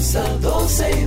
comienza 12 y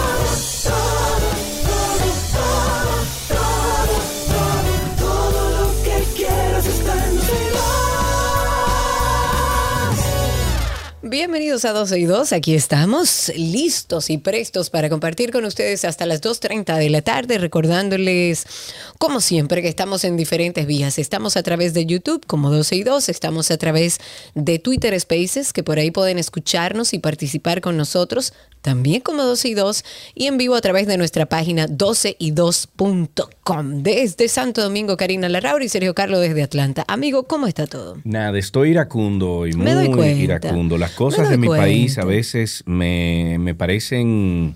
Bienvenidos a 12 y 2, aquí estamos listos y prestos para compartir con ustedes hasta las 2.30 de la tarde, recordándoles, como siempre, que estamos en diferentes vías. Estamos a través de YouTube como 12 y 2, estamos a través de Twitter Spaces, que por ahí pueden escucharnos y participar con nosotros, también como 12 y 2, y en vivo a través de nuestra página 12y2.com. Desde Santo Domingo, Karina Larrauri y Sergio Carlos desde Atlanta. Amigo, ¿cómo está todo? Nada, estoy iracundo y Me doy muy cuenta. iracundo. Las cosas de mi país a veces me, me parecen,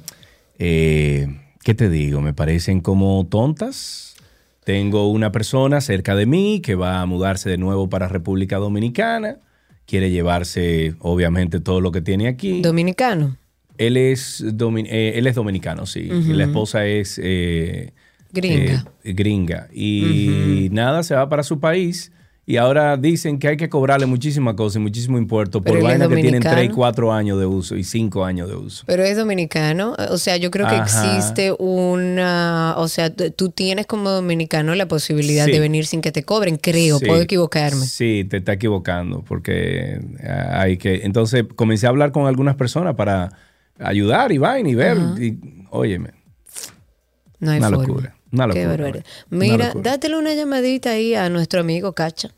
eh, ¿qué te digo? Me parecen como tontas. Tengo una persona cerca de mí que va a mudarse de nuevo para República Dominicana. Quiere llevarse, obviamente, todo lo que tiene aquí. Dominicano. Él, es domi- eh, él es dominicano, sí. Y la esposa es... eh, Gringa. eh, gringa. Y nada, se va para su país. Y ahora dicen que hay que cobrarle muchísimas cosas y muchísimo impuesto por vainas que tienen dominicano. 3 y 4 años de uso y 5 años de uso. Pero es dominicano, o sea, yo creo que Ajá. existe una, o sea, tú tienes como dominicano la posibilidad Sí. de venir sin que te cobren, creo, Sí. puedo equivocarme. Sí, te está equivocando porque ah, hay que... Entonces comencé a hablar con algunas personas para ayudar y vaina y ver. Y, óyeme, No hay Una forma. locura, una Qué locura, una Mira, locura. dátele una llamadita ahí a nuestro amigo Cacha.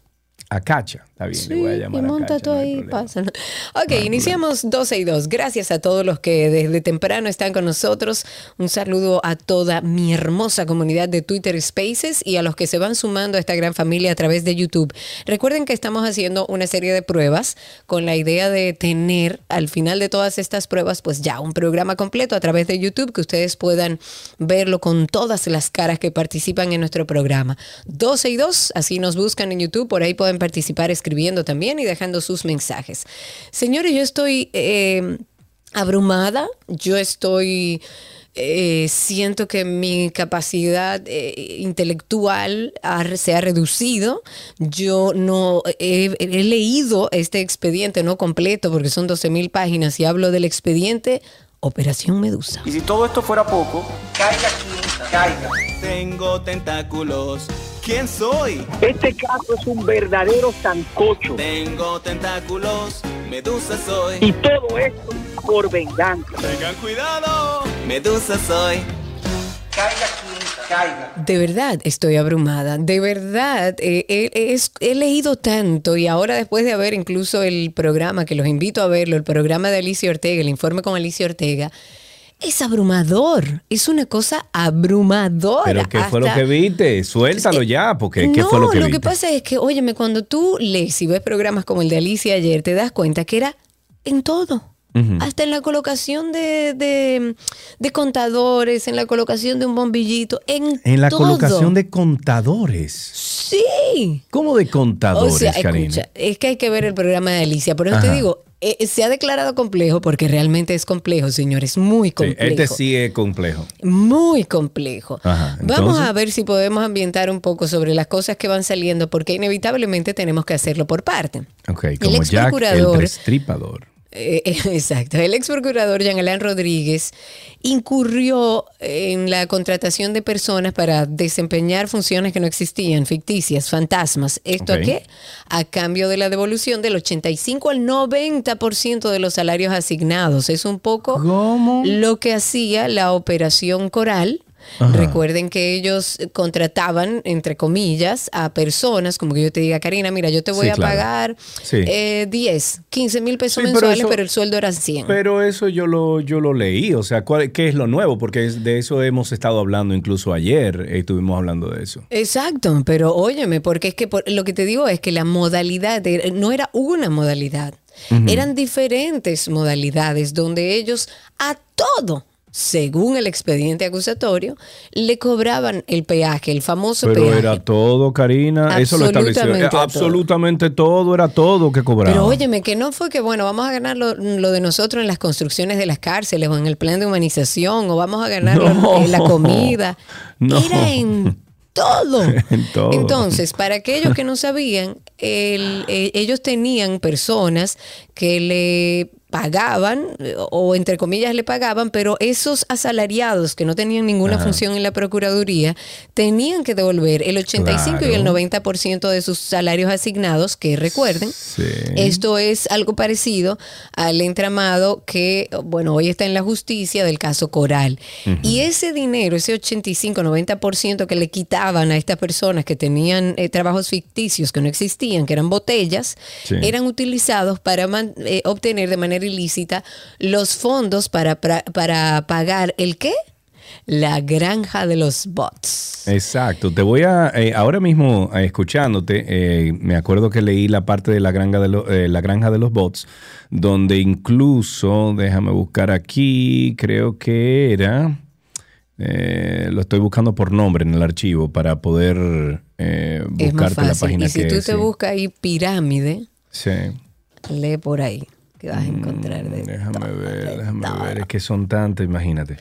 A Cacha. Está bien, le voy a llamar y a monta Cacha, todo ahí, pásalo. Ok, iniciamos 12 y 2. Gracias a todos los que desde temprano están con nosotros. Un saludo a toda mi hermosa comunidad de Twitter Spaces y a los que se van sumando a esta gran familia a través de YouTube. Recuerden que estamos haciendo una serie de pruebas con la idea de tener al final de todas estas pruebas, pues ya un programa completo a través de YouTube que ustedes puedan verlo con todas las caras que participan en nuestro programa. 12 y 2, así nos buscan en YouTube, por ahí pueden participar escribiendo también y dejando sus mensajes. Señores, yo estoy eh, abrumada, yo estoy... eh, siento que mi capacidad eh, intelectual ha- se ha reducido. Yo no he, he leído este expediente no completo porque son 12 mil páginas y hablo del expediente Operación Medusa. Y si todo esto fuera poco, caiga quien caiga. Tengo tentáculos. ¿Quién soy? Este caso es un verdadero sancocho. Tengo tentáculos. Medusa soy. Y todo esto por venganza. Tengan cuidado. Medusa soy. Caiga quien caiga. De verdad estoy abrumada, de verdad eh, he, es- he leído tanto y ahora después de ver incluso el programa, que los invito a verlo, el programa de Alicia Ortega, el informe con Alicia Ortega, es abrumador, es una cosa abrumadora. Pero ¿qué fue lo que viste? Suéltalo ya, porque ¿qué no, fue lo que lo viste? que pasa es que, óyeme, cuando tú lees y ves programas como el de Alicia ayer, te das cuenta que era en todo. Hasta en la colocación de, de- de contadores, en la colocación de un bombillito, en, En la todo. colocación de contadores. Sí. ¿Cómo de contadores, O sea, Karina? escucha, es que hay que ver el programa de Alicia. Por eso te digo, eh, se ha declarado complejo porque realmente es complejo, señores, muy Sí, complejo. este sí es complejo. Muy complejo. Ajá, Vamos a ver si podemos ambientar un poco sobre las cosas que van saliendo, porque inevitablemente tenemos que hacerlo por parte. Ok, El como ex Jack el procurador- destripador. Eh, eh, exacto. El ex procurador Jean Alain Rodríguez incurrió en la contratación de personas para desempeñar funciones que no existían, ficticias, fantasmas. ¿Esto Ok. a qué? A cambio de la devolución del 85 al 90% de los salarios asignados. Es un poco ¿Cómo? lo que hacía la operación Coral Recuerden que ellos contrataban, entre comillas, a personas, como que yo te diga, Karina, mira, yo te voy Sí, a claro. pagar Sí. eh, 10, 15 mil pesos Sí, pero mensuales, eso- pero el sueldo era 100. Pero eso yo lo, yo lo leí, o sea, ¿cuál- ¿qué es lo nuevo? Porque es- de eso hemos estado hablando incluso ayer, eh, estuvimos hablando de eso. Exacto, pero óyeme, porque es que por- lo que te digo es que la modalidad de- no era una modalidad, eran diferentes modalidades donde ellos a todo, según el expediente acusatorio, le cobraban el peaje, el famoso Pero peaje. era todo, Karina, eso lo estableció. Absolutamente Eh, todo. Absolutamente todo, era todo que cobraba. Pero óyeme, que no fue que, bueno, vamos a ganar lo, lo de nosotros en las construcciones de las cárceles o en el plan de humanización o vamos a ganar No. en la comida. No. Era en todo. En todo. Entonces, para aquellos que no sabían, el- eh, ellos tenían personas que le pagaban eh, o entre comillas le pagaban, pero esos asalariados que no tenían ninguna función en la Procuraduría tenían que devolver el 85 y el Claro. 90% de sus salarios asignados, que recuerden, Sí. esto es algo parecido al entramado que, bueno, hoy está en la justicia del caso Coral. Y ese dinero, ese 85-90% que le quitaban a estas personas que tenían eh, trabajos ficticios que no existían, que eran botellas, Sí. eran utilizados para eh, obtener de manera ilícita los fondos para, para pagar el qué? La granja de los bots. Exacto, te voy a, eh, ahora mismo eh, escuchándote, eh, me acuerdo que leí la parte de la granja de, lo- la granja de los bots, donde incluso, déjame buscar aquí, creo que era, lo estoy buscando por nombre en el archivo para poder buscarte la página Y si que tú te sí. buscas ahí pirámide, Sí. lee por ahí que vas a encontrar de Mm, Déjame todo, ver, de déjame todo. ver, es que son tantas, imagínate.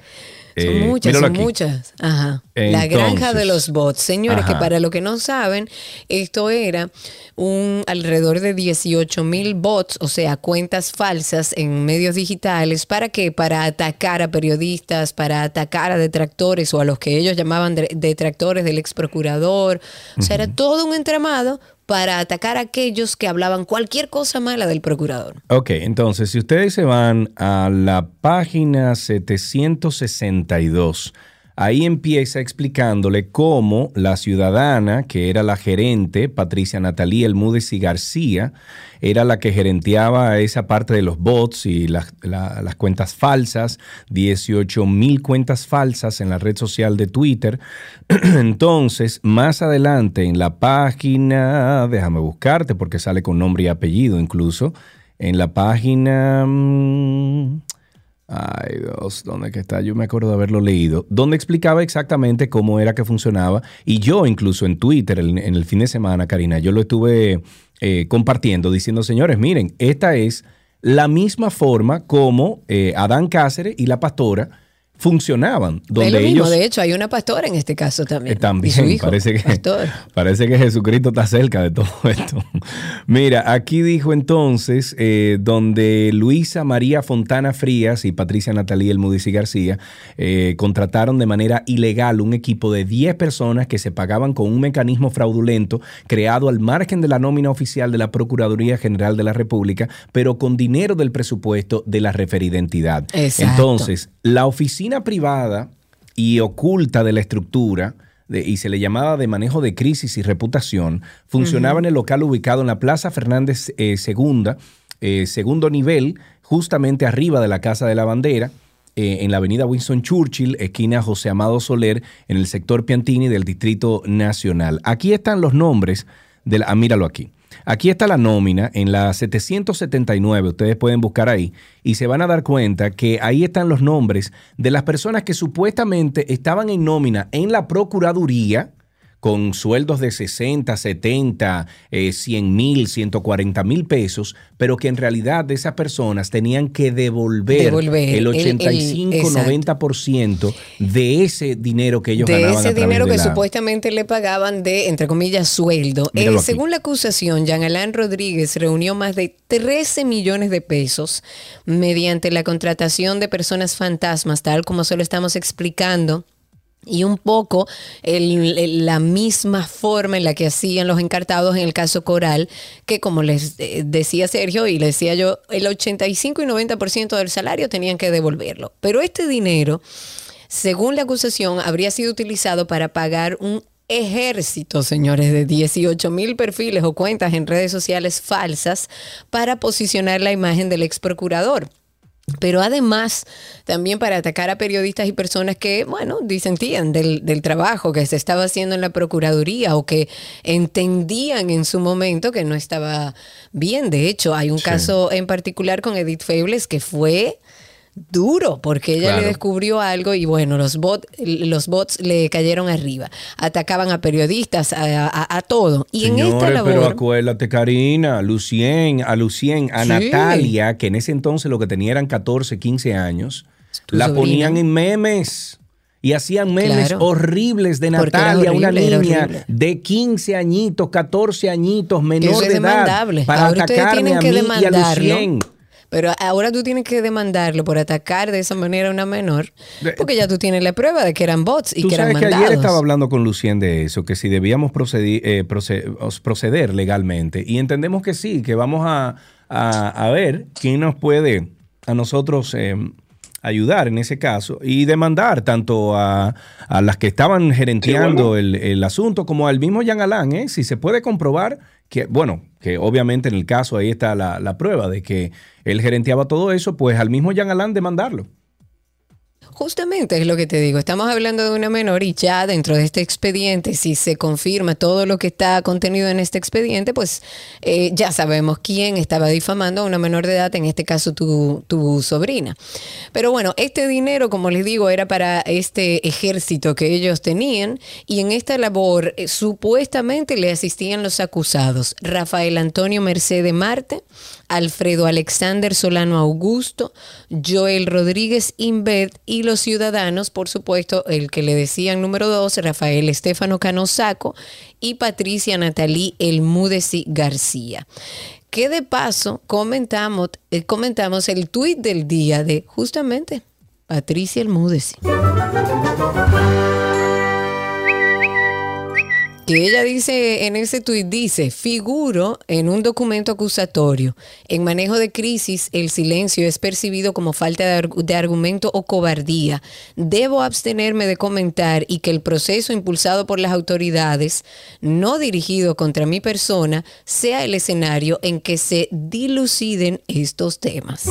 Son Eh, muchas, son aquí. muchas. Ajá. la granja de los bots. Señores, que para los que no saben, esto era un alrededor de 18 mil bots, o sea, cuentas falsas en medios digitales. ¿Para qué? Para atacar a periodistas, para atacar a detractores o a los que ellos llamaban de- detractores del ex procurador. O sea, era todo un entramado para atacar a aquellos que hablaban cualquier cosa mala del procurador. Ok, entonces si ustedes se van a la página 762, ahí empieza explicándole cómo la ciudadana, que era la gerente, Patricia Natalía Elmúdez y García, era la que gerenteaba esa parte de los bots y las, la- las cuentas falsas, 18 mil cuentas falsas en la red social de Twitter. Entonces, más adelante en la página, déjame buscarte porque sale con nombre y apellido incluso, en la página... Ay, Dios, ¿dónde que está? Yo me acuerdo de haberlo leído, donde explicaba exactamente cómo era que funcionaba. Y yo incluso en Twitter, en, en el fin de semana, Karina, yo lo estuve eh, compartiendo, diciendo, señores, miren, esta es la misma forma como eh, Adán Cáceres y la pastora funcionaban, es donde lo mismo, ellos... de hecho, hay una pastora en este caso también. Eh, también, Y su hijo, parece, que, pastor. parece que Jesucristo está cerca de todo esto. Mira, aquí dijo entonces, eh, donde Luisa María Fontana Frías y Patricia Natalía Elmudis y García eh, contrataron de manera ilegal un equipo de 10 personas que se pagaban con un mecanismo fraudulento creado al margen de la nómina oficial de la Procuraduría General de la República, pero con dinero del presupuesto de la referida entidad. Exacto. Entonces, la oficina privada y oculta de la estructura, de- y se le llamaba de manejo de crisis y reputación, funcionaba en el local ubicado en la Plaza Fernández eh, Segunda, eh, segundo nivel, justamente arriba de la Casa de la Bandera, eh, en la avenida Winston Churchill, esquina José Amado Soler, en el sector Piantini del Distrito Nacional. Aquí están los nombres de la, ah, míralo aquí. Aquí está la nómina en la 779, ustedes pueden buscar ahí y se van a dar cuenta que ahí están los nombres de las personas que supuestamente estaban en nómina en la Procuraduría con sueldos de 60, 70, eh, 100 mil, 140 mil pesos, pero que en realidad de esas personas tenían que devolver, Devolver el el- el- 85-90% de ese dinero que ellos de ganaban. ese a través dinero de que la- supuestamente le pagaban de, entre comillas, sueldo. Eh, según la acusación, Jean Alain Rodríguez reunió más de 13 millones de pesos mediante la contratación de personas fantasmas, tal como se lo estamos explicando. Y un poco la misma forma en la que hacían los encartados en el caso Coral, que como les eh, decía Sergio y le decía yo, el 85 y 90% del salario tenían que devolverlo. Pero este dinero según la acusación, habría sido utilizado para pagar un ejército, señores, de 18 mil perfiles o cuentas en redes sociales falsas para posicionar la imagen del ex procurador. Pero además, también para atacar a periodistas y personas que, bueno, disentían del, del trabajo que se estaba haciendo en la Procuraduría o que entendían en su momento que no estaba bien. De hecho, hay un Sí. caso en particular con Edith Febles que fue duro porque ella Claro. le descubrió algo y bueno, los, bot, los bots le cayeron arriba. Atacaban a periodistas, a, a- a todo. Y en esta Señores, labor... pero acuérdate, Karina, Lucien, a Lucien, a Sí. Natalia, que en ese entonces lo que tenía eran 14, 15 años, la sobrina. ponían en memes. Y hacían memes Claro. horribles de Natalia, una horrible, niña de 15 añitos, 14 añitos, que menor eso es de edad, para Ahora ustedes atacarme tienen a que mí y a. Pero ahora tú tienes que demandarlo por atacar de esa manera a una menor, porque ya tú tienes la prueba de que eran bots y Tú que eran sabes que mandados. ayer estaba hablando con Lucien de eso, que si debíamos procedi- eh, proceder legalmente. Y entendemos que sí, que vamos a, a- a ver quién nos puede a nosotros eh, ayudar en ese caso y demandar tanto a, a las que estaban gerenteando el, el asunto como al mismo Jean Alain, ¿eh? si se puede comprobar que, bueno, que obviamente en el caso ahí está la, la prueba de que él gerenteaba todo eso, pues al mismo Jean Alain demandarlo. Justamente es lo que te digo. Estamos hablando de una menor y ya dentro de este expediente, si se confirma todo lo que está contenido en este expediente, pues eh, ya sabemos quién estaba difamando a una menor de edad, en este caso tu, tu sobrina. Pero bueno, este dinero, como les digo, era para este ejército que ellos tenían y en esta labor eh, supuestamente le asistían los acusados Rafael Antonio Mercedes Marte, Alfredo Alexander Solano Augusto, Joel Rodríguez Inbet y los ciudadanos, por supuesto, el que le decían número dos, Rafael Estefano Canosaco y Patricia Natalí Elmúdezi García. Que de paso comentamos, eh, comentamos el tuit del día de justamente Patricia Elmúdezi. Que ella dice en ese tuit, dice, figuro en un documento acusatorio. En manejo de crisis, el silencio es percibido como falta de, arg- de argumento o cobardía. Debo abstenerme de comentar y que el proceso impulsado por las autoridades, no dirigido contra mi persona, sea el escenario en que se diluciden estos temas.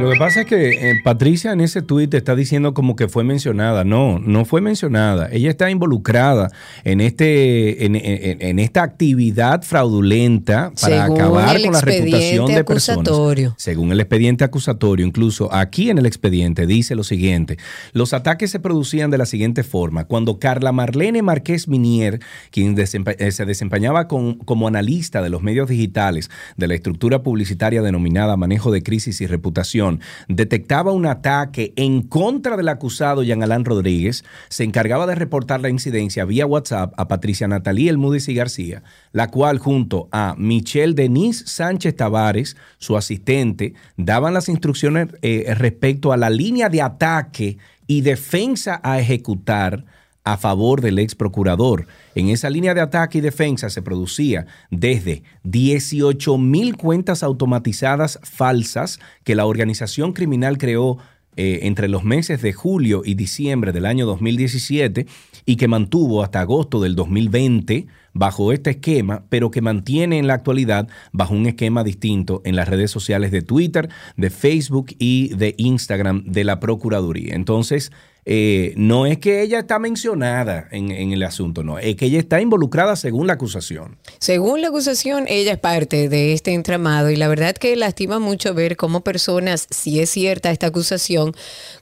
Lo que pasa es que eh, Patricia en ese tuit está diciendo como que fue mencionada. No, no fue mencionada. Ella está involucrada en este, en, en- en esta actividad fraudulenta para Según acabar con la reputación de personas. acusatorio. Según el expediente acusatorio, incluso aquí en el expediente dice lo siguiente: los ataques se producían de la siguiente forma. Cuando Carla Marlene Márquez Minier, quien desempe- eh, se desempeñaba con- como analista de los medios digitales de la estructura publicitaria denominada Manejo de Crisis y Reputación, detectaba un ataque en contra del acusado Jean Alain Rodríguez, se encargaba de reportar la incidencia vía WhatsApp a Patricia Natalí Elmúdez y García, la cual junto a Michelle Denise Sánchez Tavares, su asistente, daban las instrucciones eh, respecto a la línea de ataque y defensa a ejecutar a favor del ex procurador. En esa línea de ataque y defensa se producía desde 18 mil cuentas automatizadas falsas que la organización criminal creó eh, entre los meses de julio y diciembre del año 2017 y que mantuvo hasta agosto del 2020 bajo este esquema, pero que mantiene en la actualidad bajo un esquema distinto en las redes sociales de Twitter, de Facebook y de Instagram de la Procuraduría. Entonces, eh, no es que ella está mencionada en, en el asunto, no, es que ella está involucrada según la acusación. Según la acusación, ella es parte de este entramado y la verdad que lastima mucho ver cómo personas, si es cierta esta acusación,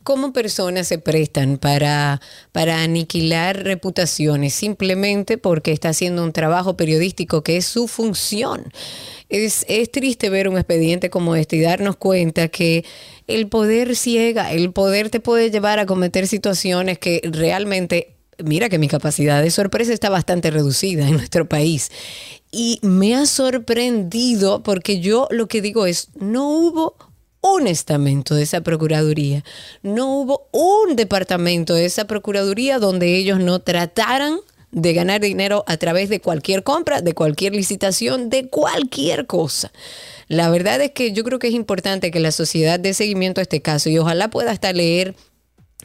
cómo personas se prestan para, para aniquilar reputaciones simplemente porque está haciendo un trabajo periodístico que es su función. Es, es triste ver un expediente como este y darnos cuenta que el poder ciega, el poder te puede llevar a cometer situaciones que realmente mira que mi capacidad de sorpresa está bastante reducida en nuestro país. Y me ha sorprendido porque yo lo que digo es, no hubo un estamento de esa Procuraduría, no hubo un departamento de esa Procuraduría donde ellos no trataran de ganar dinero a través de cualquier compra, de cualquier licitación, de cualquier cosa. La verdad es que yo creo que es importante que la sociedad dé seguimiento a este caso y ojalá pueda hasta leer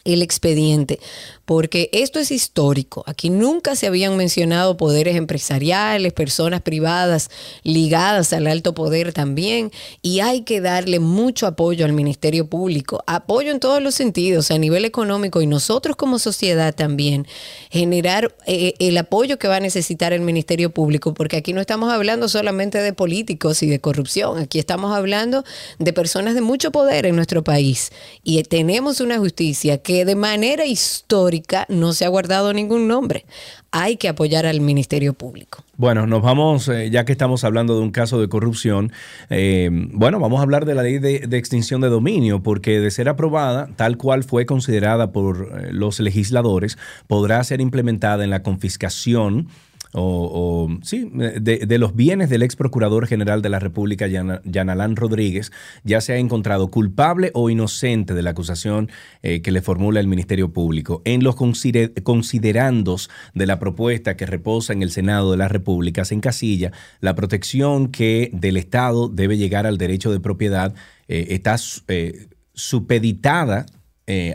el expediente, porque esto es histórico. Aquí nunca se habían mencionado poderes empresariales, personas privadas ligadas al alto poder también, y hay que darle mucho apoyo al Ministerio Público, apoyo en todos los sentidos, a nivel económico y nosotros como sociedad también, generar eh, el apoyo que va a necesitar el Ministerio Público, porque aquí no estamos hablando solamente de políticos y de corrupción, aquí estamos hablando de personas de mucho poder en nuestro país y tenemos una justicia que de manera histórica no se ha guardado ningún nombre. Hay que apoyar al Ministerio Público. Bueno, nos vamos, eh, ya que estamos hablando de un caso de corrupción, eh, bueno, vamos a hablar de la ley de, extinción de dominio, porque de ser aprobada, tal cual fue considerada por eh, los legisladores, podrá ser implementada en la confiscación o, sí, de, los bienes del ex procurador general de la República, Yana- Yanalán Rodríguez, ya se ha encontrado culpable o inocente de la acusación eh, que le formula el Ministerio Público. En los consider- considerandos de la propuesta que reposa en el Senado de la República se encasilla la protección que del Estado debe llegar al derecho de propiedad eh, está eh, supeditada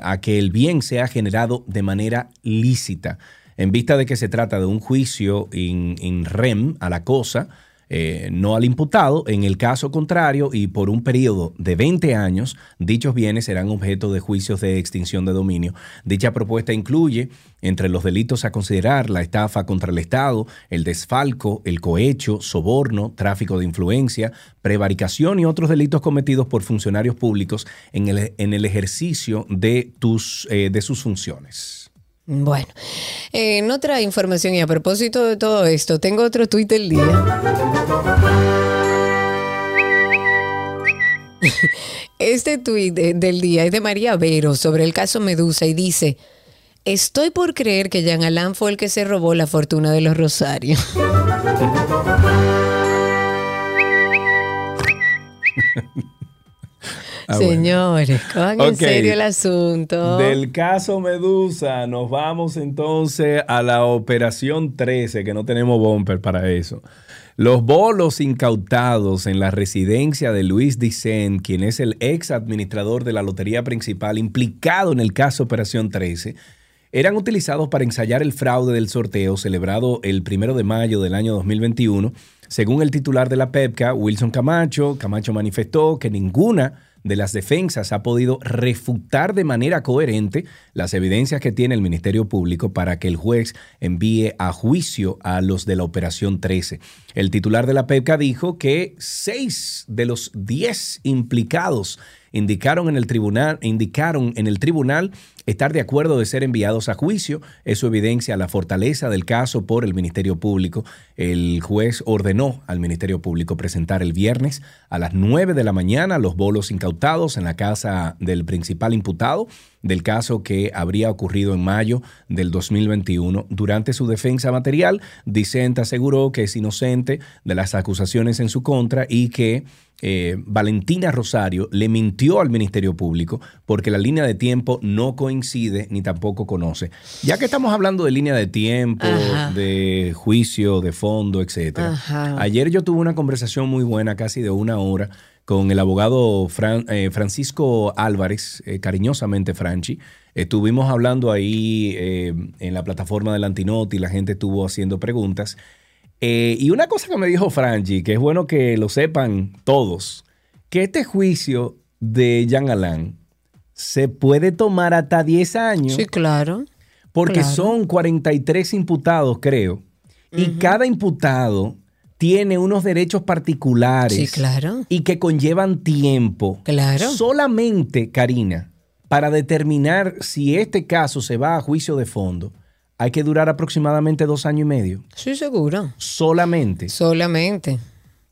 a que el bien sea generado de manera lícita. En vista de que se trata de un juicio in, rem a la cosa, eh, no al imputado, en el caso contrario y por un periodo de 20 años, dichos bienes serán objeto de juicios de extinción de dominio. Dicha propuesta incluye entre los delitos a considerar la estafa contra el Estado, el desfalco, el cohecho, soborno, tráfico de influencia, prevaricación y otros delitos cometidos por funcionarios públicos en el, en el ejercicio de, tus, eh, de sus funciones. Bueno, en otra información y a propósito de todo esto, tengo otro tuit del día. Este tuit de- del día es de María Vero sobre el caso Medusa y dice, estoy por creer que Jean Alain fue el que se robó la fortuna de los Rosarios. Ah, bueno. Señores, en serio el asunto. Del caso Medusa nos vamos entonces a la operación 13, que no tenemos bumper para eso. Los bolos incautados en la residencia de Luis Dicen, quien es el ex administrador de la lotería principal implicado en el caso Operación 13, eran utilizados para ensayar el fraude del sorteo celebrado el primero de mayo del año 2021. Según el titular de la PEPCA, Wilson Camacho, Camacho manifestó que ninguna de las defensas ha podido refutar de manera coherente las evidencias que tiene el Ministerio Público para que el juez envíe a juicio a los de la Operación 13. El titular de la PEPCA dijo que seis de los diez implicados indicaron en el tribunal, indicaron en el tribunal estar de acuerdo de ser enviados a juicio. Eso evidencia la fortaleza del caso por el Ministerio Público. El juez ordenó al Ministerio Público presentar el viernes a las 9 de la mañana los bolos incautados en la casa del principal imputado del caso que habría ocurrido en mayo del 2021. Durante su defensa material, Dicente aseguró que es inocente de las acusaciones en su contra y que eh, Valentina Rosario le mintió al Ministerio Público porque la línea de tiempo no coincide ni tampoco conoce. Ya que estamos hablando de línea de tiempo, Ajá. de juicio, de fondo, etcétera. Ajá. Ayer yo tuve una conversación muy buena, casi de una hora, con el abogado Fran- eh, Francisco Álvarez, eh, cariñosamente Franchi. Estuvimos hablando ahí en la plataforma del Antinoti, la gente estuvo haciendo preguntas. Eh, y una cosa que me dijo Franchi, que es bueno que lo sepan todos, que este juicio de Jean Alain se puede tomar hasta 10 años. Sí, claro. Porque Claro. son 43 imputados, creo. Y cada imputado tiene unos derechos particulares. Sí, claro. Y que conllevan tiempo. Claro. Solamente, Karina, para determinar si este caso se va a juicio de fondo, hay que durar aproximadamente dos años y medio. Sí, seguro. Solamente. Solamente.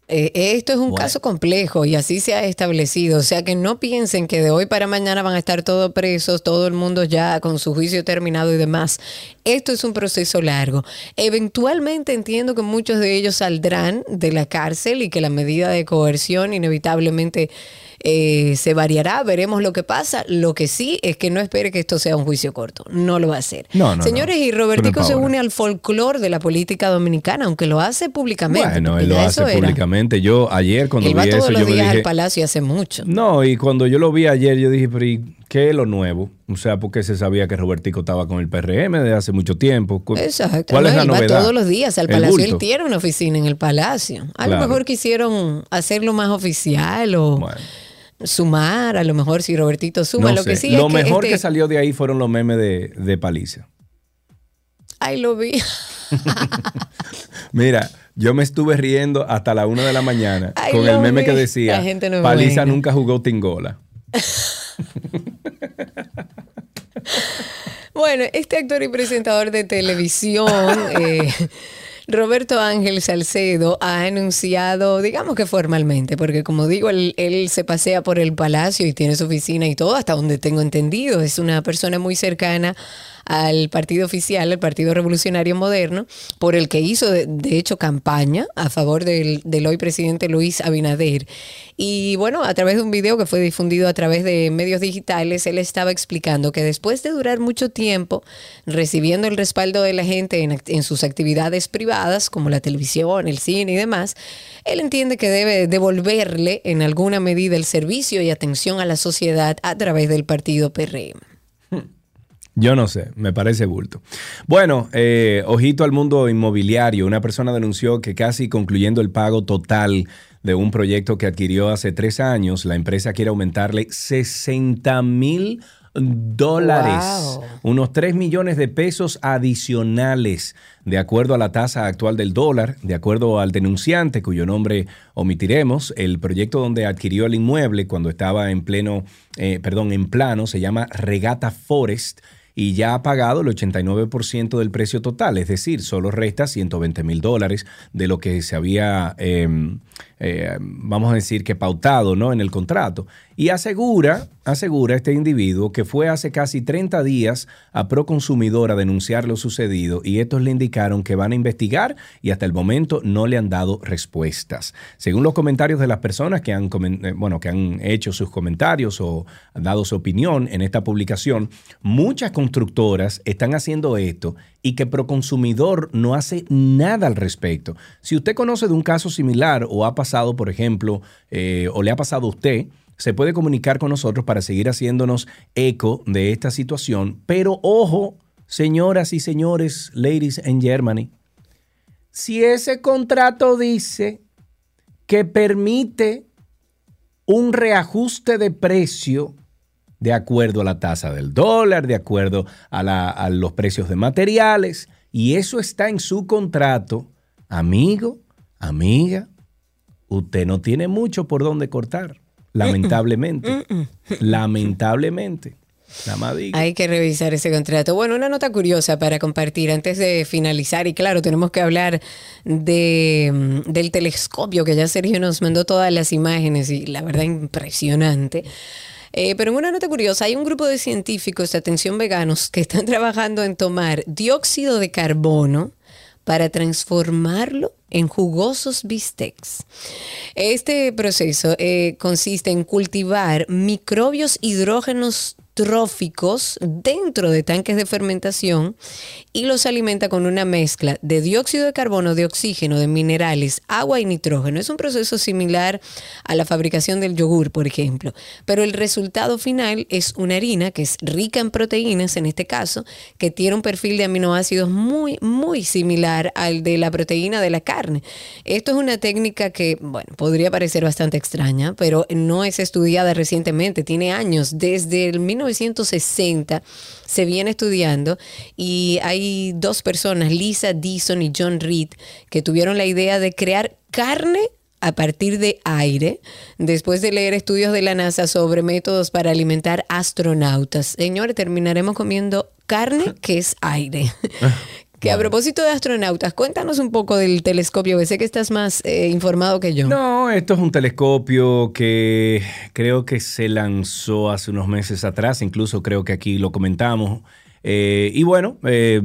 Eh, esto es un Bueno. caso complejo y así se ha establecido. O sea que no piensen que de hoy para mañana van a estar todos presos, todo el mundo ya con su juicio terminado y demás. Esto es un proceso largo. Eventualmente entiendo que muchos de ellos saldrán de la cárcel y que la medida de coerción inevitablemente eh, se variará. Veremos lo que pasa. Lo que sí es que no espere que esto sea un juicio corto. No lo va a ser. No, no, Señores, no. y Robertico se une al folclore de la política dominicana, aunque lo hace públicamente. Bueno, él lo hace era. públicamente. Yo ayer cuando Él vi va todos eso, los yo me días dije, al palacio hace mucho. No, y cuando yo lo vi ayer, yo dije, pero ¿y qué es lo nuevo? O sea, porque se sabía que Robertico estaba con el PRM desde hace mucho tiempo. Exacto. ¿Cuál es la él va novedad? todos los días al El palacio. Él tiene una oficina en el palacio. A lo mejor quisieron hacerlo más oficial o Bueno. Sumar. A lo mejor si Robertito suma. No lo que sí lo es mejor este- que salió de ahí fueron los memes de, de Paliza. Ay, lo vi. Mira, yo me estuve riendo hasta la una de la mañana Ay, con el meme vi. que decía no Paliza buena". nunca jugó Tingola. Bueno, este actor y presentador de televisión, eh, Roberto Ángel Salcedo, ha anunciado, digamos que formalmente, porque como digo, él, él se pasea por el palacio y tiene su oficina y todo, hasta donde tengo entendido. Es una persona muy cercana al partido oficial, al Partido Revolucionario Moderno, por el que hizo de, de hecho campaña a favor del, del hoy presidente Luis Abinader. Y bueno, a través de un video que fue difundido a través de medios digitales, él estaba explicando que después de durar mucho tiempo recibiendo el respaldo de la gente en, en sus actividades privadas, como la televisión, el cine y demás, él entiende que debe devolverle en alguna medida el servicio y atención a la sociedad a través del partido PRM. Yo no sé, me parece bulto. Bueno, eh, ojito al mundo inmobiliario. Una persona denunció que casi concluyendo el pago total de un proyecto que adquirió hace tres años, la empresa quiere aumentarle 60 mil dólares, Wow. unos 3 millones de pesos adicionales, de acuerdo a la tasa actual del dólar, de acuerdo al denunciante, cuyo nombre omitiremos. El proyecto donde adquirió el inmueble cuando estaba en pleno, eh, perdón, en plano, se llama Regata Forest y ya ha pagado el 89% del precio total, es decir, solo resta 120 mil dólares de lo que se había, eh, eh, vamos a decir que pautado ¿no? en el contrato. Y asegura, asegura este individuo que fue hace casi 30 días a Proconsumidor a denunciar lo sucedido y estos le indicaron que van a investigar y hasta el momento no le han dado respuestas. Según los comentarios de las personas que han, eh, bueno, que han hecho sus comentarios o dado su opinión en esta publicación, muchas constructoras están haciendo esto y que Proconsumidor no hace nada al respecto. Si usted conoce de un caso similar o ha pasado, por ejemplo, eh, o le ha pasado a usted, se puede comunicar con nosotros para seguir haciéndonos eco de esta situación. Pero ojo, señoras y señores, ladies and Germany, si ese contrato dice que permite un reajuste de precio de acuerdo a la tasa del dólar, de acuerdo a, a los precios de materiales, y eso está en su contrato, amigo, amiga, usted no tiene mucho por dónde cortar, lamentablemente. Lamentablemente. Nada más digo. Hay que revisar ese contrato. Bueno, una nota curiosa para compartir antes de finalizar. Y claro, tenemos que hablar de, mm, del telescopio, que ya Sergio nos mandó todas las imágenes y la verdad impresionante. Eh, pero en una nota curiosa, hay un grupo de científicos, atención veganos, que están trabajando en tomar dióxido de carbono para transformarlo en jugosos bistecs. Este proceso eh, consiste en cultivar microbios hidrógenos tróficos dentro de tanques de fermentación y los alimenta con una mezcla de dióxido de carbono, de oxígeno, de minerales, agua y nitrógeno. Es un proceso similar a la fabricación del yogur, por ejemplo, pero el resultado final es una harina que es rica en proteínas, en este caso, que tiene un perfil de aminoácidos muy, muy similar al de la proteína de la carne. Esto es una técnica que, bueno, podría parecer bastante extraña, pero no es estudiada recientemente, tiene años, desde el 1960 se viene estudiando y hay dos personas, Lisa Deason y John Reed, que tuvieron la idea de crear carne a partir de aire, después de leer estudios de la NASA sobre métodos para alimentar astronautas. Señores, terminaremos comiendo carne que es aire. Que a propósito de astronautas, cuéntanos un poco del telescopio, que sé que estás más eh, informado que yo. No, esto es un telescopio que creo que se lanzó hace unos meses atrás, incluso creo que aquí lo comentamos. Eh, y bueno, eh,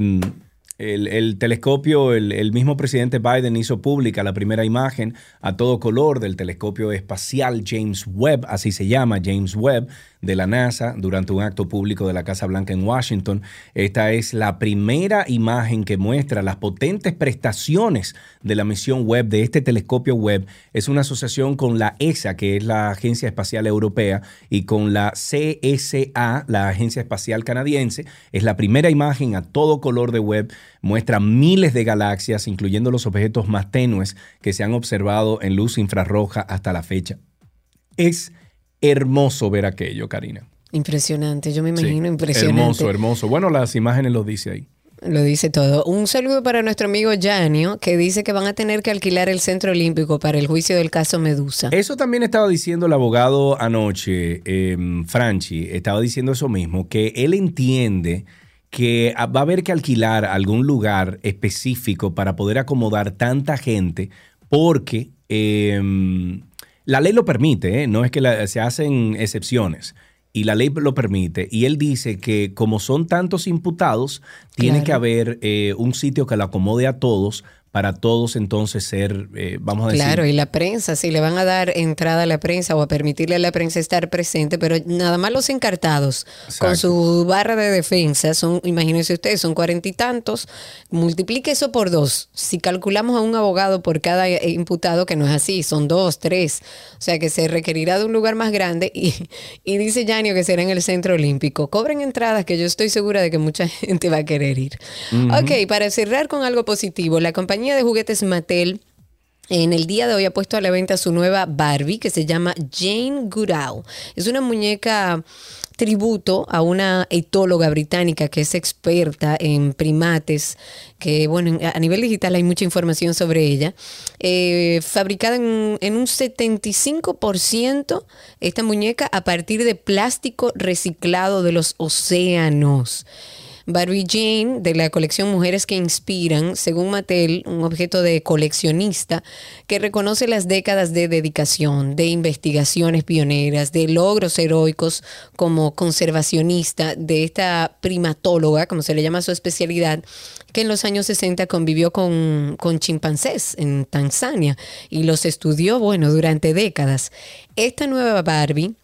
el, el telescopio, el, el mismo presidente Biden hizo pública la primera imagen a todo color del telescopio espacial James Webb, así se llama, James Webb, de la NASA, durante un acto público de la Casa Blanca en Washington. Esta es la primera imagen que muestra las potentes prestaciones de la misión Webb, de este telescopio Webb. Es una asociación con la ESA, que es la Agencia Espacial Europea, y con la CSA, la Agencia Espacial Canadiense. Es la primera imagen a todo color de Webb. Muestra miles de galaxias, incluyendo los objetos más tenues que se han observado en luz infrarroja hasta la fecha. Es hermoso ver aquello, Karina. Impresionante, yo me Sí, imagino impresionante. Hermoso, hermoso. Bueno, las imágenes lo dice ahí. Lo dice todo. Un saludo para nuestro amigo Janio, que dice que van a tener que alquilar el Centro Olímpico para el juicio del caso Medusa. Eso también estaba diciendo el abogado anoche, eh, Franchi, estaba diciendo eso mismo, que él entiende que va a haber que alquilar algún lugar específico para poder acomodar tanta gente porque eh, la ley lo permite, ¿eh? no es que la- se hacen excepciones. Y la ley lo permite. Y él dice que como son tantos imputados, tiene Claro. que haber eh, un sitio que lo acomode a todos para todos entonces ser, eh, vamos a decir, Claro, y la prensa, si le van a dar entrada a la prensa o a permitirle a la prensa estar presente, pero nada más los encartados con su barra de defensa son, imagínense ustedes, son cuarenta y tantos, multiplique eso por dos. Si calculamos a un abogado por cada eh, imputado, que no es así, son dos, tres, o sea que se requerirá de un lugar más grande y, y dice Janio que será en el Centro Olímpico. Cobren entradas que yo estoy segura de que mucha gente va a querer ir. Ok, para cerrar con algo positivo, la compañía de juguetes Mattel en el día de hoy ha puesto a la venta su nueva Barbie que se llama Jane Goodall. Es una muñeca tributo a una etóloga británica que es experta en primates, que bueno, en- a nivel digital hay mucha información sobre ella. Eh, fabricada en, en un 75% esta muñeca a partir de plástico reciclado de los océanos. Barbie Jane de la colección Mujeres que Inspiran, según Mattel, un objeto de coleccionista que reconoce las décadas de dedicación, de investigaciones pioneras, de logros heroicos como conservacionista de esta primatóloga, como se le llama su especialidad, que en los años 60 convivió con, con chimpancés en Tanzania y los estudió, bueno, durante décadas. Esta nueva Barbie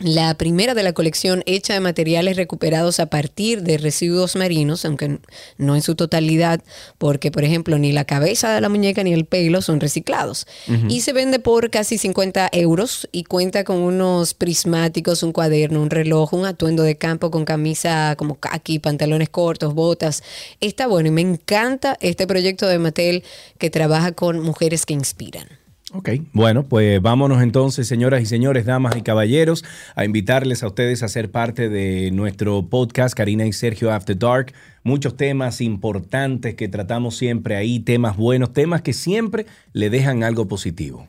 la primera de la colección hecha de materiales recuperados a partir de residuos marinos, aunque no en su totalidad, porque por ejemplo ni la cabeza de la muñeca ni el pelo son reciclados. Y se vende por casi 50 euros y cuenta con unos prismáticos, un cuaderno, un reloj, un atuendo de campo con camisa como khaki, pantalones cortos, botas. Está bueno y me encanta este proyecto de Mattel que trabaja con mujeres que inspiran. Ok, bueno, pues vámonos entonces, señoras y señores, damas y caballeros, a invitarles a ustedes a ser parte de nuestro podcast Karina y Sergio After Dark. Muchos temas importantes que tratamos siempre ahí, temas buenos, temas que siempre le dejan algo positivo.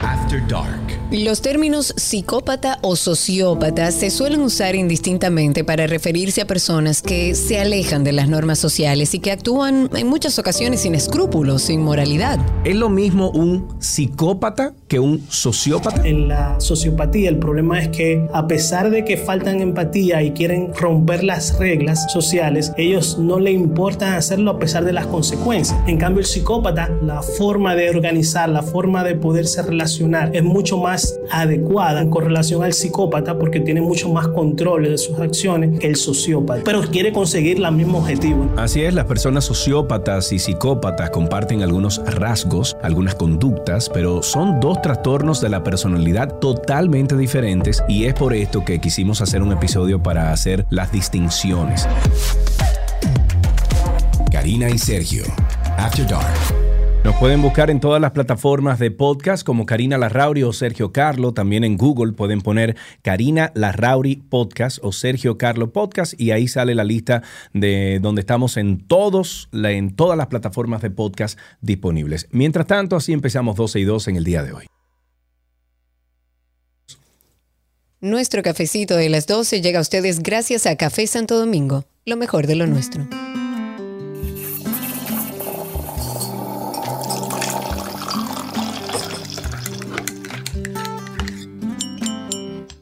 After Dark. Los términos psicópata o sociópata se suelen usar indistintamente para referirse a personas que se alejan de las normas sociales y que actúan en muchas ocasiones sin escrúpulos, sin moralidad. ¿Es lo mismo un psicópata que un sociópata? En la sociopatía el problema es que a pesar de que faltan empatía y quieren romper las reglas sociales, ellos no le importa hacerlo a pesar de las consecuencias. En cambio el psicópata, la forma de organizar, la forma de poderse relacionar es mucho más adecuada con relación al psicópata porque tiene mucho más control de sus acciones que el sociópata, pero quiere conseguir el mismo objetivo. Así es, las personas sociópatas y psicópatas comparten algunos rasgos, algunas conductas, pero son dos trastornos de la personalidad totalmente diferentes y es por esto que quisimos hacer un episodio para hacer las distinciones. Karina y Sergio, After Dark. Nos pueden buscar en todas las plataformas de podcast como Karina Larrauri o Sergio Carlo. También en Google pueden poner Karina Larrauri Podcast o Sergio Carlo Podcast y ahí sale la lista de donde estamos en todos, en todas las plataformas de podcast disponibles. Mientras tanto, así empezamos 12 y 2 en el día de hoy. Nuestro cafecito de las 12 llega a ustedes gracias a Café Santo Domingo, lo mejor de lo nuestro.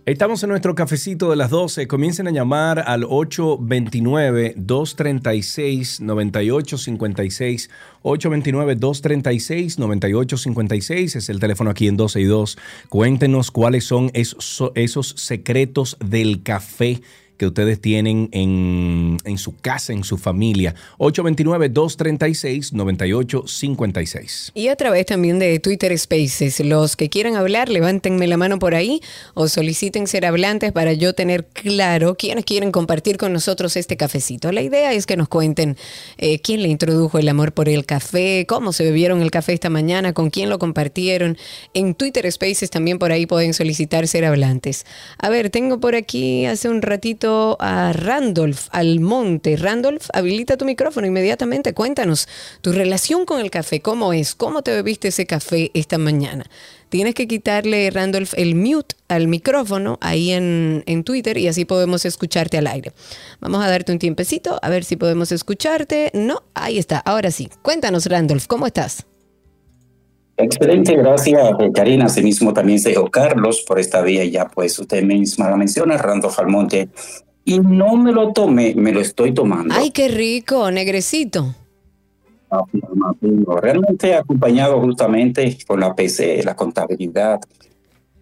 Estamos en nuestro cafecito de las 12. Comiencen a llamar al 829-236-9856. 829-236-9856 es el teléfono aquí en 12 y 2. Cuéntenos cuáles son esos, esos secretos del café que ustedes tienen en, en su casa, en su familia. 829-236-9856. Y a través también de Twitter Spaces. Los que quieran hablar, levántenme la mano por ahí o soliciten ser hablantes para yo tener claro quiénes quieren compartir con nosotros este cafecito. La idea es que nos cuenten eh, quién le introdujo el amor por el café, cómo se bebieron el café esta mañana, con quién lo compartieron. En Twitter Spaces también por ahí pueden solicitar ser hablantes. A ver, tengo por aquí hace un ratito a Randolph Almonte. Randolph, habilita tu micrófono inmediatamente. Cuéntanos tu relación con el café. ¿Cómo es? ¿Cómo te bebiste ese café esta mañana? Tienes que quitarle, Randolph, el mute al micrófono ahí en, en Twitter y así podemos escucharte al aire. Vamos a darte un tiempecito a ver si podemos escucharte. No, ahí está, ahora sí. Cuéntanos, Randolph, ¿cómo estás? Excelente, gracias eh, Karina. Asimismo también se dijo Carlos por esta vía, ya pues usted misma la menciona, Randolph Almonte. Y no me lo tomé, me lo estoy tomando. Ay, qué rico, negrecito. Afirmativo. Realmente acompañado justamente con la PC, la contabilidad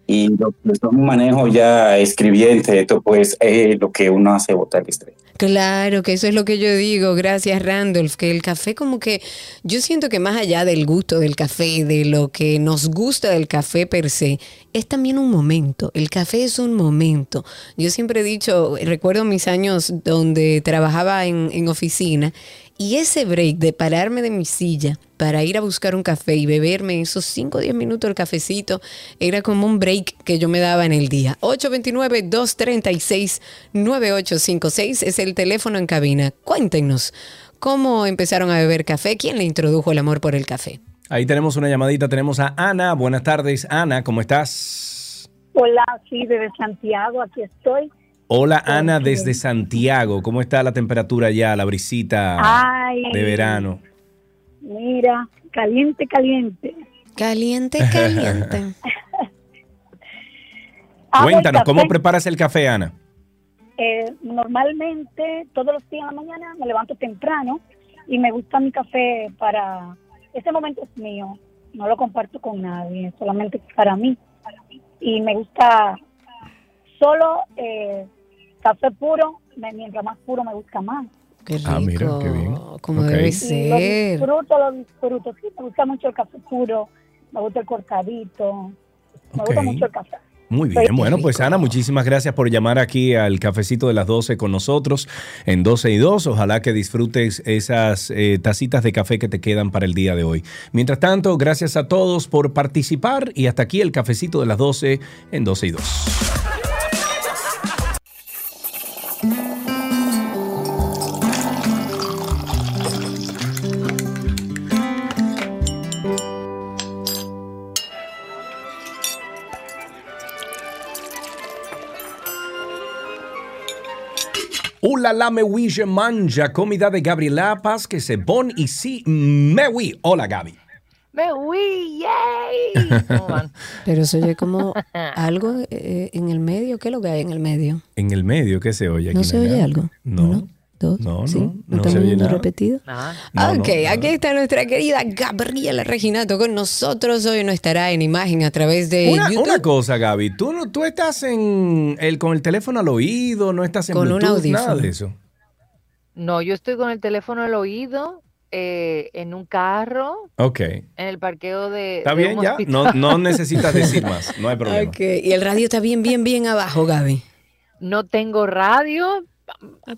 y lo que es un manejo ya escribiente, esto pues es lo que uno hace botar el estrés. Claro, que eso es lo que yo digo. Gracias, Randolph. Que el café, como que yo siento que más allá del gusto del café, de lo que nos gusta del café per se, es también un momento. El café es un momento. Yo siempre he dicho, recuerdo mis años donde trabajaba en, en oficina y ese break de pararme de mi silla para ir a buscar un café y beberme esos 5 o 10 minutos el cafecito era como un break que yo me daba en el día. 829-236-9856 es el teléfono en cabina. Cuéntenos, ¿cómo empezaron a beber café? ¿Quién le introdujo el amor por el café? Ahí tenemos una llamadita, tenemos a Ana. Buenas tardes, Ana, ¿cómo estás? Hola, sí, desde Santiago, aquí estoy. Hola Ana desde Santiago, ¿cómo está la temperatura ya, la brisita Ay, de verano? Mira, caliente, caliente. Caliente, caliente. Cuéntanos, ¿cómo preparas el café, Ana? Eh, normalmente, todos los días en la mañana me levanto temprano y me gusta mi café para... Ese momento es mío, no lo comparto con nadie, solamente para mí. Y me gusta solo eh, café puro, me- mientras más puro me gusta más. Qué rico. Ah, mira, qué bien. Como Ok. debe Y lo ser. disfruto, lo disfruto. Sí, me gusta mucho el café puro, me gusta el cortadito, me gusta mucho el café. Muy bien, bueno, pues. Ana, muchísimas gracias por llamar aquí al cafecito de las 12 con nosotros en 12 y 2. Ojalá que disfrutes esas eh, tacitas de café que te quedan para el día de hoy. Mientras tanto, gracias a todos por participar y hasta aquí el cafecito de las 12 en 12 y 2. Hola la me oui, je manja, comida de Gabriela Paz, que se bon ici, me oui. Hola Gaby. Me uy, yay. ¿Cómo van? Pero se oye como algo eh, en el medio. ¿Qué es lo que hay en el medio? En el medio, ¿qué se oye aquí? ¿No se oye algo? No. Uno, dos, No, ¿sí? no, ¿No, no se oye nada. repetido? Nada. No, no, ok, nada. aquí está nuestra querida Gabriela Reginato con nosotros. Hoy no estará en imagen a través de Una, YouTube. una cosa, Gaby, tú, no, tú estás en el, con el teléfono al oído, no estás en Con un Bluetooth, nada audífono. de eso. No, yo estoy con el teléfono al oído, eh, en un carro, Ok. en el parqueo de. Está de bien un ya, no, no necesitas decir más, no hay problema. Ok, y el radio está bien, bien, bien abajo, Gaby. No tengo radio.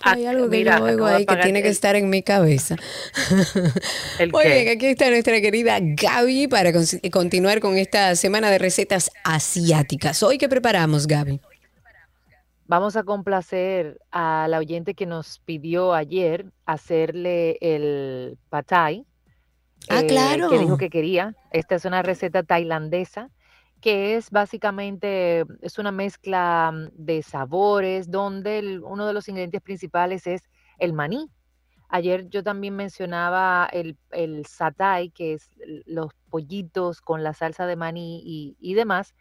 Ah, hay algo que Mira, yo oigo ahí que tiene que estar en mi cabeza. ¿El Muy qué? bien, aquí está nuestra querida Gaby para con- continuar con esta semana de recetas asiáticas. Hoy, ¿qué preparamos, Gaby? Vamos a complacer a la oyente que nos pidió ayer hacerle el pad thai. Ah, eh, claro. Que dijo que quería. Esta es una receta tailandesa que es básicamente, es una mezcla mm, de sabores donde el- uno de los ingredientes principales es el maní. Ayer yo también mencionaba el, el satay, que es los pollitos con la salsa de maní y, y demás.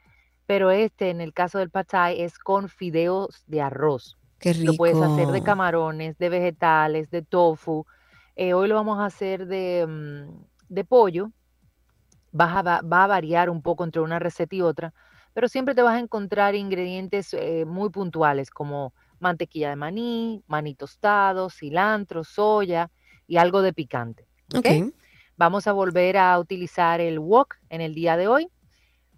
Pero este, en el caso del pad thai, es con fideos de arroz. Qué rico. Lo puedes hacer de camarones, de vegetales, de tofu. Eh, hoy lo vamos a hacer de, mm, de pollo. Vas a va, a variar un poco entre una receta y otra, pero siempre te vas a encontrar ingredientes eh, muy puntuales como mantequilla de maní, maní tostado, cilantro, soya y algo de picante. ¿ok? Ok. Vamos a volver a utilizar el wok en el día de hoy.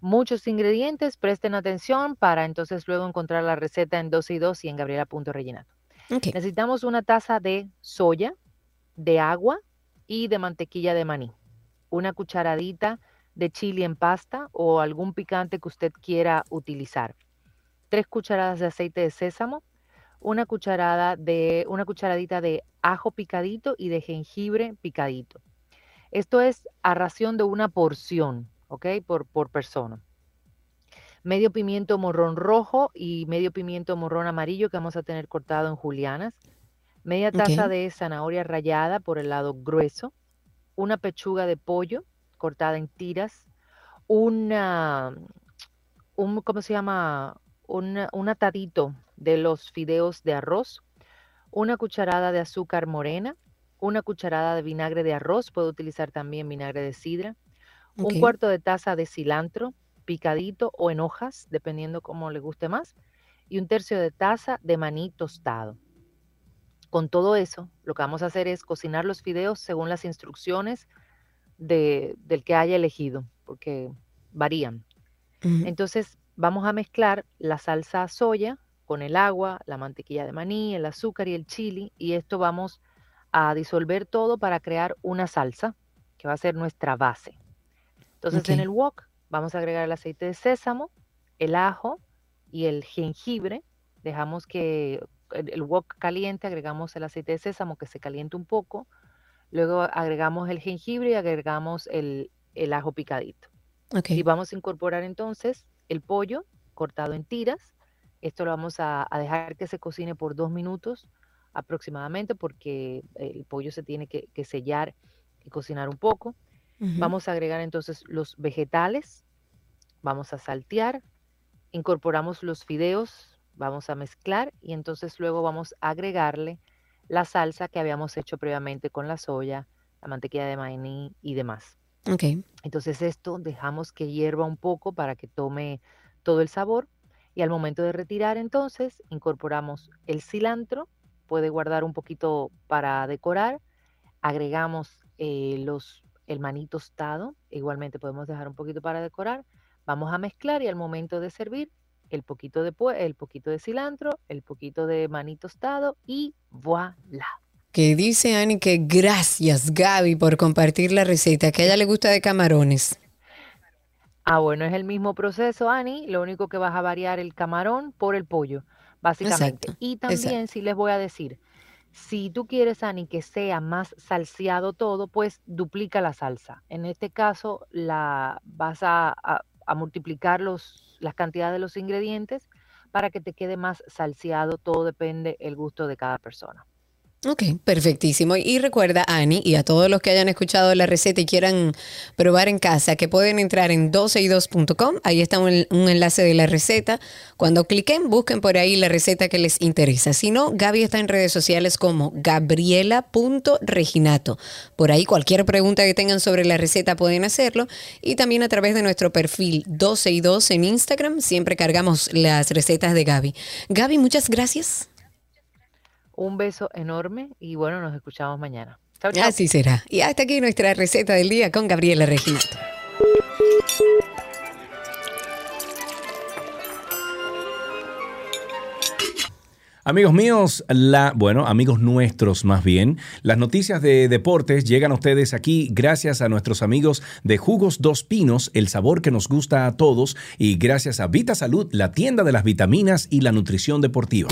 Muchos ingredientes, presten atención para entonces luego encontrar la receta en 12 y 2 y en Gabriela.rellenato. Ok. Necesitamos una taza de soya, de agua y de mantequilla de maní. Una cucharadita de chili en pasta o algún picante que usted quiera utilizar. Tres cucharadas de aceite de sésamo, una cucharada de una cucharadita de ajo picadito y de jengibre picadito. Esto es a ración de una porción, ¿ok? Por, por persona. Medio pimiento morrón rojo y medio pimiento morrón amarillo que vamos a tener cortado en julianas. Media taza de zanahoria rallada por el lado grueso. Una pechuga de pollo cortada en tiras. Una, un, ¿cómo se llama? Un, un atadito de los fideos de arroz. Una cucharada de azúcar morena una cucharada de vinagre de arroz, puedo utilizar también vinagre de sidra, Un cuarto de taza de cilantro picadito o en hojas, dependiendo cómo le guste más, y un tercio de taza de maní tostado. Con todo eso, lo que vamos a hacer es cocinar los fideos según las instrucciones de- del que haya elegido, porque varían. Entonces, vamos a mezclar la salsa soya con el agua, la mantequilla de maní, el azúcar y el chili, y esto vamos a disolver todo para crear una salsa que va a ser nuestra base. Entonces, en el wok vamos a agregar el aceite de sésamo, el ajo y el jengibre. Dejamos que el, el wok caliente, agregamos el aceite de sésamo que se caliente un poco. Luego agregamos el jengibre y agregamos el, el ajo picadito. Ok. Y vamos a incorporar entonces el pollo cortado en tiras. Esto lo vamos a, a dejar que se cocine por dos minutos aproximadamente porque el pollo se tiene que, que sellar y cocinar un poco. Vamos a agregar entonces los vegetales, vamos a saltear, incorporamos los fideos, vamos a mezclar y entonces luego vamos a agregarle la salsa que habíamos hecho previamente con la soya, la mantequilla de maní y demás. Ok. Entonces esto dejamos que hierva un poco para que tome todo el sabor y al momento de retirar entonces incorporamos el cilantro, puede guardar un poquito para decorar, agregamos eh, los, el maní tostado, igualmente podemos dejar un poquito para decorar, vamos a mezclar y al momento de servir el poquito de, el poquito de cilantro, el poquito de maní tostado y voilà. Que dice Ani que gracias Gaby por compartir la receta, que a ella le gusta de camarones. Ah, bueno, es el mismo proceso, Ani. Lo único que vas a variar el camarón por el pollo, básicamente. Exacto, Y también, exacto. si les voy a decir, si tú quieres, Ani, que sea más salseado todo, pues duplica la salsa. En este caso, la vas a, multiplicar los, las cantidades de los ingredientes para que te quede más salseado. Todo depende el gusto de cada persona. Ok, perfectísimo. Y recuerda, Ani, y a todos los que hayan escuchado la receta y quieran probar en casa, que pueden entrar en 12y2.com. Ahí está un, enlace de la receta. Cuando cliquen, busquen por ahí la receta que les interesa. Si no, Gaby está en redes sociales como gabriela.reginato. Por ahí cualquier pregunta que tengan sobre la receta pueden hacerlo. Y también a través de nuestro perfil 12y2 en Instagram, siempre cargamos las recetas de Gaby. Gaby, muchas gracias. Un beso enorme y bueno, nos escuchamos mañana. Chao, chao. Así será. Y hasta aquí nuestra receta del día con Gabriela Reginato. Amigos míos, la, bueno, amigos nuestros más bien, las noticias de deportes llegan a ustedes aquí gracias a nuestros amigos de Jugos Dos Pinos, el sabor que nos gusta a todos, y gracias a Vita Salud, la tienda de las vitaminas y la nutrición deportiva.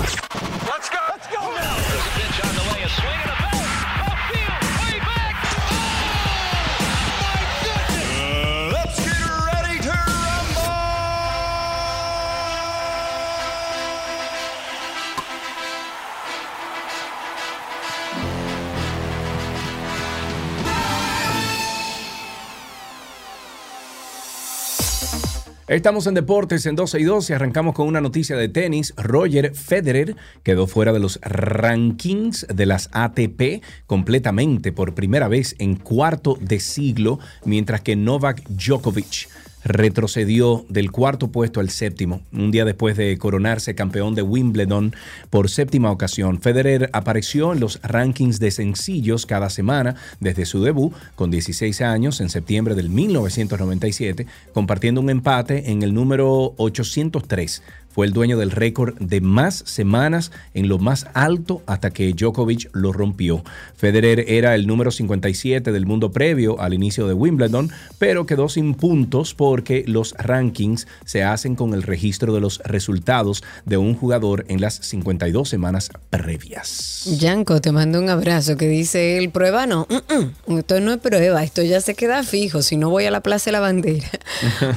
Estamos en deportes en 12 y 2 y arrancamos con una noticia de tenis. Roger Federer quedó fuera de los rankings de las ATP completamente por primera vez en cuarto de siglo, mientras que Novak Djokovic retrocedió del cuarto puesto al séptimo, un día después de coronarse campeón de Wimbledon por séptima ocasión. Federer apareció en los rankings de sencillos cada semana desde su debut con 16 años en septiembre del 1997, compartiendo un empate en el número 803 fue el dueño del récord de más semanas en lo más alto hasta que Djokovic lo rompió. Federer era el número 57 del mundo previo al inicio de Wimbledon, pero quedó sin puntos porque los rankings se hacen con el registro de los resultados de un jugador en las 52 semanas previas. Yanko, te mando un abrazo que dice el prueba no. Mm, mm, esto no es prueba, esto ya se queda fijo. Si no voy a la Plaza de la Bandera.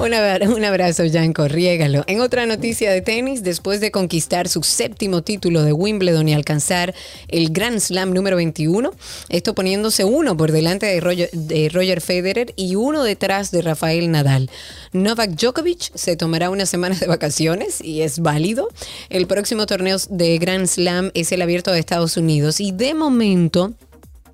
un abrazo, Yanko, riégalo. En otra noticia de tenis, después de conquistar su séptimo título de Wimbledon y alcanzar el Grand Slam número 21, esto poniéndose uno por delante de Roger, de Roger Federer y uno detrás de Rafael Nadal. Novak Djokovic se tomará unas semanas de vacaciones y es válido. El próximo torneo de Grand Slam es el abierto de Estados Unidos y de momento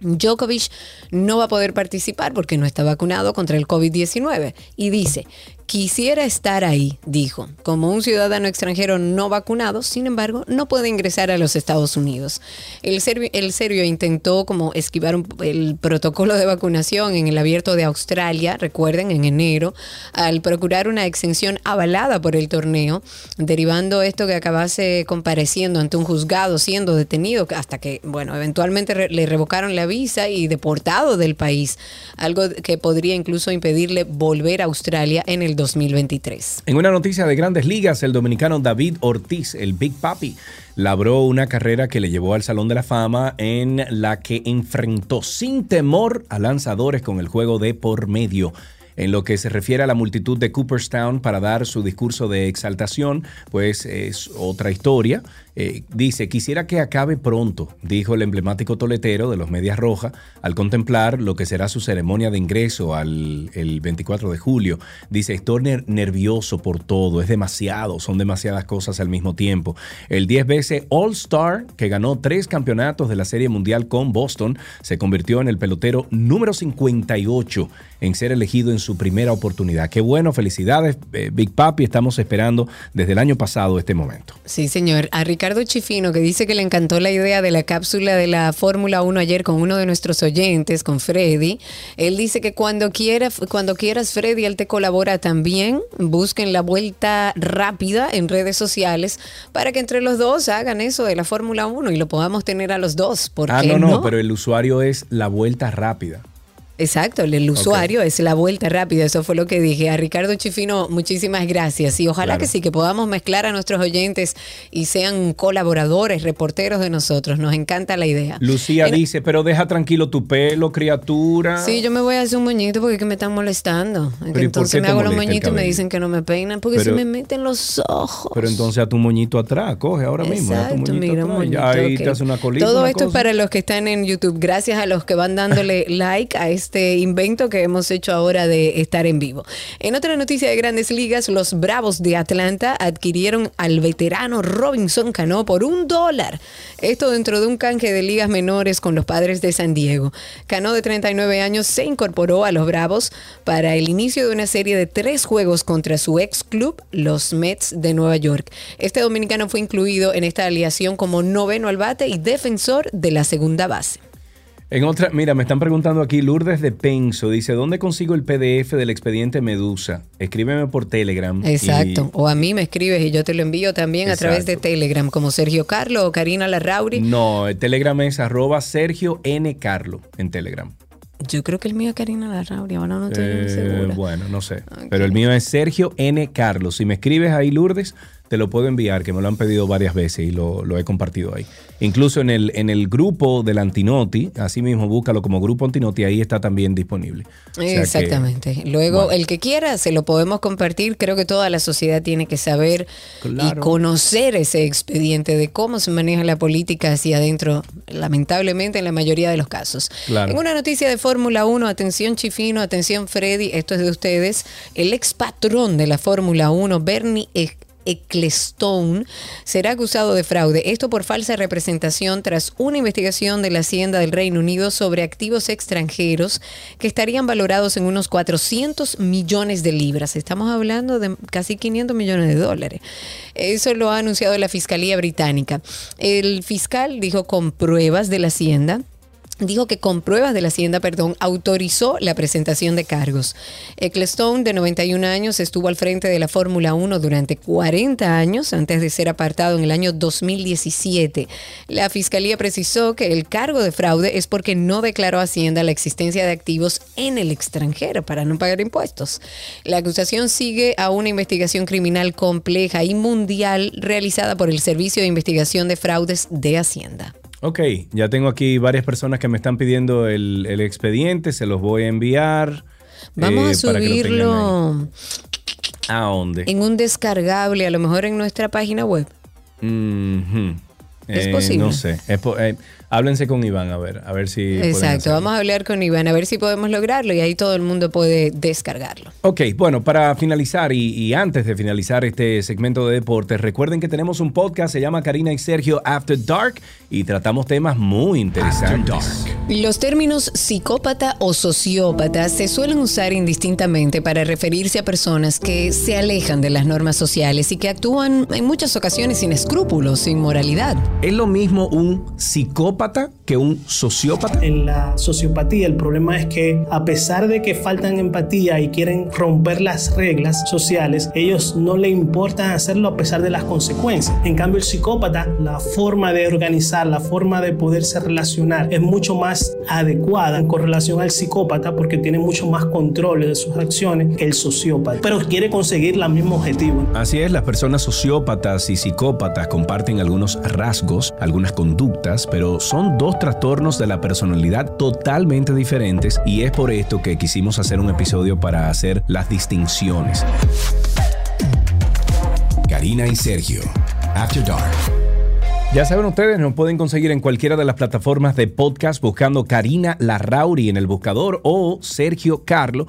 Djokovic no va a poder participar porque no está vacunado contra el COVID-19 y dice, quisiera estar ahí, dijo, como un ciudadano extranjero no vacunado, sin embargo, no puede ingresar a los Estados Unidos. El serbio, el serbio intentó como esquivar un- el protocolo de vacunación en el abierto de Australia, recuerden, en enero, al procurar una exención avalada por el torneo, derivando esto que acabase compareciendo ante un juzgado, siendo detenido hasta que, bueno, eventualmente re- le revocaron la visa y deportado del país, algo que podría incluso impedirle volver a Australia en el 2023. En una noticia de grandes ligas, el dominicano David Ortiz, el Big Papi, labró una carrera que le llevó al Salón de la Fama en la que enfrentó sin temor a lanzadores con el juego de por medio. En lo que se refiere a la multitud de Cooperstown para dar su discurso de exaltación, pues es otra historia. Eh, dice, quisiera que acabe pronto, dijo el emblemático toletero de los Medias Rojas al contemplar lo que será su ceremonia de ingreso al el 24 de julio. Dice, estoy ner- nervioso por todo, es demasiado, son demasiadas cosas al mismo tiempo. El 10 veces All-Star, que ganó tres campeonatos de la Serie Mundial con Boston, se convirtió en el pelotero número 58 en ser elegido en su primera oportunidad. Qué bueno, felicidades, eh, Big Papi, estamos esperando desde el año pasado este momento. Sí, señor. A Ricardo Chifino, que dice que le encantó la idea de la cápsula de la Fórmula 1 ayer con uno de nuestros oyentes, con Freddy. Él dice que cuando, quiera, cuando quieras, Freddy, él te colabora también. Busquen la vuelta rápida en redes sociales para que entre los dos hagan eso de la Fórmula 1 y lo podamos tener a los dos. ¿Por Ah, qué no, no, no? pero el usuario es la vuelta rápida. Exacto, el, el usuario es la vuelta rápida, eso fue lo que dije. A Ricardo Chifino, muchísimas gracias. Y ojalá Claro. que sí, que podamos mezclar a nuestros oyentes y sean colaboradores, reporteros de nosotros. Nos encanta la idea. Lucía En- dice, pero deja tranquilo tu pelo, criatura. Sí, yo me voy a hacer un moñito porque es que me están molestando. Es que ¿y por entonces qué me hago los moñitos y me dicen que no me peinan porque Pero- se me meten los ojos. Pero entonces a tu moñito atrás, coge ahora mismo. haz tu Exacto, moñito mira, atrás, moñito, ahí ok. te hace una colita. Todo una esto es cosa. para los que están en YouTube. Gracias a los que van dándole like a este invento que hemos hecho ahora de estar en vivo. En otra noticia de grandes ligas, los Bravos de Atlanta adquirieron al veterano Robinson Cano por un dólar. Esto dentro de un canje de ligas menores con los padres de San Diego. Cano, de 39 años, se incorporó a los Bravos para el inicio de una serie de tres juegos contra su ex club, los Mets de Nueva York. Este dominicano fue incluido en esta aliación como noveno al bate y defensor de la segunda base. En otra, mira, me están preguntando aquí, Lourdes de Penso, dice, ¿dónde consigo el PDF del expediente Medusa? Escríbeme por Telegram. y- Exacto. O a mí me escribes y yo te lo envío también a través de Telegram, como Sergio Carlo o Karina Larrauri. No, el Telegram es arroba Sergio N. Carlo en Telegram. Yo creo que el mío es Karina Larrauri, ahora no estoy Eh, segura. bueno, no sé. Pero el mío es Sergio N. Carlos. Si me escribes ahí, Lourdes, te lo puedo enviar, que me lo han pedido varias veces y lo, lo he compartido ahí. Incluso en el, en el grupo del Antinoti, así mismo búscalo como grupo Antinoti, ahí está también disponible. O sea que- Exactamente. Luego, bueno. el que quiera, se lo podemos compartir. Creo que toda la sociedad tiene que saber y conocer ese expediente de cómo se maneja la política hacia adentro, lamentablemente en la mayoría de los casos. Claro. En una noticia de Fórmula 1, atención Chifino, atención Freddy, esto es de ustedes. El ex patrón de la Fórmula 1, Bernie Ecclestone será acusado de fraude. Esto por falsa representación tras una investigación de la Hacienda del Reino Unido sobre activos extranjeros que estarían valorados en unos 400 millones de libras. Estamos hablando de casi 500 millones de dólares. Eso lo ha anunciado la Fiscalía Británica. El fiscal dijo con pruebas de la Hacienda dijo que con pruebas de la Hacienda, perdón, autorizó la presentación de cargos. Ecclestone, de 91 años, estuvo al frente de la Fórmula 1 durante 40 años antes de ser apartado en el año 2017. La Fiscalía precisó que el cargo de fraude es porque no declaró a Hacienda la existencia de activos en el extranjero para no pagar impuestos. La acusación sigue a una investigación criminal compleja y mundial realizada por el Servicio de Investigación de Fraudes de Hacienda. Ok, ya tengo aquí varias personas que me están pidiendo el, el expediente, se los voy a enviar. Vamos eh, a ahí. subirlo ¿A dónde? en un descargable, a lo mejor en nuestra página web. ¿Es Eh, posible? No sé. Es po- eh, háblense con Iván, a ver, a ver si. Exacto, vamos a hablar con Iván a ver si podemos lograrlo y ahí todo el mundo puede descargarlo. Ok, bueno, para finalizar y, y antes de finalizar este segmento de deportes, recuerden que tenemos un podcast, se llama Karina y Sergio After Dark y tratamos temas muy interesantes. Los términos psicópata o sociópata se suelen usar indistintamente para referirse a personas que se alejan de las normas sociales y que actúan en muchas ocasiones sin escrúpulos, sin moralidad. ¿Es lo mismo un psicópata que un sociópata? En la sociopatía el problema es que a pesar de que faltan empatía y quieren romper las reglas sociales, ellos no le importa hacerlo a pesar de las consecuencias. En cambio el psicópata, la forma de organizar, la forma de poderse relacionar es mucho más adecuada con relación al psicópata porque tiene mucho más control de sus acciones que el sociópata, pero quiere conseguir el mismo objetivo. Así es, las personas sociópatas y psicópatas comparten algunos rasgos, algunas conductas, pero son dos trastornos de la personalidad totalmente diferentes y es por esto que quisimos hacer un episodio para hacer las distinciones. Karina y Sergio, After Dark. Ya saben ustedes, nos pueden conseguir en cualquiera de las plataformas de podcast buscando Karina Larrauri en el buscador o Sergio Carlo.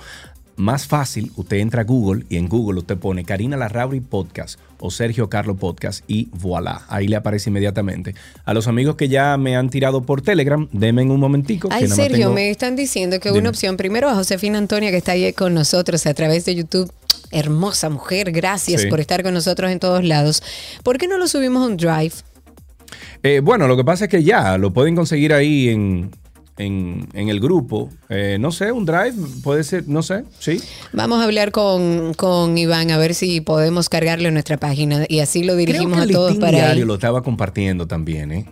Más fácil, usted entra a Google y en Google usted pone Karina Larrauri Podcast o Sergio Carlo Podcast y voilà, ahí le aparece inmediatamente. A los amigos que ya me han tirado por Telegram, denme un momentico. Ay, que Sergio, tengo- me están diciendo que Dime. una opción, primero a Josefina Antonia, que está ahí con nosotros a través de YouTube. Hermosa mujer, gracias Sí. por estar con nosotros en todos lados. ¿Por qué no lo subimos a un drive? Eh, bueno, lo que pasa es que ya lo pueden conseguir ahí en, en, en el grupo. Eh, no sé, un drive, puede ser, no sé, sí. Vamos a hablar con, con Iván a ver si podemos cargarlo en nuestra página y así lo Creo dirigimos que a el todos listín para diario lo estaba compartiendo también, ¿eh?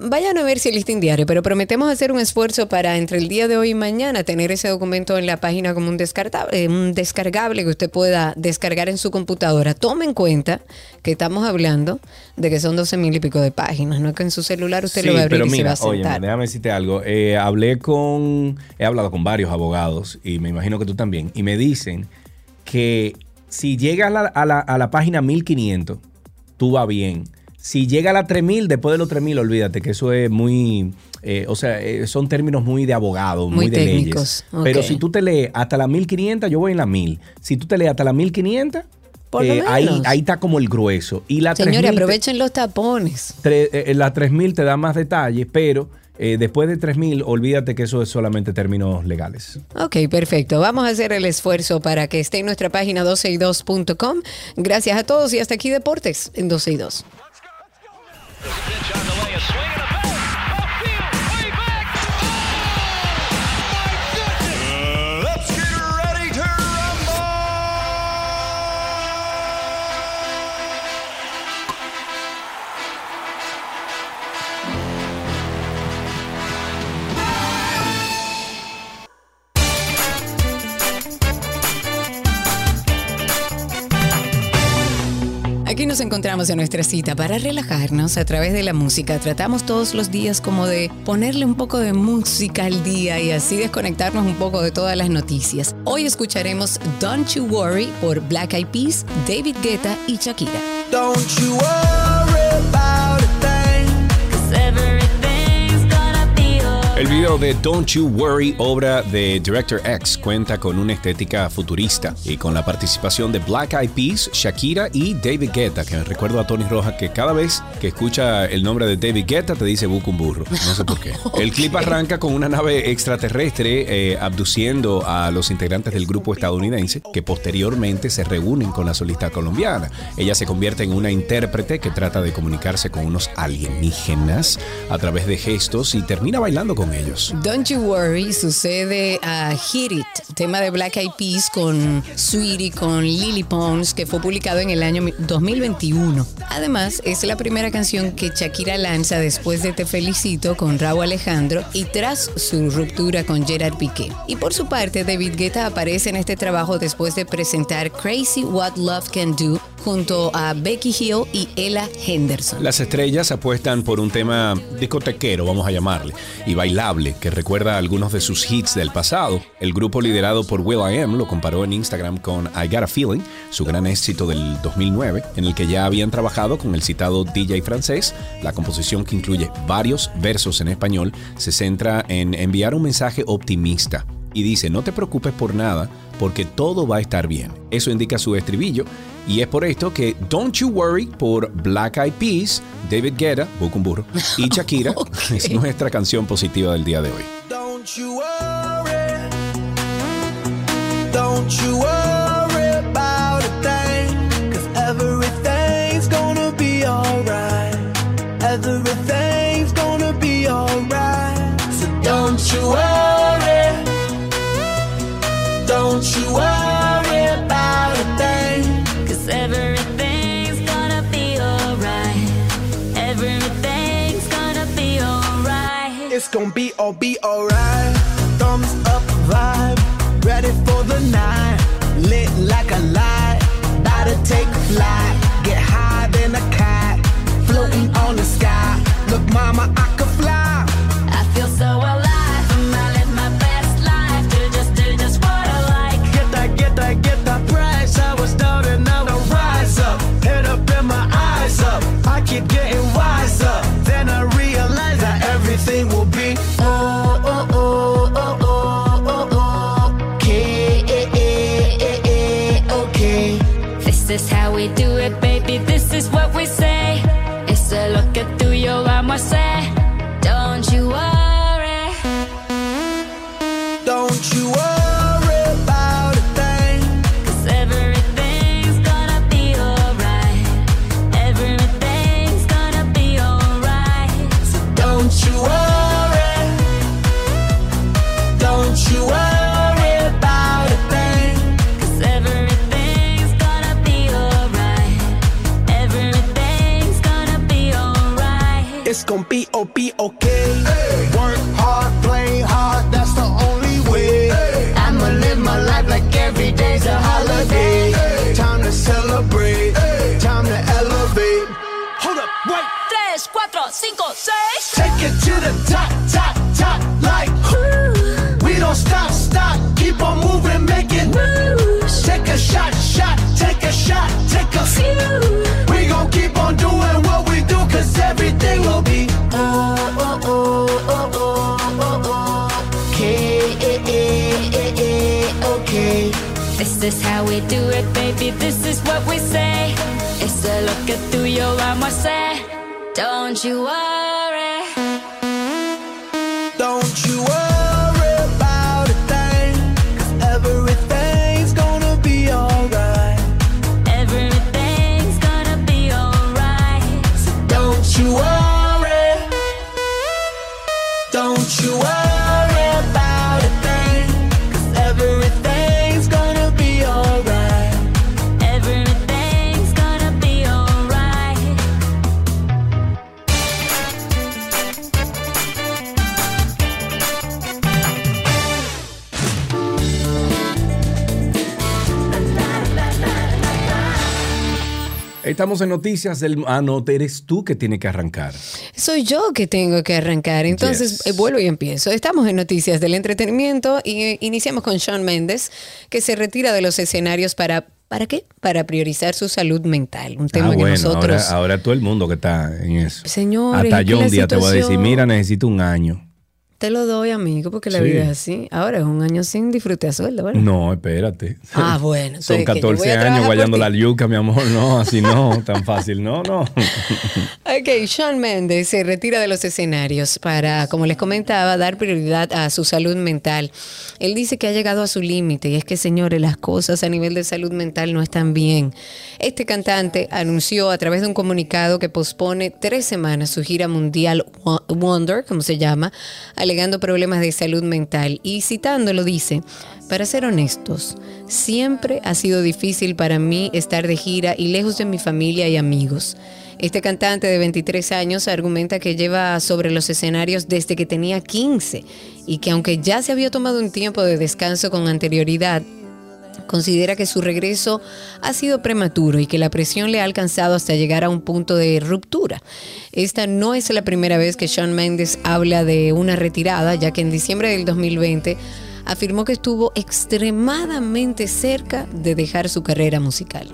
Vayan a ver si el listín diario, pero prometemos hacer un esfuerzo para entre el día de hoy y mañana tener ese documento en la página como un descartable, un descargable que usted pueda descargar en su computadora. Tome en cuenta que estamos hablando de que son 12 mil y pico de páginas, no es que en su celular usted Sí, lo va a abrir pero y se va mira, a oye, sentar. déjame decirte algo. Eh, hablé con, he hablado con varios abogados y me imagino que tú también, y me dicen que si llega a la, a la, a la página 1500, tú va bien. Si llega a la 3000, después de los 3000, olvídate que eso es muy, eh, o sea, eh, son términos muy de abogado, muy, Muy de técnicos, leyes. Pero ok. si tú te lees hasta la 1500, yo voy en la 1000. Si tú te lees hasta la 1500, Por lo eh, ahí, ahí está como el grueso. Y la Señores, 3000 te- aprovechen los tapones. Tre- eh, la 3000 te da más detalles, pero eh, después de 3000, olvídate que eso es solamente términos legales. Ok, perfecto. Vamos a hacer el esfuerzo para que esté en nuestra página 12y2.com. Gracias a todos y hasta aquí Deportes en 12 y 2. The pitch on delay, a swing and a Aquí nos encontramos en nuestra cita para relajarnos a través de la música. Tratamos todos los días como de ponerle un poco de música al día y así desconectarnos un poco de todas las noticias. Hoy escucharemos Don't You Worry por Black Eyed Peas, David Guetta y Shakira. Don't you worry El video de Don't You Worry, obra de Director X, cuenta con una estética futurista y con la participación de Black Eyed Peas, Shakira y David Guetta, que recuerdo a Tony Roja que cada vez que escucha el nombre de David Guetta te dice busca un burro. No sé por qué. El clip arranca con una nave extraterrestre eh, abduciendo a los integrantes del grupo estadounidense que posteriormente se reúnen con la solista colombiana. Ella se convierte en una intérprete que trata de comunicarse con unos alienígenas a través de gestos y termina bailando con ellos. Don't You Worry sucede a Hit It, tema de Black Eyed Peas con Sweetie, con Lily Pons, que fue publicado en el año 2021. Además, es la primera canción que Shakira lanza después de Te Felicito con Raúl Alejandro y tras su ruptura con Gerard Piqué. Y por su parte, David Guetta aparece en este trabajo después de presentar Crazy What Love Can Do junto a Becky Hill y Ella Henderson. Las estrellas apuestan por un tema discotequero, vamos a llamarle, y bailable, que recuerda algunos de sus hits del pasado. El grupo liderado por Will I Am lo comparó en Instagram con I Got a Feeling, su gran éxito del 2009, en el que ya habían trabajado con el citado DJ francés. La composición, que incluye varios versos en español, se centra en enviar un mensaje optimista y dice, no te preocupes por nada, porque todo va a estar bien. Eso indica su estribillo y es por esto que Don't You Worry por Black Eyed Peas, David Guetta, burro, y Shakira es nuestra canción positiva del día de hoy. Don't you worry. Don't you worry gonna be alright. Thumbs up vibe, ready for the night. Lit like a light, about to take flight. Get high than a cat, floating on the sky. Look, mama, I This is how we do it, baby. This is what we say. It's a look at tuyo, vamos a hacer. Don't you worry. Estamos en noticias del... Ah, no, eres tú que tiene que arrancar. Soy yo que tengo que arrancar. Entonces, Yes. eh, vuelvo y empiezo. Estamos en noticias del entretenimiento y eh, iniciamos con Shawn Mendes, que se retira de los escenarios para... ¿Para qué? Para priorizar su salud mental. Un tema ah, que bueno, nosotros... ahora, ahora todo el mundo que está en eso. Que yo la un día te voy a decir, mira, necesito un año. Te lo doy, amigo, porque la Sí. vida es así. Ahora es un año sin disfrute a sueldo, ¿verdad? No, espérate. Ah, bueno, Son entonces, que yo voy 14 a trabajar años guayando la yuca, mi amor. No, así no, tan fácil. No, no. Ok, Shawn Mendes se retira de los escenarios para, como les comentaba, dar prioridad a su salud mental. Él dice que ha llegado a su límite y es que, señores, las cosas a nivel de salud mental no están bien. Este cantante anunció a través de un comunicado que pospone tres semanas su gira mundial Wo- Wonder, como se llama, alegando problemas de salud mental. Y citándolo dice, para ser honestos, siempre ha sido difícil para mí estar de gira y lejos de mi familia y amigos. Este cantante de 23 años argumenta que lleva sobre los escenarios desde que tenía 15 y que aunque ya se había tomado un tiempo de descanso con anterioridad, considera que su regreso ha sido prematuro y que la presión le ha alcanzado hasta llegar a un punto de ruptura. Esta no es la primera vez que Shawn Mendes habla de una retirada, ya que en diciembre del 2020 afirmó que estuvo extremadamente cerca de dejar su carrera musical.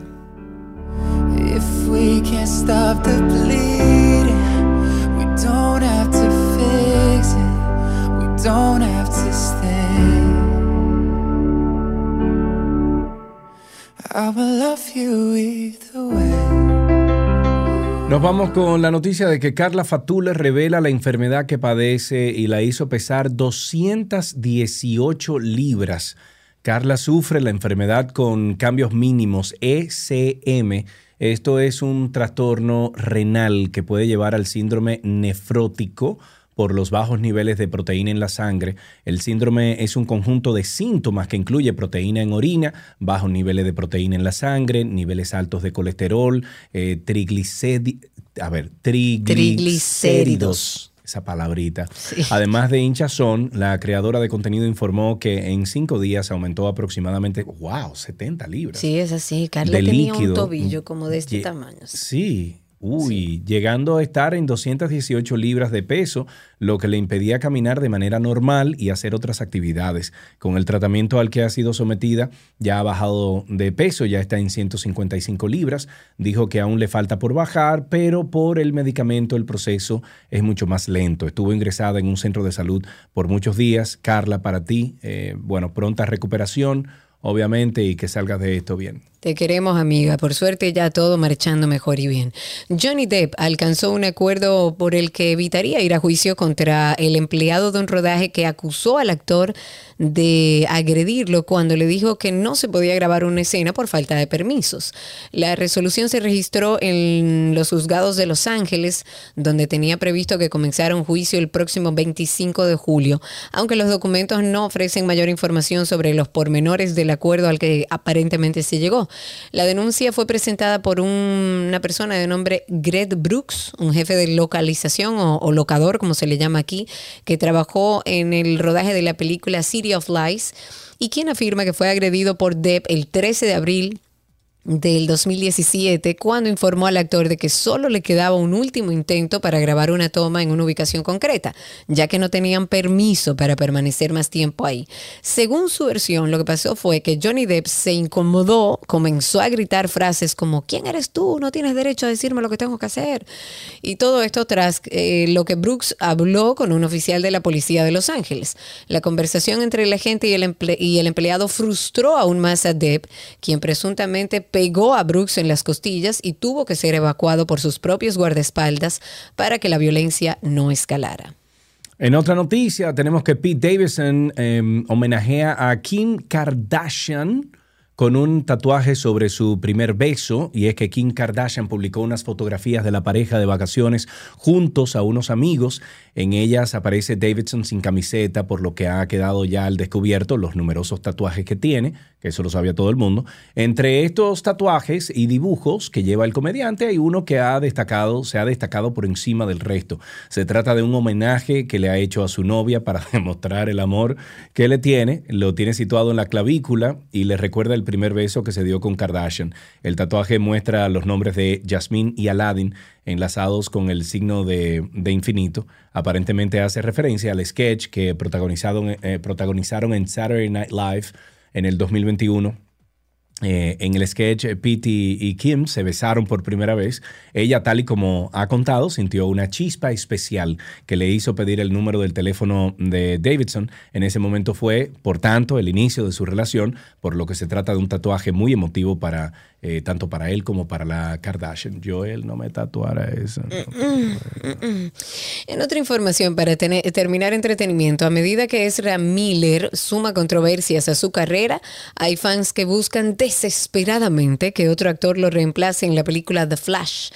Nos vamos con la noticia de que Carla Fatule revela la enfermedad que padece y la hizo pesar 218 libras. Carla sufre la enfermedad con cambios mínimos ECM. Esto es un trastorno renal que puede llevar al síndrome nefrótico por los bajos niveles de proteína en la sangre. El síndrome es un conjunto de síntomas que incluye proteína en orina, bajos niveles de proteína en la sangre, niveles altos de colesterol, eh, triglicéridos, a ver, triglicéridos. Esa palabrita. Además de hinchazón, la creadora de contenido informó que en cinco días aumentó aproximadamente, wow, 70 libras. Sí, es así. Carla De tenía un tobillo como de este Ye- tamaño. Sí, uy, llegando a estar en 218 libras de peso, lo que le impedía caminar de manera normal y hacer otras actividades. Con el tratamiento al que ha sido sometida, ya ha bajado de peso, ya está en 155 libras. Dijo que aún le falta por bajar, pero por el medicamento el proceso es mucho más lento. Estuvo ingresada en un centro de salud por muchos días. Carla, para ti, eh, bueno, pronta recuperación, obviamente, y que salgas de esto bien. Te queremos, amiga. Por suerte ya todo marchando mejor y bien. Johnny Depp alcanzó un acuerdo por el que evitaría ir a juicio contra el empleado de un rodaje que acusó al actor de agredirlo cuando le dijo que no se podía grabar una escena por falta de permisos. La resolución se registró en los juzgados de Los Ángeles, donde tenía previsto que comenzara un juicio el próximo 25 de julio, aunque los documentos no ofrecen mayor información sobre los pormenores del acuerdo al que aparentemente se llegó. La denuncia fue presentada por un- una persona de nombre Greg Brooks, un jefe de localización o, o locador, como se le llama aquí, que trabajó en el rodaje de la película City of Lies y quien afirma que fue agredido por Depp el 13 de abril del 2017 cuando informó al actor de que solo le quedaba un último intento para grabar una toma en una ubicación concreta, ya que no tenían permiso para permanecer más tiempo ahí. Según su versión, lo que pasó fue que Johnny Depp se incomodó, comenzó a gritar frases como ¿Quién eres tú? No tienes derecho a decirme lo que tengo que hacer. Y todo esto tras eh, lo que Brooks habló con un oficial de la policía de Los Ángeles. La conversación entre el agente y el, y el empleado frustró aún más a Depp, quien presuntamente pegó a Brooks en las costillas y tuvo que ser evacuado por sus propios guardaespaldas para que la violencia no escalara. En otra noticia, tenemos que Pete Davidson eh, homenajea a Kim Kardashian con un tatuaje sobre su primer beso, y es que Kim Kardashian publicó unas fotografías de la pareja de vacaciones juntos a unos amigos. En ellas aparece Davidson sin camiseta, por lo que ha quedado ya al descubierto los numerosos tatuajes que tiene, que eso lo sabía todo el mundo. Entre estos tatuajes y dibujos que lleva el comediante, hay uno que ha destacado, se ha destacado por encima del resto. Se trata de un homenaje que le ha hecho a su novia para demostrar el amor que le tiene. Lo tiene situado en la clavícula y le recuerda el el primer beso que se dio con Kardashian. El tatuaje muestra los nombres de Jasmine y Aladdin enlazados con el signo de, de infinito. Aparentemente hace referencia al sketch que protagonizaron, eh, protagonizaron en Saturday Night Live en el 2021. Eh, en el sketch, eh, Pete y, y Kim se besaron por primera vez. Ella, tal y como ha contado, sintió una chispa especial que le hizo pedir el número del teléfono de Davidson. En ese momento fue, por tanto, el inicio de su relación, por lo que se trata de un tatuaje muy emotivo para eh, tanto para él como para la Kardashian. Yo él no me tatuara eso. En otra información, para terminar entretenimiento, a medida que Ezra Miller suma controversias a su carrera, hay fans que buscan desesperadamente que otro actor lo reemplace en la película The Flash.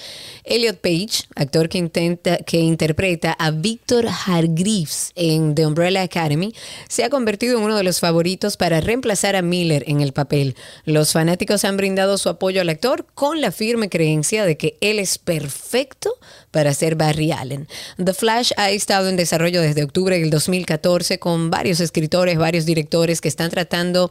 Elliot Page, actor que, intenta, que interpreta a Victor Hargreaves en The Umbrella Academy, se ha convertido en uno de los favoritos para reemplazar a Miller en el papel. Los fanáticos han brindado su apoyo al actor con la firme creencia de que él es perfecto para ser Barry Allen. The Flash ha estado en desarrollo desde octubre del 2014 con varios escritores, varios directores que están tratando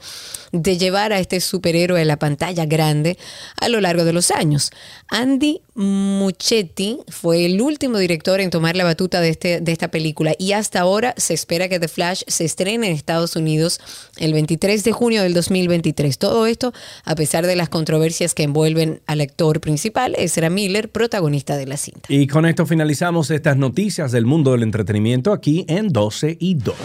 de llevar a este superhéroe a la pantalla grande a lo largo de los años. Andy Muchetti fue el último director en tomar la batuta de, este, de esta película y hasta ahora se espera que The Flash se estrene en Estados Unidos el 23 de junio del 2023. Todo esto a pesar de las controversias que envuelven al actor principal, Ezra Miller, protagonista de la cinta. Con esto finalizamos estas noticias del mundo del entretenimiento aquí en 12 y 2.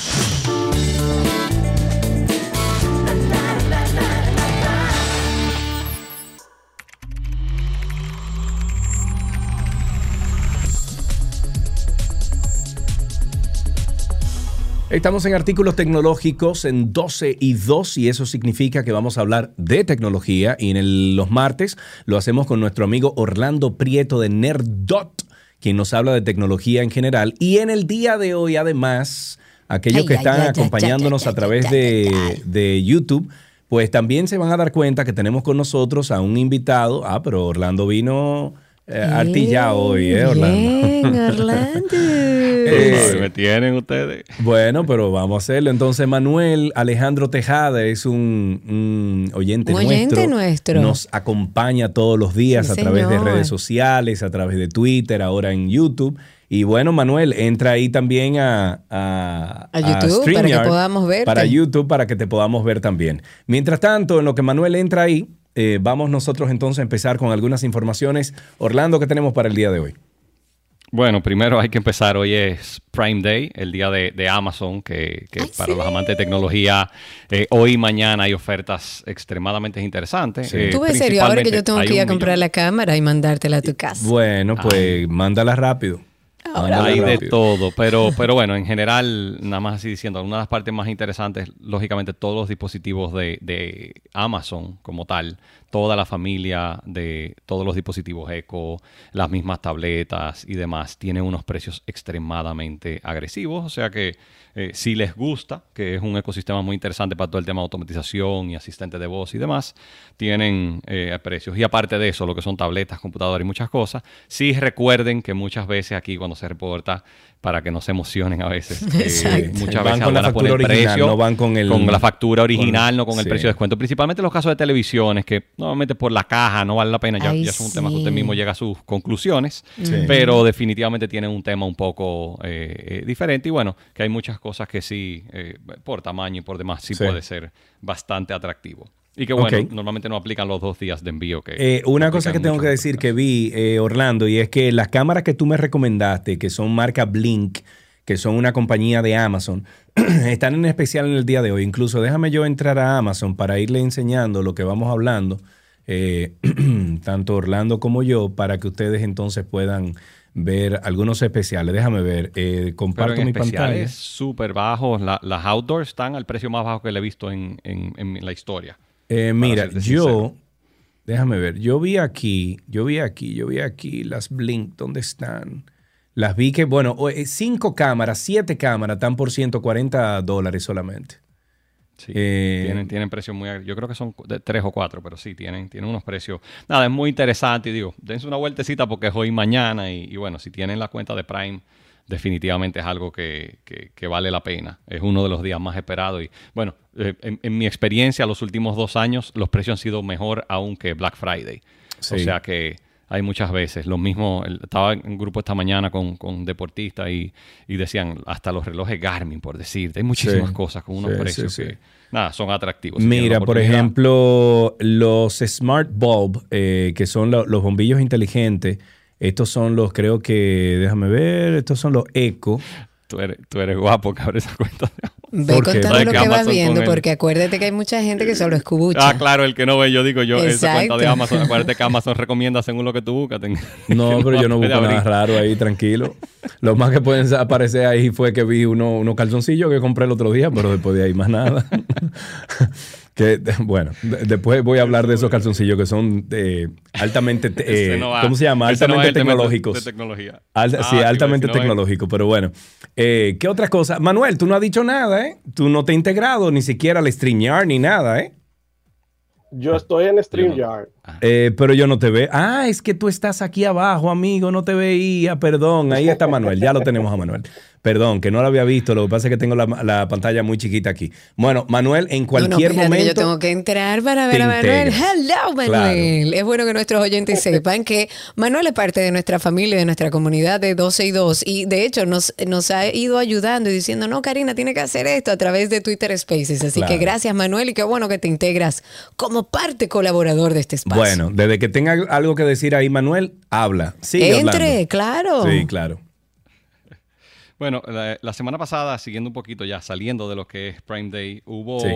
Estamos en artículos tecnológicos en 12 y 2 y eso significa que vamos a hablar de tecnología y en los martes lo hacemos con nuestro amigo Orlando Prieto de Nerdot, quien nos habla de tecnología en general. Y en el día de hoy además, aquellos Ay, que están ay, ay, acompañándonos a través de, de YouTube, pues también se van a dar cuenta que tenemos con nosotros a un invitado. Ah, pero Orlando vino eh, artillado hoy, ¿eh, Orlando? Bien, Orlando. Eh, me tienen ustedes. Bueno, pero vamos a hacerlo. Entonces, Manuel Alejandro Tejada es un, un oyente, Un oyente nuestro. Nos acompaña todos los días Sí, a través de redes sociales, a través de Twitter, ahora en YouTube. Y bueno, Manuel, entra ahí también a, a, A YouTube, para que podamos verte. Para YouTube, para que te podamos ver también. Mientras tanto, en lo que Manuel entra ahí, eh, vamos nosotros entonces a empezar con algunas informaciones. Orlando, ¿qué tenemos para el día de hoy? Bueno, primero hay que empezar. Hoy es Prime Day, el día de, de Amazon, que, que para los amantes de tecnología, eh, hoy y mañana hay ofertas extremadamente interesantes. Eh, Tú ves serio, ahora que yo tengo que ir a comprar la cámara y mandártela a tu casa. Bueno, pues mándala rápido. Hay de rápido. todo, pero, pero bueno, en general, nada más así diciendo, una de las partes más interesantes, lógicamente, todos los dispositivos de, de Amazon como tal, toda la familia de todos los dispositivos Echo, las mismas tabletas y demás, tienen unos precios extremadamente agresivos, o sea que eh, si les gusta, que es un ecosistema muy interesante para todo el tema de automatización y asistente de voz y demás, tienen eh, precios. Y aparte de eso, lo que son tabletas, computadoras y muchas cosas, sí recuerden que muchas veces aquí cuando se reporta, para que no se emocionen a veces, eh, Exacto. muchas Van veces con la van a poner factura original, precio, no van con el- la factura original, con- no con el sí. precio de descuento. Principalmente en los casos de televisiones, que normalmente por la caja no vale la pena, ya, Ay, ya es un tema que usted mismo llega a sus conclusiones, Sí. pero definitivamente tiene un tema un poco eh, eh, diferente y bueno, que hay muchas cosas que sí, eh, por tamaño y por demás, sí, Sí. puede ser bastante atractivo. Y que bueno, normalmente no aplican los dos días de envío. Que Eh, una cosa que tengo que decir que vi, eh, Orlando, y es que las cámaras que tú me recomendaste, que son marca Blink, que son una compañía de Amazon, están en especial en el día de hoy. Incluso déjame yo entrar a Amazon para irle enseñando lo que vamos hablando, eh, tanto Orlando como yo, para que ustedes entonces puedan ver algunos especiales. Déjame ver, eh, Pero comparto en mi pantalla. especiales súper bajos. La- las outdoors están al precio más bajo que le he visto en, en- en la historia. Eh, mira, yo, sincero. déjame ver, yo vi aquí, yo vi aquí, yo vi aquí las Blink, ¿dónde están? Las vi que, bueno, eh, cinco cámaras, siete cámaras están por 140 dólares solamente. Sí, Eh, tienen, tienen precios muy... Yo creo que son de tres o cuatro, pero sí, tienen, tienen unos precios... Nada, es muy interesante y digo, dense una vueltecita porque es hoy mañana y, y bueno, si tienen la cuenta de Prime, definitivamente es algo que, que- que vale la pena. Es uno de los días más esperados. Y bueno, eh, en, en mi experiencia, los últimos dos años, los precios han sido mejor aún que Black Friday. O sea que hay muchas veces. Lo mismo, estaba en un grupo esta mañana con, con deportistas y, y decían hasta los relojes Garmin, por decirte. Hay muchísimas Sí. cosas con unos Sí, precios sí, que, nada, son atractivos. Si Mira, por ejemplo, los Smart Bulb, eh, que son lo- los bombillos inteligentes, estos son los, creo que, déjame ver, estos son los Eco. Tú eres, tú eres guapo que abres esa cuenta. Ve ¿Por contando ¿Sabes lo que que vas viendo, porque acuérdate que hay mucha gente que solo escucha. Ah, claro, el que no ve, yo digo yo, esa cuenta de Exacto. Amazon, acuérdate que Amazon recomienda según lo que tú buscas. No, pero yo no busco nada abrir. raro ahí, tranquilo. Lo más que pueden aparecer ahí fue que vi uno- unos calzoncillos que compré el otro día, pero después de ahí más nada. que, bueno, de- después voy a hablar de esos calzoncillos que son eh, altamente, eh, no va- ¿cómo se llama? no Altamente tecnológicos. de tecnología. Ah, sí, altamente si no es- tecnológico, pero bueno. Eh, ¿Qué otra cosa? Manuel, tú no has dicho nada, ¿eh? Tú no te has integrado ni siquiera al StreamYard ni nada, ¿eh? Yo estoy en StreamYard. Eh, pero yo no te veo. Ah, es que tú estás aquí abajo, amigo, no te veía, perdón. Ahí está Manuel, ya lo tenemos a Manuel. Perdón, que no lo había visto, lo que pasa es que tengo la, la pantalla muy chiquita aquí. Bueno, Manuel, en No, no, cualquier espérate, que momento... Yo tengo que entrar para ver a Manuel. integras. Hello, Manuel. Es bueno que nuestros oyentes sepan que Manuel es parte de nuestra familia, de nuestra comunidad de 12 y 2. Y de hecho nos, nos ha ido ayudando y diciendo, no, Karina, tiene que hacer esto a través de Twitter Spaces. Así Claro. que gracias, Manuel, y qué bueno que te integras como parte colaborador de este espacio. Bueno, desde que tenga algo que decir ahí, Manuel, habla. Sigue Entre, hablando. claro. Sí, claro. Bueno, la, la semana pasada, siguiendo un poquito ya, saliendo de lo que es Prime Day, hubo Sí.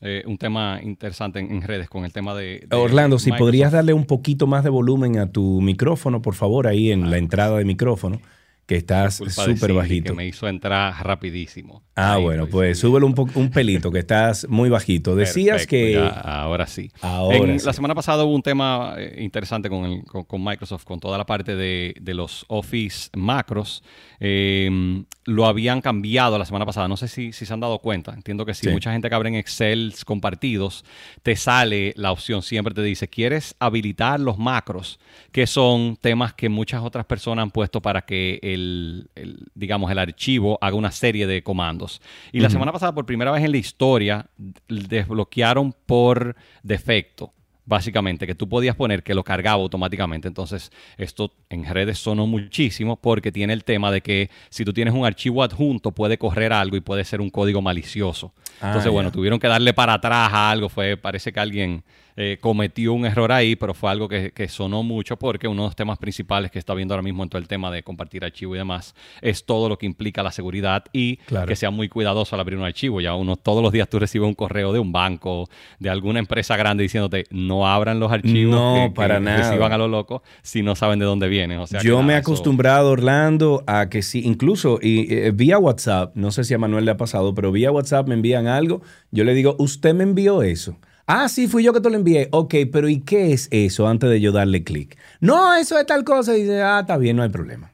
eh, un tema interesante en, en redes con el tema de... de Orlando, si Microsoft. podrías darle un poquito más de volumen a tu micrófono, por favor, ahí en la entrada de micrófono, que estás súper bajito. Que me hizo entrar rapidísimo. Ah, bueno, pues súbelo un, un pelito, que estás muy bajito. Decías Perfecto, que... ya, ahora sí. Ahora En- sí. La semana pasada hubo un tema eh, interesante con, el- con- con Microsoft, con toda la parte de, de los Office macros. Eh, lo habían cambiado la semana pasada. No sé si, si se han dado cuenta. Entiendo que sí. Sí. Mucha gente que abre en Excel compartidos, te sale la opción, siempre te dice, ¿quieres habilitar los macros? Que son temas que muchas otras personas han puesto para que el, el, digamos, el archivo haga una serie de comandos. Y la semana pasada, por primera vez en la historia, desbloquearon por defecto. Básicamente, que tú podías poner que lo cargaba automáticamente. Entonces, esto en redes sonó muchísimo porque tiene el tema de que si tú tienes un archivo adjunto, puede correr algo y puede ser un código malicioso. Ah, Entonces, bueno, tuvieron que darle para atrás a algo. Fue, parece que alguien eh, cometió un error ahí, pero fue algo que, que sonó mucho porque uno de los temas principales que está viendo ahora mismo en todo el tema de compartir archivo y demás es todo lo que implica la seguridad y Claro. que sea muy cuidadoso al abrir un archivo. Ya uno todos los días tú recibes un correo de un banco, de alguna empresa grande diciéndote no abran los archivos No, que, que para nada. reciban a lo loco si no saben de dónde vienen. O sea, que Yo me he eso- acostumbrado, Orlando, a que sí, incluso y, eh, vía WhatsApp, no sé si a Manuel le ha pasado, pero vía WhatsApp me envían algo, yo le digo, usted me envió eso. Ah, sí, fui yo que te lo envié. Ok, pero ¿y qué es eso antes de yo darle clic? No, eso es tal cosa. Y dice, ah, está bien, no hay problema.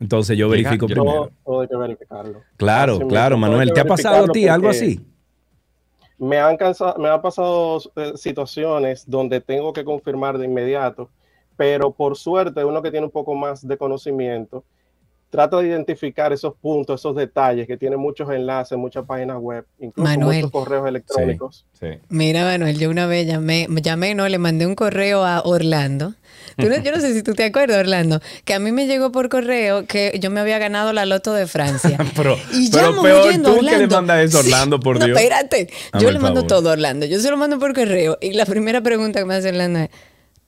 Entonces yo verifico primero. Todo, hay que verificarlo. Claro, Así claro, Manuel. ¿Te ha pasado a ti algo así? Me han, cansado, me han pasado eh, situaciones donde tengo que confirmar de inmediato, pero por suerte uno que tiene un poco más de conocimiento trata de identificar esos puntos, esos detalles que tienen muchos enlaces, muchas páginas web, incluso Manuel. muchos correos electrónicos. Mira, Manuel, yo una vez llamé, llamé, no, le mandé un correo a Orlando. Tú no- yo no sé si tú te acuerdas, Orlando, que a mí me llegó por correo que yo me había ganado la loto de Francia. Pero, Y pero llamo peor huyendo, tú que le Orlando. mandas eso, Orlando, por no, Dios. espérate. Hazme Yo le mando favor. todo a Orlando. Yo se lo mando por correo. Y la primera pregunta que me hace Orlando es,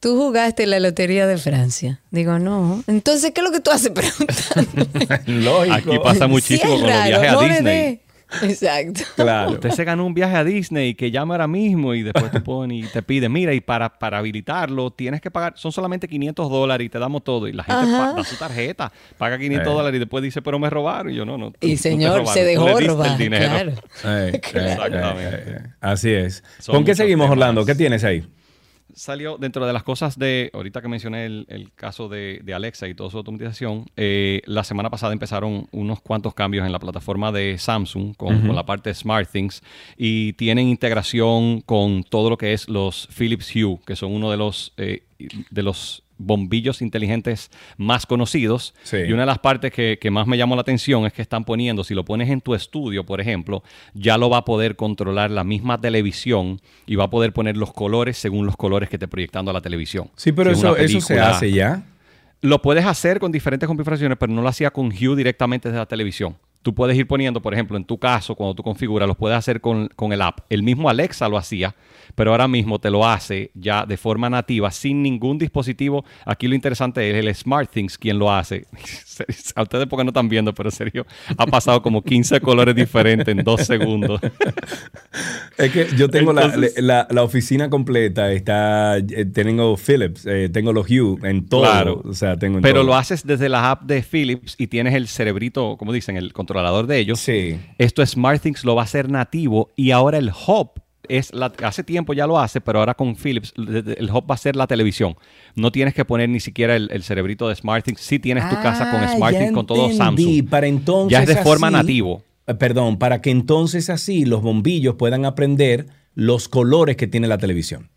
¿tú jugaste la lotería de Francia? Digo, no. Entonces, ¿qué es lo que tú haces preguntando? Lógico. Aquí pasa muchísimo Sí, con los viajes a no Disney. Exacto. Claro. Usted se ganó un viaje a Disney que llama ahora mismo y después te ponen y te pide, mira, y para, para habilitarlo tienes que pagar, son solamente 500 dólares y te damos todo. Y la gente Ajá. da su tarjeta, paga 500 Eh. dólares y después dice, pero me robaron. Y yo, no, no. tú- Y señor, se dejó robar, dinero. claro. Eh, eh, Exactamente. eh, eh, Así es. Son ¿Con qué seguimos, temas. Orlando? ¿Qué tienes ahí? Salió dentro de las cosas de, ahorita que mencioné el, el caso de, de Alexa y toda su automatización, eh, la semana pasada empezaron unos cuantos cambios en la plataforma de Samsung con, la parte de SmartThings y tienen integración con todo lo que es los Philips Hue, que son uno de los, eh, de los bombillos inteligentes más conocidos. Sí. Y una de las partes que, que más me llamó la atención es que están poniendo, si lo pones en tu estudio, por ejemplo, ya lo va a poder controlar la misma televisión y va a poder poner los colores según los colores que esté proyectando la televisión. Sí, pero Si eso, eso se hace ya. Lo puedes hacer con diferentes configuraciones, pero no lo hacía con Hue directamente desde la televisión. Tú puedes ir poniendo, por ejemplo, en tu caso, cuando tú configuras, los puedes hacer con, con el app. El mismo Alexa lo hacía, pero ahora mismo te lo hace ya de forma nativa, sin ningún dispositivo. Aquí lo interesante es el SmartThings quien lo hace. A ustedes porque no están viendo, pero en serio, ha pasado como 15 colores diferentes en dos segundos. Es que yo tengo la- Entonces- la, la oficina completa, está, eh, tengo Philips, eh, tengo los Hue en todo. Claro. O sea, tengo en Pero todo. lo haces desde la app de Philips y tienes el cerebrito, como dicen, el controlador de ellos. Sí. Esto SmartThings lo va a hacer nativo y ahora el hub es la, hace tiempo ya lo hace, pero ahora con Philips el hub va a ser la televisión. No tienes que poner ni siquiera el, el cerebrito de SmartThings. Si tienes tu casa con Ah, SmartThings con todo. Samsung. Para entonces ya es de forma nativo. eh, Perdón, para que entonces así los bombillos puedan aprender los colores que tiene la televisión.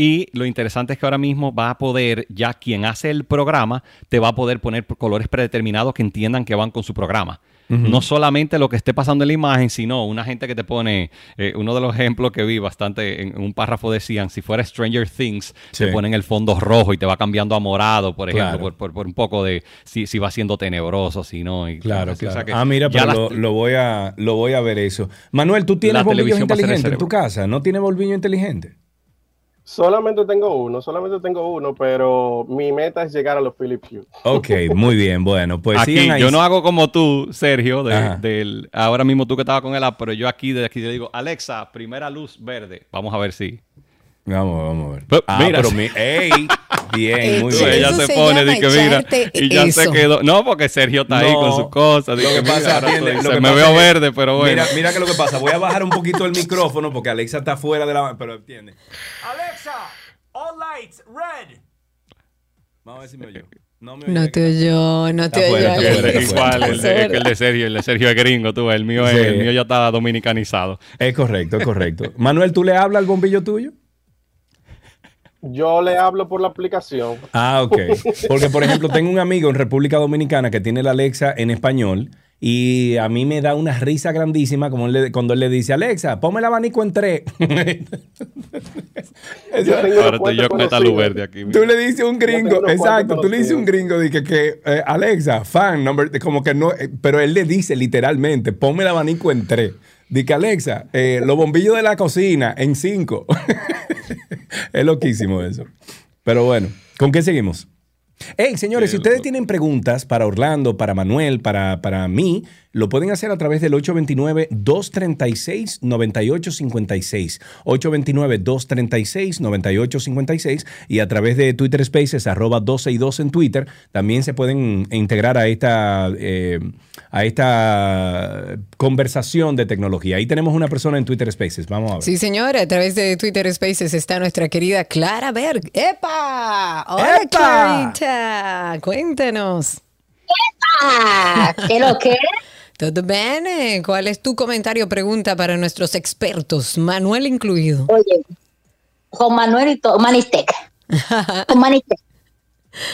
Y lo interesante es que ahora mismo va a poder, ya quien hace el programa, te va a poder poner colores predeterminados que entiendan que van con su programa. No solamente lo que esté pasando en la imagen, sino una gente que te pone, eh, uno de los ejemplos que vi bastante en, un párrafo decían, si fuera Stranger Things, Sí. te ponen el fondo rojo y te va cambiando a morado, por ejemplo, Claro. por, por- por un poco de si, si va siendo tenebroso, si no. y Claro. O claro. sea que ah, mira, ya pero lo, lo voy a, lo voy a ver eso. Manuel, ¿tú tienes bombillos inteligentes en tu casa? ¿No tienes bombillo inteligente? Solamente tengo uno, solamente tengo uno, pero mi meta es llegar a los Philips Hue. Ok, muy bien. Bueno, pues aquí ahí. yo no hago como tú, Sergio, de- del, ahora mismo tú que estabas con el app, pero yo aquí desde aquí le digo, Alexa, primera luz verde. Vamos a ver si. Vamos, vamos a ver. Pero, ah, mira, pero mi, ey, bien, muy bien. ella se, se pone, llama di que mira, y ya se eso. quedó. No, porque Sergio está ahí No, con sus cosas. di lo que mira, pasa, atiende, estoy- lo se que me pasa veo es- verde, pero bueno. Mira, mira que lo que pasa. Voy a bajar un poquito el micrófono porque Alexa está fuera de la. Pero entiende. Alexa, lights red. Vamos a ver si me oyó. No me No te oyó, no te oyó. Igual, el de, el de Sergio, el de Sergio es gringo, tú, el mío, es- Sí. el mío ya está dominicanizado. Es correcto, es correcto. Manuel, ¿tú le hablas al bombillo tuyo? Yo le hablo por la aplicación. Ah, ok. Porque, por ejemplo, tengo un amigo en República Dominicana que tiene la Alexa en español y a mí me da una risa grandísima como él le- cuando él le dice, Alexa, ponme el abanico en tres. Ahora estoy yo con esta luz verde aquí. Tú le dices un gringo, exacto, tú le dices un gringo de que, que, eh, Alexa, fan number, como que no, eh, pero él le dice literalmente, ponme el abanico en tres. Dice Alexa, eh, los bombillos de la cocina en cinco. es loquísimo eso. Pero bueno, ¿con qué seguimos? Hey, señores, si ustedes tienen preguntas para Orlando, para Manuel, para, para mí, lo pueden hacer a través del 829-236-9856. 829-236-9856 y a través de Twitter Spaces, arroba 12 y 2 en Twitter, también se pueden integrar a esta, eh, a esta conversación de tecnología. Ahí tenemos una persona en Twitter Spaces. Vamos a ver. Sí, señora, a través de Twitter Spaces está nuestra querida Clara Berg. ¡Epa! ¡Hola, ¡Epa! Clarita! Cuéntanos. Ah, ¿qué lo que? ¿Todo bien? ¿Cuál es tu comentario o pregunta para nuestros expertos, Manuel incluido? Oye, con Manuel y todo, Manistec. Con Manistec.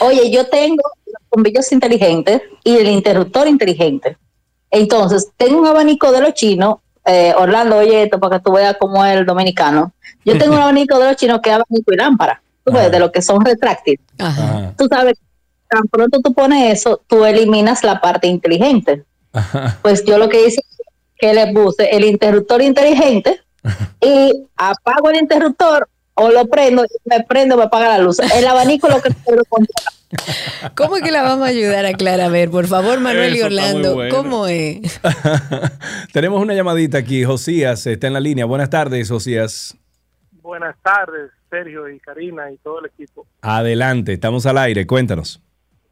Oye, yo tengo los bombillos inteligentes y el interruptor inteligente. Entonces, tengo un abanico de los chinos. eh, Orlando, oye esto para que tú veas cómo es el dominicano. Yo tengo un abanico de los chinos que es abanico y lámpara. Tú ves, de lo que son retráctiles. Tú sabes, tan pronto tú pones eso, tú eliminas la parte inteligente. Pues yo lo que hice es que le puse el interruptor inteligente y apago el interruptor o lo prendo, y me prendo, me apaga la luz. El abanico lo que controla. ¿Cómo es que la vamos a ayudar a Clara? A ver, por favor, Manuel y Eso Orlando, bueno. ¿cómo es? tenemos una llamadita aquí. Josías está en la línea. Buenas tardes, Josías. Buenas tardes, Sergio y Karina y todo el equipo. Adelante, estamos al aire. Cuéntanos.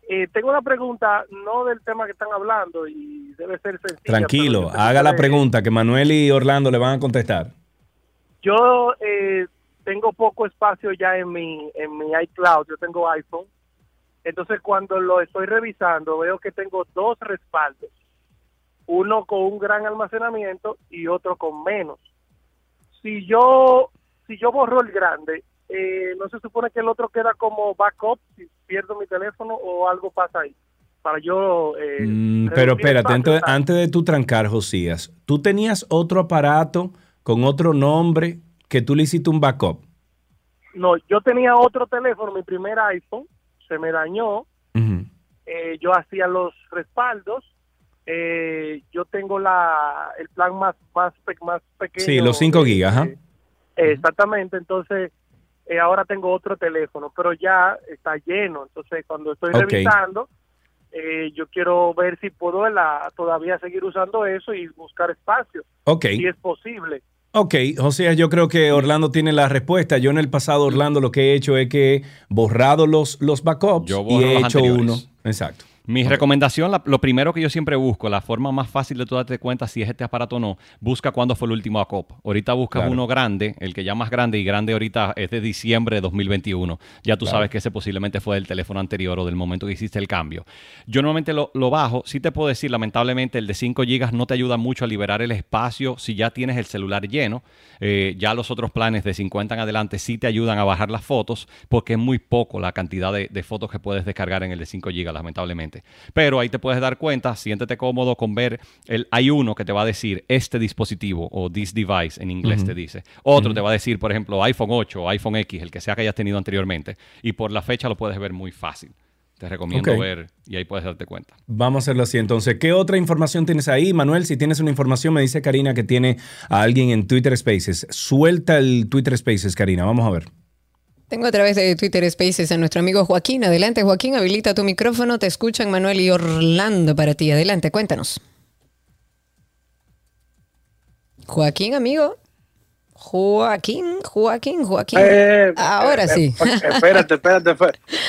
Eh, tengo una pregunta, no del tema que están hablando y debe ser sencilla. Tranquilo, haga la pregunta que Manuel y Orlando le van a contestar. Yo eh, tengo poco espacio ya en mi, en mi iCloud, yo tengo iPhone. Entonces cuando lo estoy revisando veo que tengo dos respaldos. Uno con un gran almacenamiento y otro con menos. Si yo, si yo borro el grande, eh, no se supone que el otro queda como backup si pierdo mi teléfono o algo pasa ahí. Para yo... eh, Mm, pero espérate, antes de tú trancar, Josías, ¿tú tenías otro aparato con otro nombre que tú le hiciste un backup? No, yo tenía otro teléfono, mi primer iPhone, se me dañó, eh, yo hacía los respaldos, eh, yo tengo la el plan más más, más pequeño. Sí, los 5 de- gigas, exactamente, entonces eh, ahora tengo otro teléfono, pero ya está lleno, entonces cuando estoy revisando, eh, yo quiero ver si puedo la, todavía seguir usando eso y buscar espacio, Ok. si es posible. Ok, Josías, yo creo que Orlando tiene la respuesta. Yo en el pasado, Orlando, lo que he hecho es que he borrado los, los backups Yo y he los hecho anteriores. uno. Exacto. Mi recomendación, la- lo primero que yo siempre busco, la forma más fácil de tú darte cuenta si es este aparato o no, busca cuándo fue el último ACOP. Ahorita buscas Claro. uno grande, el que ya más grande y grande ahorita es de diciembre de 2021. Ya tú Claro. sabes que ese posiblemente fue del teléfono anterior o del momento que hiciste el cambio. Yo normalmente lo, lo bajo. Sí te puedo decir, lamentablemente, el de 5 GB no te ayuda mucho a liberar el espacio si ya tienes el celular lleno. Eh, ya los otros planes de 50 en adelante sí te ayudan a bajar las fotos porque es muy poco la cantidad de, de fotos que puedes descargar en el de 5 GB, lamentablemente. Pero ahí te puedes dar cuenta, siéntete cómodo con ver, el, hay uno que te va a decir este dispositivo o this device en inglés te dice. Otro te va a decir, por ejemplo, iPhone 8 o iPhone X, el que sea que hayas tenido anteriormente. Y por la fecha lo puedes ver muy fácil. Te recomiendo ver y ahí puedes darte cuenta. Vamos a hacerlo así. Entonces, ¿qué otra información tienes ahí? Manuel, si tienes una información, me dice Karina que tiene a alguien en Twitter Spaces. Suelta el Twitter Spaces, Karina. Vamos a ver. Tengo a través de Twitter Spaces a nuestro amigo Joaquín. Adelante, Joaquín, habilita tu micrófono. Te escuchan Manuel y Orlando para ti. Adelante, cuéntanos. Joaquín, amigo. Joaquín, Joaquín, Joaquín. Eh, Ahora eh, sí. eh, Espérate, espérate,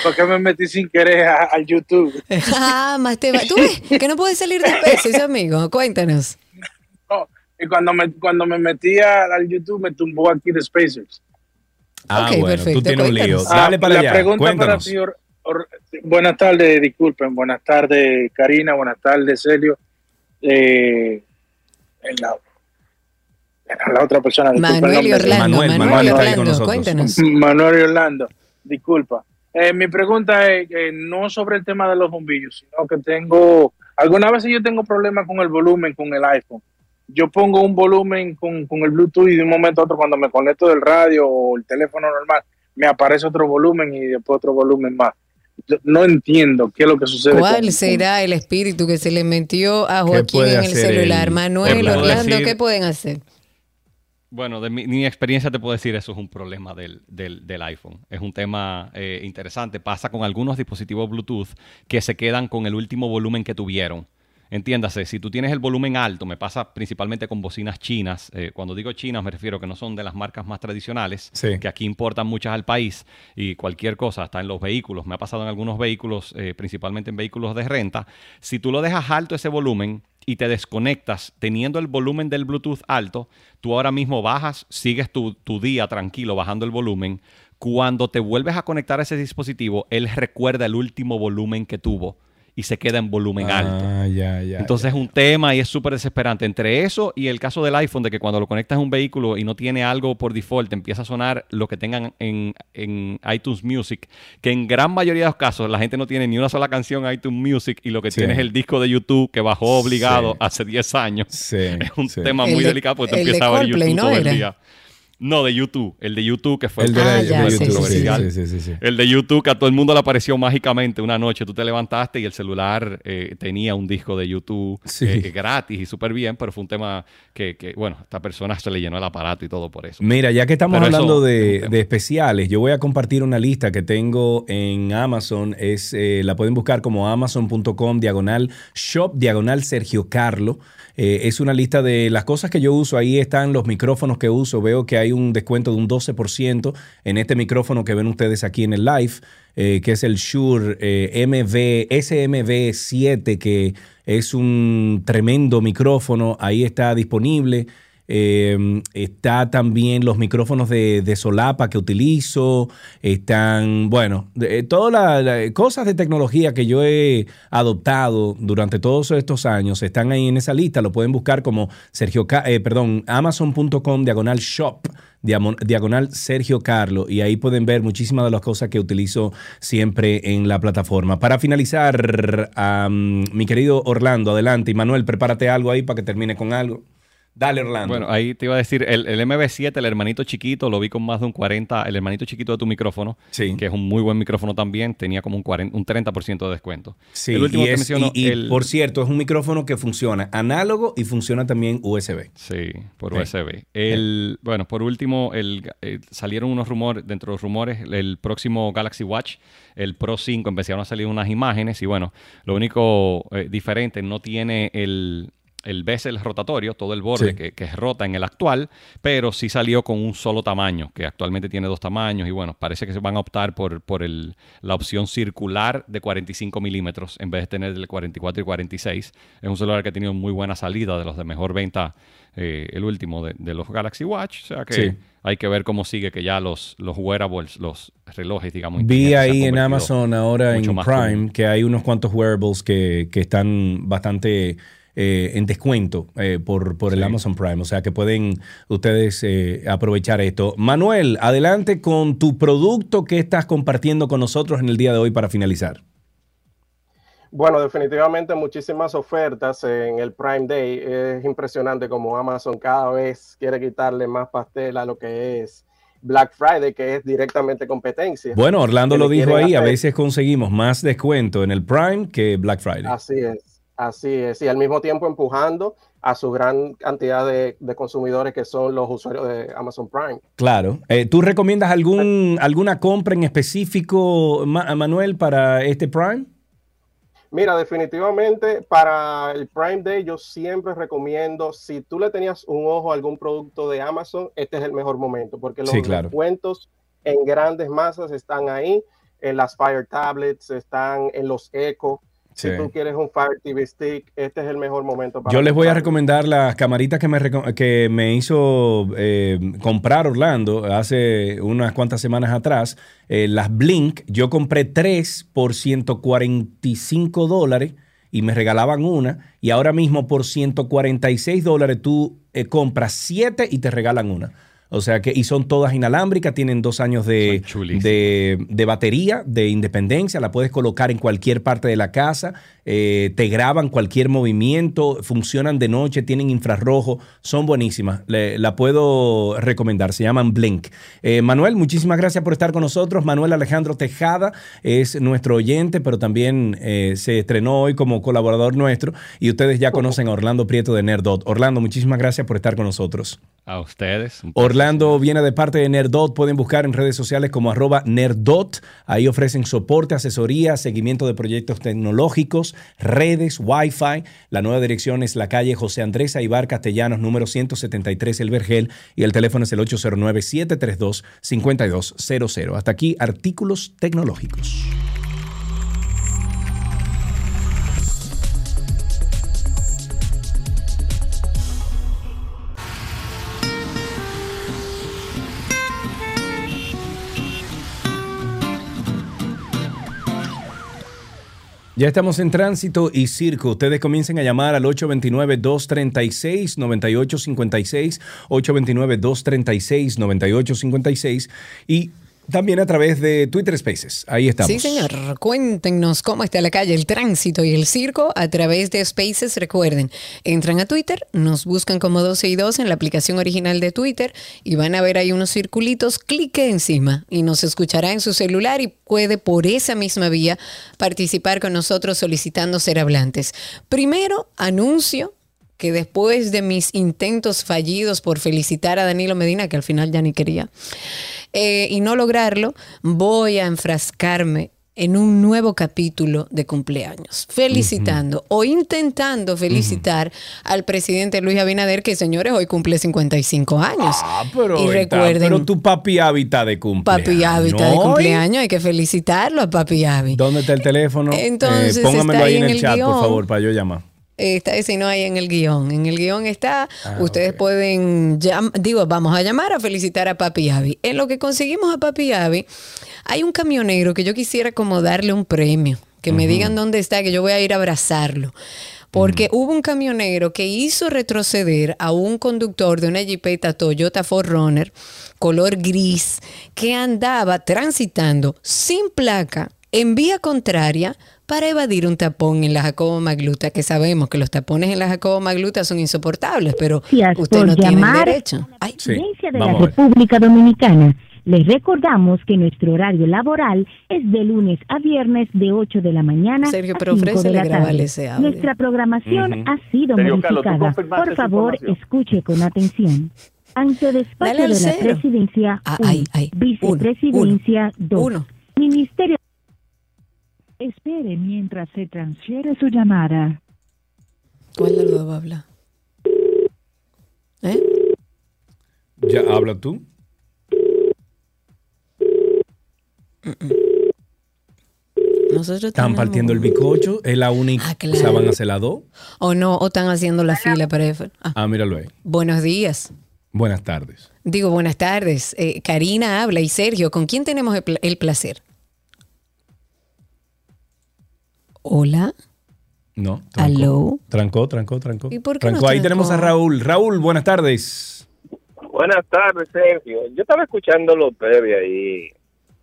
porque me metí sin querer al YouTube. ah, más te va. ¿Tú ves que no puedes salir de Spaces, amigo? Cuéntanos. No, y cuando me, cuando me metí al YouTube me tumbó aquí de Spacers. Ah, bueno, perfecto, tú tienes un lío. Dale Ah, para la allá. pregunta para Cuéntanos. ti, Or- Or- buenas tardes, disculpen, buenas tardes Karina, buenas tardes Celio. Eh, en la, en la otra persona. Manuel y. Orlando. Manuel, Manuel, Manuel y está ahí con Orlando, nosotros. cuéntanos. Manuel y Orlando, disculpa. Eh, mi pregunta es eh, no sobre el tema de los bombillos, sino que tengo, algunas veces yo tengo problemas con el volumen con el iPhone. Yo pongo un volumen con, con el Bluetooth y de un momento a otro cuando me conecto del radio o el teléfono normal, me aparece otro volumen y después otro volumen más. Yo no entiendo qué es lo que sucede. ¿Cuál con- será el espíritu que se le metió a Joaquín en el celular? Manuel, Orlando, decir- ¿qué pueden hacer? Bueno, de mi, mi experiencia te puedo decir, eso es un problema del, del- del iPhone. Es un tema eh, interesante. Pasa con algunos dispositivos Bluetooth que se quedan con el último volumen que tuvieron. Entiéndase, si tú tienes el volumen alto, me pasa principalmente con bocinas chinas. eh, cuando digo chinas me refiero que no son de las marcas más tradicionales, Sí. que aquí importan muchas al país y cualquier cosa, hasta en los vehículos. Me ha pasado en algunos vehículos, eh, principalmente en vehículos de renta. Si tú lo dejas alto ese volumen y te desconectas teniendo el volumen del Bluetooth alto, tú ahora mismo bajas, sigues tu, tu día tranquilo bajando el volumen. Cuando te vuelves a conectar a ese dispositivo, él recuerda el último volumen que tuvo y se queda en volumen alto. Ah, ya, ya. Entonces es un tema y es súper desesperante. Entre eso y el caso del iPhone, de que cuando lo conectas a un vehículo y no tiene algo por default, te empieza a sonar lo que tengan en, en iTunes Music, que en gran mayoría de los casos la gente no tiene ni una sola canción en iTunes Music y lo que Sí. tiene es el disco de YouTube que bajó obligado Sí. hace 10 años. Sí, Es un sí. tema El muy de- delicado porque tú el de empiezas a ver YouTube ¿no todo el era? día. No, de YouTube. El de YouTube que fue El de, Ah, de ya, sí, sí, YouTube, sí. sí, sí, sí, sí. el de YouTube que a todo el mundo le apareció mágicamente una noche. Tú te levantaste y el celular eh, tenía un disco de YouTube Sí. eh, gratis y súper bien, pero fue un tema que, que, bueno, a esta persona se le llenó el aparato y todo por eso. Mira, ya que estamos Pero hablando de, especiales, yo voy a compartir una lista que tengo en Amazon. Es, eh, la pueden buscar como amazon.com diagonal shop diagonal Sergio Carlo. Eh, es una lista de las cosas que yo uso. Ahí están los micrófonos que uso. Veo que hay un descuento de un 12% en este micrófono que ven ustedes aquí en el live, eh, que es el Shure eh, MV, SMV7, que es un tremendo micrófono. Ahí está disponible. Eh, está también los micrófonos de, solapa que utilizo, están, bueno, eh, todas las cosas de tecnología que yo he adoptado durante todos estos años están ahí en esa lista, lo pueden buscar como Sergio, eh, perdón, amazon.com diagonal shop diagonal Sergio Carlo y ahí pueden ver muchísimas de las cosas que utilizo siempre en la plataforma. Para finalizar, mi querido Orlando, adelante. Y Manuel, prepárate algo ahí para que termine con algo. Dale, Orlando. Bueno, ahí te iba a decir, el, el MB7, el hermanito chiquito, lo vi con más de un 40, el hermanito chiquito de tu micrófono, que es un muy buen micrófono también, tenía como un, 40, un 30% de descuento. Sí, el último y, que menciono, y- y, el- por cierto, es un micrófono que funciona análogo y funciona también USB. Sí, por Sí. USB. El, Bueno, por último, el, eh, salieron unos rumores, dentro de los rumores, el próximo Galaxy Watch, el Pro 5, empezaron a salir unas imágenes y bueno, lo único eh, diferente, no tiene el, el bezel rotatorio, todo el borde Sí. que, que es rota en el actual, pero sí salió con un solo tamaño, que actualmente tiene dos tamaños y bueno, parece que se van a optar por, por el, la opción circular de 45 milímetros en vez de tener el 44 y 46. Es un celular que ha tenido muy buena salida de los de mejor venta, eh, el último de, de los Galaxy Watch, o sea que Sí. hay que ver cómo sigue que ya los, los wearables, los relojes, digamos. Vi ahí en Amazon ahora en Prime común. que hay unos cuantos wearables que, que están bastante eh, en descuento eh, por, por el Amazon Prime. O sea que pueden ustedes eh, aprovechar esto. Manuel, adelante con tu producto que estás compartiendo con nosotros en el día de hoy para finalizar. Bueno, definitivamente muchísimas ofertas en el Prime Day. Es impresionante como Amazon cada vez quiere quitarle más pastel a lo que es Black Friday, que es directamente competencia. Bueno, Orlando lo dijo ahí, a veces conseguimos más descuento en el Prime que Black Friday. Así es, así es. Y al mismo tiempo empujando a su gran cantidad de, de consumidores que son los usuarios de Amazon Prime. Claro. Eh, ¿Tú recomiendas algún, alguna compra en específico, Ma- Manuel, para este Prime? Mira, definitivamente para el Prime Day yo siempre recomiendo, si tú le tenías un ojo a algún producto de Amazon, este es el mejor momento, porque los Sí, claro. descuentos en grandes masas están ahí, en las Fire Tablets, están en los Echo. Sí. Si tú quieres un Fire TV Stick, este es el mejor momento para Yo les voy a recomendar las camaritas que me, que me hizo eh, comprar Orlando hace unas cuantas semanas atrás. eh, las Blink, yo compré tres por 145 dólares y me regalaban una. Y ahora mismo por 146 dólares tú eh, compras siete y te regalan una. O sea que, y son todas inalámbricas, tienen dos años de, de, de batería, de independencia, la puedes colocar en cualquier parte de la casa, eh, te graban cualquier movimiento, funcionan de noche, tienen infrarrojo, son buenísimas, Le- la puedo recomendar, se llaman Blink. Eh, Manuel, muchísimas gracias por estar con nosotros. Manuel Alejandro Tejada es nuestro oyente, pero también eh, se estrenó hoy como colaborador nuestro y ustedes ya conocen a Orlando Prieto de Nerdot. Orlando, muchísimas gracias por estar con nosotros. A ustedes. Viene de parte de Nerdot. Pueden buscar en redes sociales como arroba Nerdot. Ahí ofrecen soporte, asesoría, seguimiento de proyectos tecnológicos, redes, Wi-Fi. La nueva dirección es la calle José Andrés Aibar Castellanos, número 173 El Vergel. Y el teléfono es el 809-732-5200. Hasta aquí, artículos tecnológicos. Ya estamos en tránsito y circo. Ustedes comiencen a llamar al 829-236-9856, 829-236-9856 y también a través de Twitter Spaces. Ahí estamos. Sí, señor. Cuéntenos cómo está la calle, el tránsito y el circo a través de Spaces. Recuerden, entran a Twitter, nos buscan como 12 y 2 en la aplicación original de Twitter y van a ver ahí unos circulitos. Clique encima y nos escuchará en su celular y puede por esa misma vía participar con nosotros solicitando ser hablantes. Primero, anuncio que después de mis intentos fallidos por felicitar a Danilo Medina, que al final ya ni quería, eh, y no lograrlo, voy a enfrascarme en un nuevo capítulo de cumpleaños, felicitando o intentando felicitar al presidente Luis Abinader, que señores, hoy cumple 55 años. Ah, pero, y está- recuerden, pero tu papi hábitat de cumpleaños. Papi Hábitat de cumpleaños, hay que felicitarlo a Papi Hábitat. ¿Dónde está el teléfono? Entonces, Eh, póngamelo está ahí en el el chat, por favor, para yo llamar. Está ese no hay en el guion. En el guion está, Ah, ustedes pueden, digo, vamos a llamar a felicitar a Papi Avi. En lo que conseguimos a Papi Avi, hay un camionero que yo quisiera como darle un premio, que me digan dónde está, que yo voy a ir a abrazarlo. Porque hubo un camionero que hizo retroceder a un conductor de una Jeepeta Toyota 4Runner color gris que andaba transitando sin placa en vía contraria para evadir un tapón en la Jacobo Magluta, que sabemos que los tapones en la Jacobo Magluta son insoportables, pero usted no tiene derecho. a la Ay, Presidencia de la. República Dominicana. Les recordamos que nuestro horario laboral es de lunes a viernes de 8 de la mañana Sergio, a pero 5 de ofrécele la tarde. ese audio. Nuestra programación Ujú. ha sido Sergio Carlos, ¿tú modificada. confirmaste Por favor, escuche con atención. Ante despacho de la cero. presidencia, Ah, uno. ay, ay. vicepresidencia, dos. Uno. Ministerio. Espere mientras se transfiere su llamada. ¿Cuál de los dos va a hablar? ¿Eh? ¿Ya habla tú? Nosotros Están tenemos- partiendo el bicocho, es la única. Ah, O sea, van a hacer las dos. O no, o están haciendo la fila para eso. Ah, Ah, míralo ahí. buenos días. Buenas tardes. Digo, buenas tardes. Eh, Karina habla y Sergio, ¿con quién tenemos el placer? Hola. No. Aló. Trancó, trancó, trancó. ¿Y por qué trancó. Ahí trancó? tenemos a Raúl. Raúl, buenas tardes. Buenas tardes, Sergio. Yo estaba escuchando los previa ahí,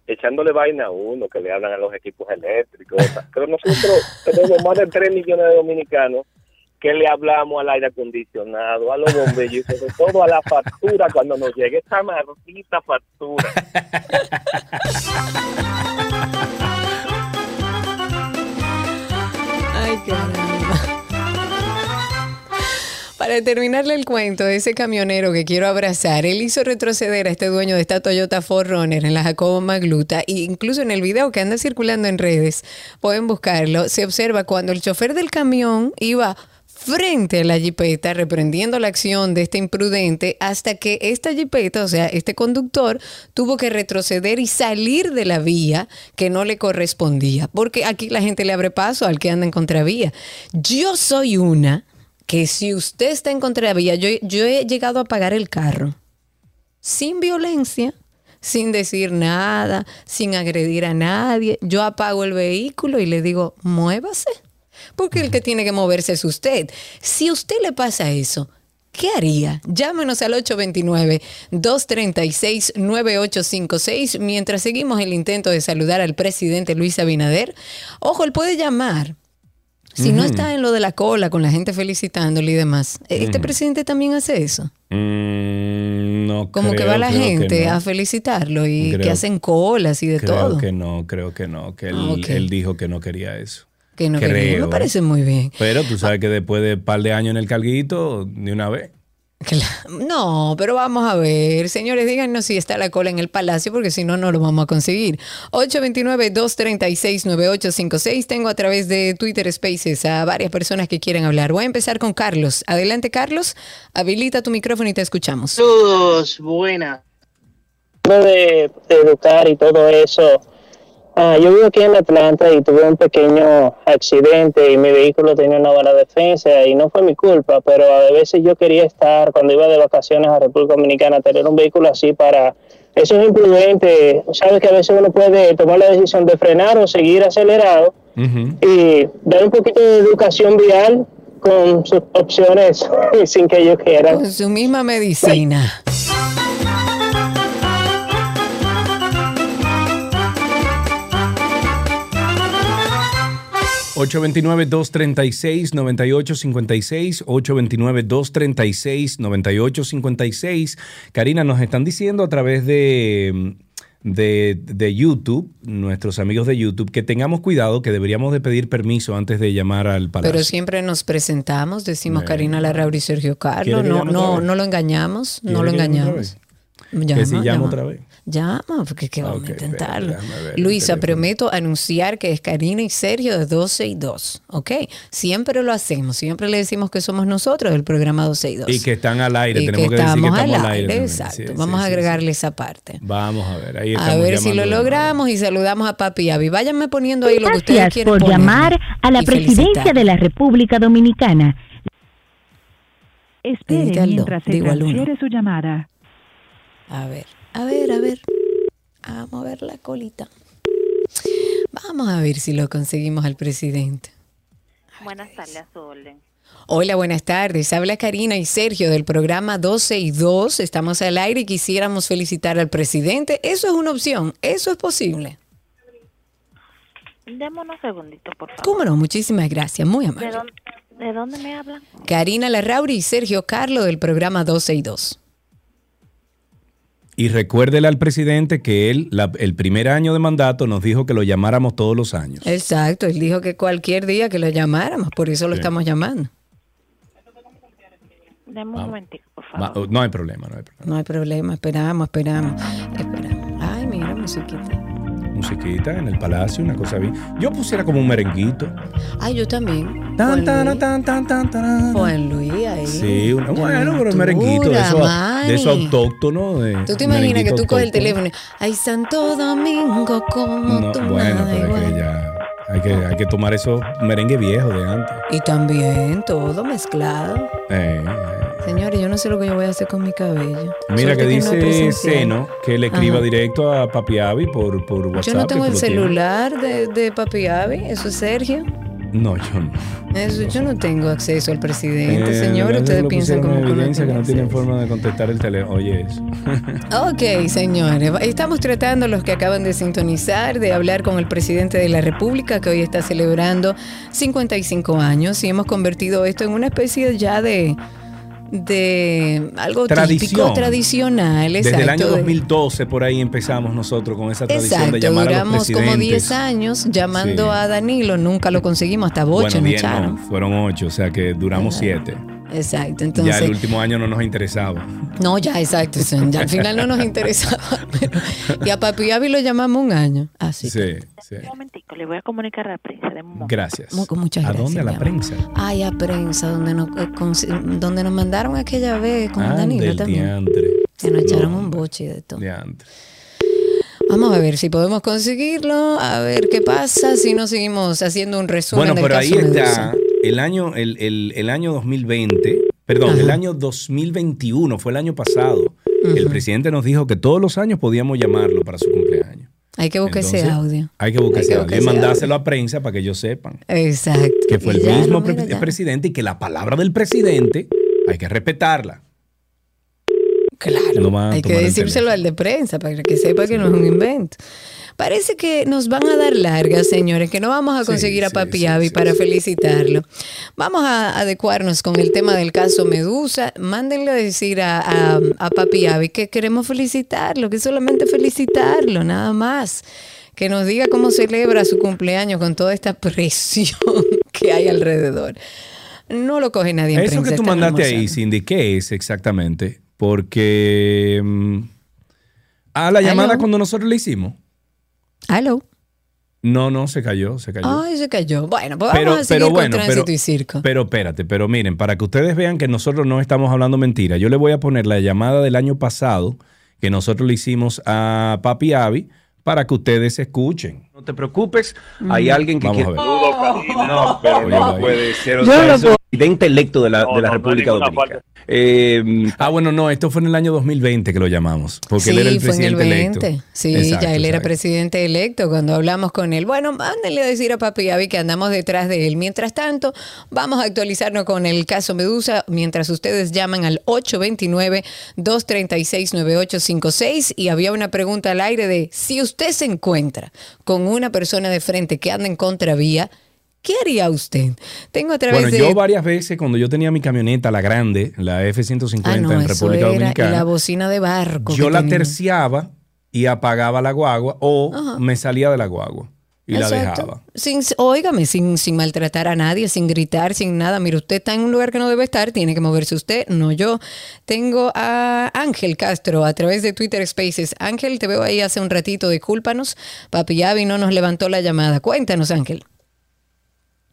echándole vaina a uno que le hablan a los equipos eléctricos. Pero nosotros tenemos más de 3 millones de dominicanos que le hablamos al aire acondicionado, a los bombillos y sobre todo a la factura cuando nos llegue esa maldita factura. Para terminarle el cuento de ese camionero que quiero abrazar, él hizo retroceder a este dueño de esta Toyota 4Runner en la Jacobo Magluta e incluso en el video que anda circulando en redes, pueden buscarlo, se observa cuando el chofer del camión iba frente a la jipeta reprendiendo la acción de este imprudente hasta que esta jipeta, o sea, este conductor, tuvo que retroceder y salir de la vía que no le correspondía, porque aquí la gente le abre paso al que anda en contravía. Yo soy una que si usted está en contravía, yo, yo he llegado a pagar el carro sin violencia, sin decir nada, sin agredir a nadie. Yo apago el vehículo y le digo, muévase. Porque el que tiene que moverse es usted. Si a usted le pasa eso, ¿qué haría? Llámenos al 829-236-9856 mientras seguimos el intento de saludar al presidente Luis Abinader. Ojo, él puede llamar. Si no está en lo de la cola con la gente felicitándole y demás, este Ujú. presidente también hace eso. Mm, no Como que creo, va la creo gente no. a felicitarlo y que Creo- hacen colas y de creo todo. que no, creo que no. Que él, Ah, él dijo que no quería eso. Que no Creo. Me ¿eh? parece muy bien. Pero tú sabes que después de un par de años en el carguito, de una vez. No, pero vamos a ver. Señores, díganos si está la cola en el palacio, porque si no, no lo vamos a conseguir. 829-236-9856. Tengo a través de Twitter Spaces a varias personas que quieren hablar. Voy a empezar con Carlos. Adelante, Carlos. Habilita tu micrófono y te escuchamos. Saludos, buenas. De, de educar y todo eso. Ah, yo vivo aquí en Atlanta y tuve un pequeño accidente y mi vehículo tenía una buena defensa y no fue mi culpa, pero a veces yo quería estar, cuando iba de vacaciones a República Dominicana, tener un vehículo así para... Eso es imprudente. Sabes que a veces uno puede tomar la decisión de frenar o seguir acelerado y dar un poquito de educación vial con sus opciones sin que ellos quieran. Con su misma medicina. cinco 829-236-9856, 829-236-9856. Karina, nos están diciendo a través de, de, de YouTube, nuestros amigos de YouTube, que tengamos cuidado, que deberíamos de pedir permiso antes de llamar al palacio. Pero siempre nos presentamos, decimos. Karina Larrauri y Sergio ¿Quiere Carlos. No, no, no lo engañamos, no ¿Quiere lo engañamos. Llama, que si llamo llama. otra vez. Llama, porque es que vamos a intentarlo. ver el Luisa, prometo anunciar que es Karina y Sergio de 12 y 2. ¿Ok? Siempre lo hacemos. Siempre le decimos que somos nosotros del programa 12 y 2. Y que están al aire, Y tenemos que, que decir que estamos al aire. aire, exacto. Sí, sí, Vamos a sí, sí. agregarle esa parte. Vamos a ver, ahí A ver si lo logramos y saludamos a Papi y Abby. Váyanme poniendo ahí lo que ustedes Gracias quieren por poner llamar a la presidencia felicitar. de la República Dominicana. Espere el mientras se transfiere su llamada. A ver, a ver, a ver. Vamos a ver la colita. Vamos a ver si lo conseguimos al presidente. Buenas tardes, a su orden. Hola, buenas tardes. Habla Karina y Sergio del programa 12 y 2. Estamos al aire y quisiéramos felicitar al presidente. Eso es una opción. Eso es posible. Deme unos segunditos, por favor. ¿Cómo no? Muchísimas gracias. Muy ¿De amable. dónde, ¿De dónde me hablan? Karina Larrauri y Sergio Carlo del programa 12 y 2. Y recuérdele al presidente que él, la- el primer año de mandato, nos dijo que lo llamáramos todos los años. Exacto. Él dijo que cualquier día que lo llamáramos. Por eso lo Sí. estamos llamando. Deme un Vamos. momentico, por favor. No hay problema, no hay problema. No hay problema. Esperamos, esperamos. Esperamos. Ay, mira, musiquita. Musiquita en el palacio, una cosa bien. Yo pusiera como un merenguito. Ay, yo también. Tan, tan, tan, tan, tan, tan. Juan Luis ahí. Sí, una- bueno, pero Aventura, merenguito de eso, de eso Manny. autóctono. de- ¿Tú te imaginas que tú coges el teléfono? y, Ay, Santo Domingo, como No, tú bueno, pero es igual". que ya hay que, hay que tomar esos merengue viejos de antes. Y también todo mezclado. Eh, Señores, yo no sé lo que yo voy a hacer con mi cabello. Mira que es dice. Seno que le escriba Ajá. directo a Papi Avi por, por WhatsApp. Yo no tengo que el celular de, de Papi Avi, eso es Sergio. No, yo no. Eso, yo no tengo acceso al presidente, Eh, señor. Ustedes piensan como que evidencia que no tienen forma de contestar el teléfono. Oye, eso. Ok, señores, estamos tratando los que acaban de sintonizar de hablar con el presidente de la República que hoy está celebrando 55 años y hemos convertido esto en una especie ya de de algo típico, Tradición. tradicional, Desde el exacto, año de- 2012 por ahí empezamos nosotros con esa tradición Exacto, de llamar a los duramos como presidentes. 10 años llamando Sí. a Danilo, nunca lo conseguimos, hasta Boche bueno, nos 10 echaron. no, fueron 8, o sea que duramos 7. Exacto, Ya entonces... el último año no nos interesaba. No, ya, exacto. ya al final no nos interesaba. pero- y a Papi Avi lo llamamos un año. Así. Sí, sí. Un momentico, le voy a comunicar a la prensa. momento. Gracias. Muchas ¿A gracias, dónde? A la prensa. Ay, a prensa, donde nos, eh, con- donde nos mandaron aquella vez con Ah, Danilo del también. diantre. Que nos echaron un boche de todo. diantre. Vamos a ver si podemos conseguirlo, a ver qué pasa, si no seguimos haciendo un resumen Bueno, del pero ahí caso está Medusa. El año, el, el- el año 2020, perdón, el año 2021, fue el año pasado. El presidente nos dijo que todos los años podíamos llamarlo para su cumpleaños. Hay que buscar ese audio. Hay que buscar Hay ese que audio y mandárselo a prensa para que ellos sepan Exacto. que fue el ya mismo pre- ya. presidente y que la palabra del presidente hay que respetarla. Claro. No Hay que decírselo al de prensa para que sepa que no es un invento. Parece que nos van a dar largas, señores, que no vamos a Sí, conseguir a Papi sí, Avi sí, para felicitarlo. Vamos a adecuarnos con el tema del caso Medusa. Mándenle a decir a, a, a Papi Avi que queremos felicitarlo, que solamente felicitarlo, nada más. Que nos diga cómo celebra su cumpleaños con toda esta presión que hay alrededor. No lo coge nadie en Eso prensa, que tú mandaste ahí. Cindy, ¿qué es exactamente? Porque mm, a la llamada Aló. cuando nosotros le hicimos, Aló. no, no, se cayó, se cayó. Ay, se cayó. Bueno, pues pero, vamos a seguir pero bueno, con tránsito pero, y circo. pero espérate, pero miren, para que ustedes vean que nosotros no estamos hablando mentira, yo le voy a poner la llamada del año pasado que nosotros le hicimos a Papi Avi para que ustedes escuchen. No te preocupes, hay alguien que Vamos quiere... a ver. No, pero no puede ser. O sea, lo es puedo- el presidente electo de la, de la República Dominicana. Eh, ah, bueno, no, esto fue en el año 2020 que lo llamamos, porque sí, él era el fue en el presidente 20. electo. Sí, Exacto, ya él era exacto. presidente electo cuando hablamos con él. Bueno, mándenle a decir a Papi Avi que andamos detrás de él. Mientras tanto, vamos a actualizarnos con el caso Medusa mientras ustedes llaman al 829-236-9856 y había una pregunta al aire de si usted se encuentra con una persona de frente que anda en contravía, ¿qué haría usted? Tengo a través Bueno, de... yo varias veces cuando yo tenía mi camioneta, la grande, la F-150 Ah, no, en República Dominicana, la bocina de barco. yo la tenía. terciaba y apagaba la guagua o Ajá. me salía de la guagua. Y la Exacto. dejaba. Sin, óigame, sin, sin maltratar a nadie, sin gritar, sin nada. Mire, usted está en un lugar que no debe estar, tiene que moverse usted, no yo. Tengo a Ángel Castro a través de Twitter Spaces. Ángel, te veo ahí hace un ratito, discúlpanos. Papi Yavi no nos levantó la llamada. Cuéntanos, Ángel.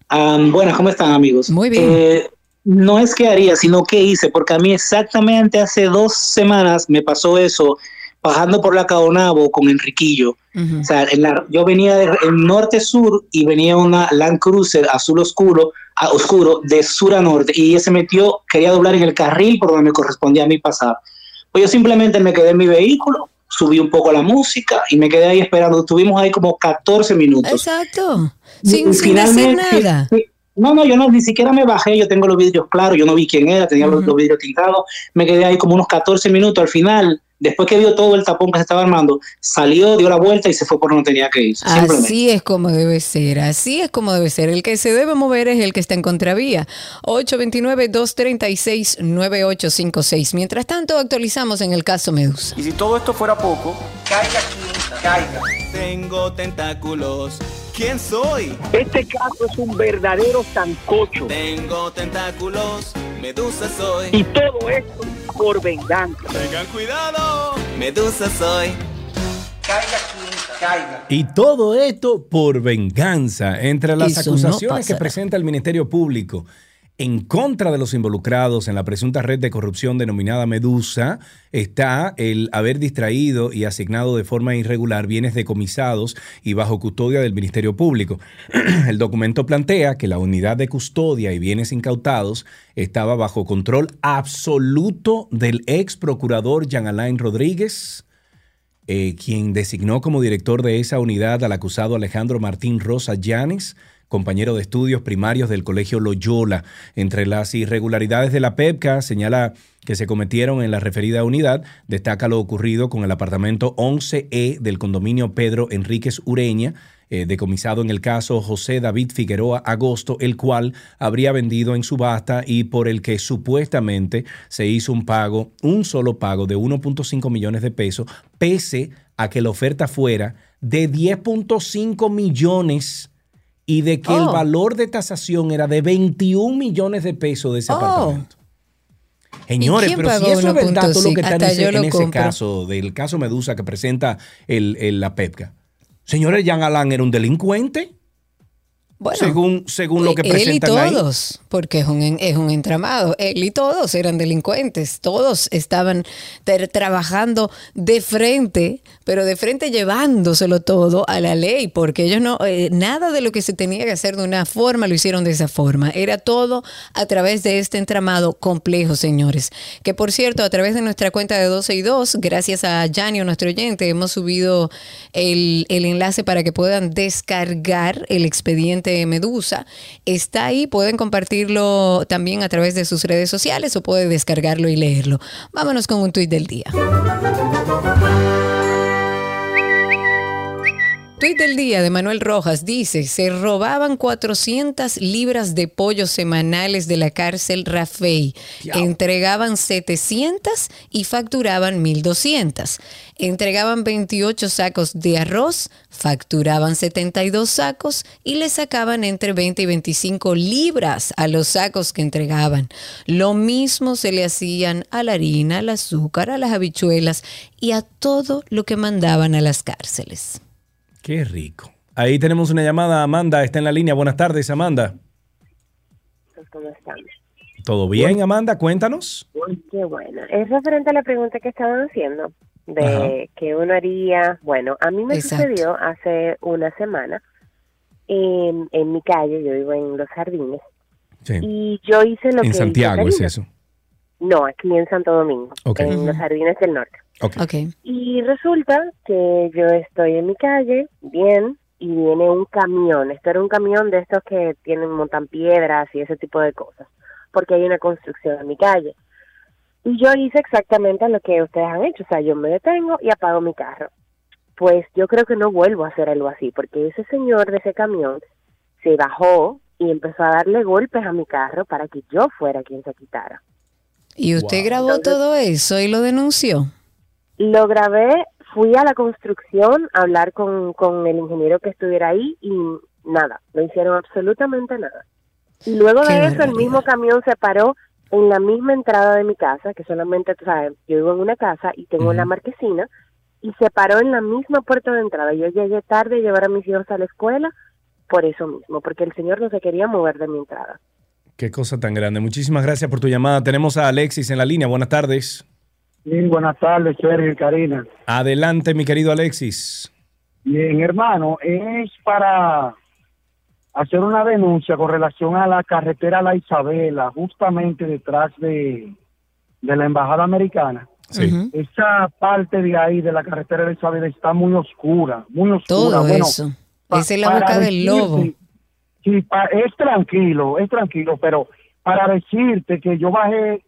Am, buenas, ¿cómo están amigos? Muy bien. Eh, no es que haría, sino que hice, porque a mí exactamente hace dos semanas me pasó eso bajando por la Caonabo con Enriquillo. O sea, en la- yo venía del norte-sur y venía una Land Cruiser azul oscuro, a- oscuro de sur a norte y ella se metió, quería doblar en el carril por donde me correspondía a mí pasar. Pues yo simplemente me quedé en mi vehículo, subí un poco la música y me quedé ahí esperando. Estuvimos ahí como 14 minutos. Exacto. Sin, y sin decir finalmente- nada. No, no, yo no, ni siquiera me bajé, yo tengo los vidrios claros, yo no vi quién era, tenía los, los vidrios tintados, me quedé ahí como unos 14 minutos, al final, después que vio todo el tapón que se estaba armando, salió, dio la vuelta y se fue por donde tenía que ir. Así es como debe ser, así es como debe ser. El que se debe mover es el que está en contravía. 829-236-9856. Mientras tanto, actualizamos en el caso Medusa. Y si todo esto fuera poco, caiga quien caiga. Tengo tentáculos. ¿Quién soy? Este caso es un verdadero sancocho. Tengo tentáculos. Medusa soy. Y todo esto por venganza. Tengan cuidado. Medusa soy. Caiga quien caiga. Y todo esto por venganza. Entre las Eso no acusaciones que presenta el Ministerio Público en contra de los involucrados en la presunta red de corrupción denominada Medusa está el haber distraído y asignado de forma irregular bienes decomisados y bajo custodia del Ministerio Público. El documento plantea que la unidad de custodia y bienes incautados estaba bajo control absoluto del ex procurador Jean Alain Rodríguez, eh, quien designó como director de esa unidad al acusado Alejandro Martín Rosa Llanes, compañero de estudios primarios del Colegio Loyola. Entre las irregularidades de la PEPCA señala que se cometieron en la referida unidad, destaca lo ocurrido con el apartamento 11E del condominio Pedro Enríquez Ureña, eh, decomisado en el caso José David Figueroa Agosto, el cual habría vendido en subasta y por el que supuestamente se hizo un pago, un solo pago de 1.5 millones de pesos, pese a que la oferta fuera de 10.5 millones y de que el Oh. valor de tasación era de 21 millones de pesos de ese Oh. apartamento. Señores, pero si eso es verdad, todo lo que 1.5? está en ese, en ese caso, del caso Medusa que presenta el, el- la PEPCA. Señores, Jean Alain era un delincuente. Bueno, según, según lo que él y presentan ahí. todos, porque es un, es un entramado. Él y todos eran delincuentes. Todos estaban trabajando de frente, pero de frente llevándoselo todo a la ley, porque ellos no, eh, nada de lo que se tenía que hacer de una forma lo hicieron de esa forma. Era todo a través de este entramado complejo, señores. Que por cierto, a través de nuestra cuenta de 12 y 2, gracias a Janio, nuestro oyente, hemos subido el, el enlace para que puedan descargar el expediente Medusa. Está ahí, pueden compartirlo también a través de sus redes sociales o pueden descargarlo y leerlo. Vámonos con un tuit del día. Tuit del día de Manuel Rojas dice, se robaban 400 libras de pollo semanales de la cárcel Rafey, entregaban 700 y facturaban 1200. Entregaban 28 sacos de arroz, facturaban 72 sacos y le sacaban entre 20 y 25 libras a los sacos que entregaban. Lo mismo se le hacían a la harina, al azúcar, a las habichuelas y a todo lo que mandaban a las cárceles. Qué rico. Ahí tenemos una llamada. Amanda está en la línea. Buenas tardes, Amanda. ¿Cómo están? ¿Todo bien, Amanda? Cuéntanos. Qué bueno. Es referente a la pregunta que estaban haciendo de Ajá. que uno haría. Bueno, a mí me Exacto. sucedió hace una semana en, en mi calle, yo vivo en Los Jardines, Sí. y yo hice lo que En Santiago es eso. No, aquí en Santo Domingo, Ok. en. Los Jardines del Norte. Ok. Y resulta que yo estoy en mi calle, bien, y viene un camión. Esto era un camión de estos que tienen, montan piedras y ese tipo de cosas, porque hay una construcción en mi calle. Y yo hice exactamente lo que ustedes han hecho, o sea, yo me detengo y apago mi carro. Pues yo creo que no vuelvo a hacer algo así, porque ese señor de ese camión se bajó y empezó a darle golpes a mi carro para que yo fuera quien se quitara. ¿Y usted grabó todo eso y lo denunció? Lo grabé fui a la construcción a hablar con, con el ingeniero que estuviera ahí y nada, no hicieron absolutamente nada. Y luego Qué de eso, el mismo camión se paró en la misma entrada de mi casa, que solamente, tú sabes, yo vivo en una casa y tengo la marquesina, y se paró en la misma puerta de entrada. Yo llegué tarde a llevar a mis hijos a la escuela por eso mismo, porque el señor no se quería mover de mi entrada. Qué cosa tan grande. Muchísimas gracias por tu llamada. Tenemos a Alexis en la línea. Buenas tardes. Bien, buenas tardes, Sergio y Karina. Adelante, mi querido Alexis. Bien, hermano, es para hacer una denuncia con relación a la carretera La Isabela, justamente detrás de, de la Embajada Americana. Sí. Esa parte de ahí de la carretera La Isabela está muy oscura, muy oscura. Todo Bueno, eso. Esa es la boca del lobo. Sí, pa- es tranquilo, es tranquilo, pero para decirte que yo bajé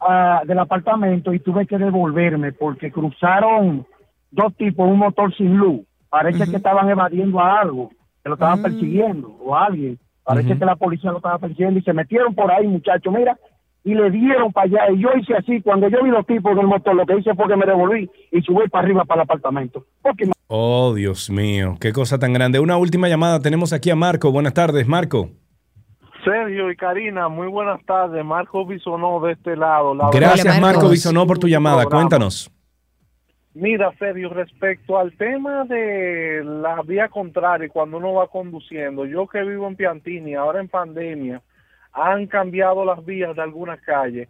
ah, del apartamento y tuve que devolverme porque cruzaron dos tipos, un motor sin luz. Parece que estaban evadiendo a algo, que lo estaban persiguiendo o a alguien. Parece que la policía lo estaba persiguiendo y se metieron por ahí, muchachos, mira, y le dieron para allá. Y yo hice así, cuando yo vi los tipos del motor, lo que hice fue que me devolví y subí para arriba para el apartamento. Porque Oh, Dios mío, qué cosa tan grande. Una última llamada. Tenemos aquí a Marco. Buenas tardes, Marco. Sergio y Karina, muy buenas tardes. Marco Bisonó de este lado. La Gracias, Marco Bisonó, por tu llamada. programa. Cuéntanos. Mira, Sergio, respecto al tema de la vía contraria cuando uno va conduciendo, yo que vivo en Piantini, ahora en pandemia, han cambiado las vías de algunas calles.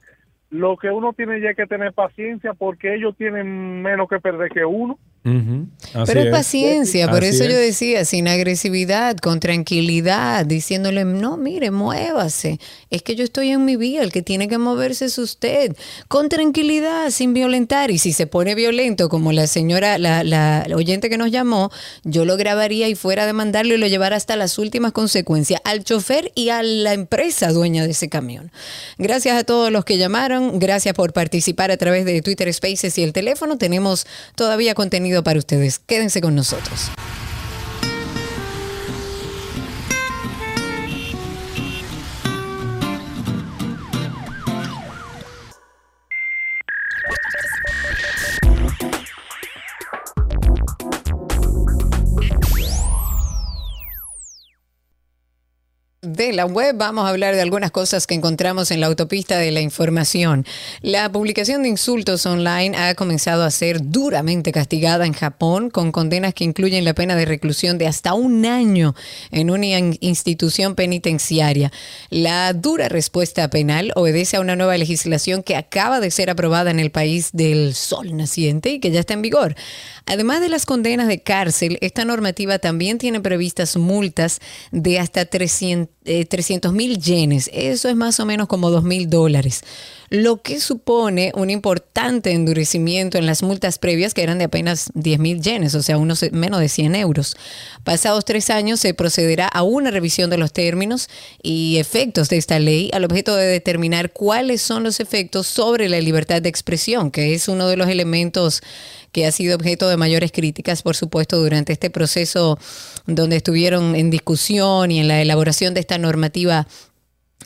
Lo que uno tiene ya que tener paciencia porque ellos tienen menos que perder que uno. Pero es paciencia, por Así eso yo decía, sin agresividad, con tranquilidad, diciéndole, no, mire, muévase. Es que yo estoy en mi vía, el que tiene que moverse es usted. Con tranquilidad, sin violentar. Y si se pone violento, como la señora, la, la oyente que nos llamó, yo lo grabaría y fuera a demandarlo y lo llevara hasta las últimas consecuencias, al chofer y a la empresa dueña de ese camión. Gracias a todos los que llamaron, gracias por participar a través de Twitter Spaces y el teléfono. Tenemos todavía contenido para ustedes. Quédense con nosotros. De la web vamos a hablar de algunas cosas que encontramos en la autopista de la información. La publicación de insultos online ha comenzado a ser duramente castigada en Japón con condenas que incluyen la pena de reclusión de hasta un año en una in- institución penitenciaria. La dura respuesta penal obedece a una nueva legislación que acaba de ser aprobada en el país del sol naciente y que ya está en vigor. Además de las condenas de cárcel, esta normativa también tiene previstas multas de hasta 300 mil yenes. Eso es más o menos como 2 mil dólares. Lo que supone un importante endurecimiento en las multas previas que eran de apenas 10 mil yenes, o sea, unos menos de 100 euros. Pasados tres años se procederá a una revisión de los términos y efectos de esta ley al objeto de determinar cuáles son los efectos sobre la libertad de expresión, que es uno de los elementos que ha sido objeto de mayores críticas, por supuesto, durante este proceso donde estuvieron en discusión y en la elaboración de esta normativa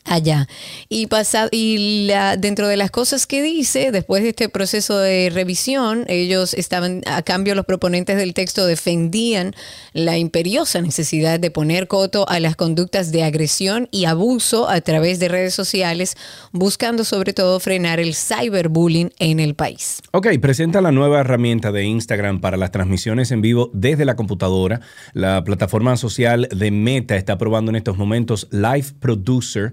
allá. Y, pasa, y la, dentro de las cosas que dice, después de este proceso de revisión, ellos estaban, a cambio los proponentes del texto defendían la imperiosa necesidad de poner coto a las conductas de agresión y abuso a través de redes sociales, buscando sobre todo frenar el cyberbullying en el país. Ok, presenta la nueva herramienta de Instagram para las transmisiones en vivo desde la computadora. La plataforma social de Meta está probando en estos momentos Live Producer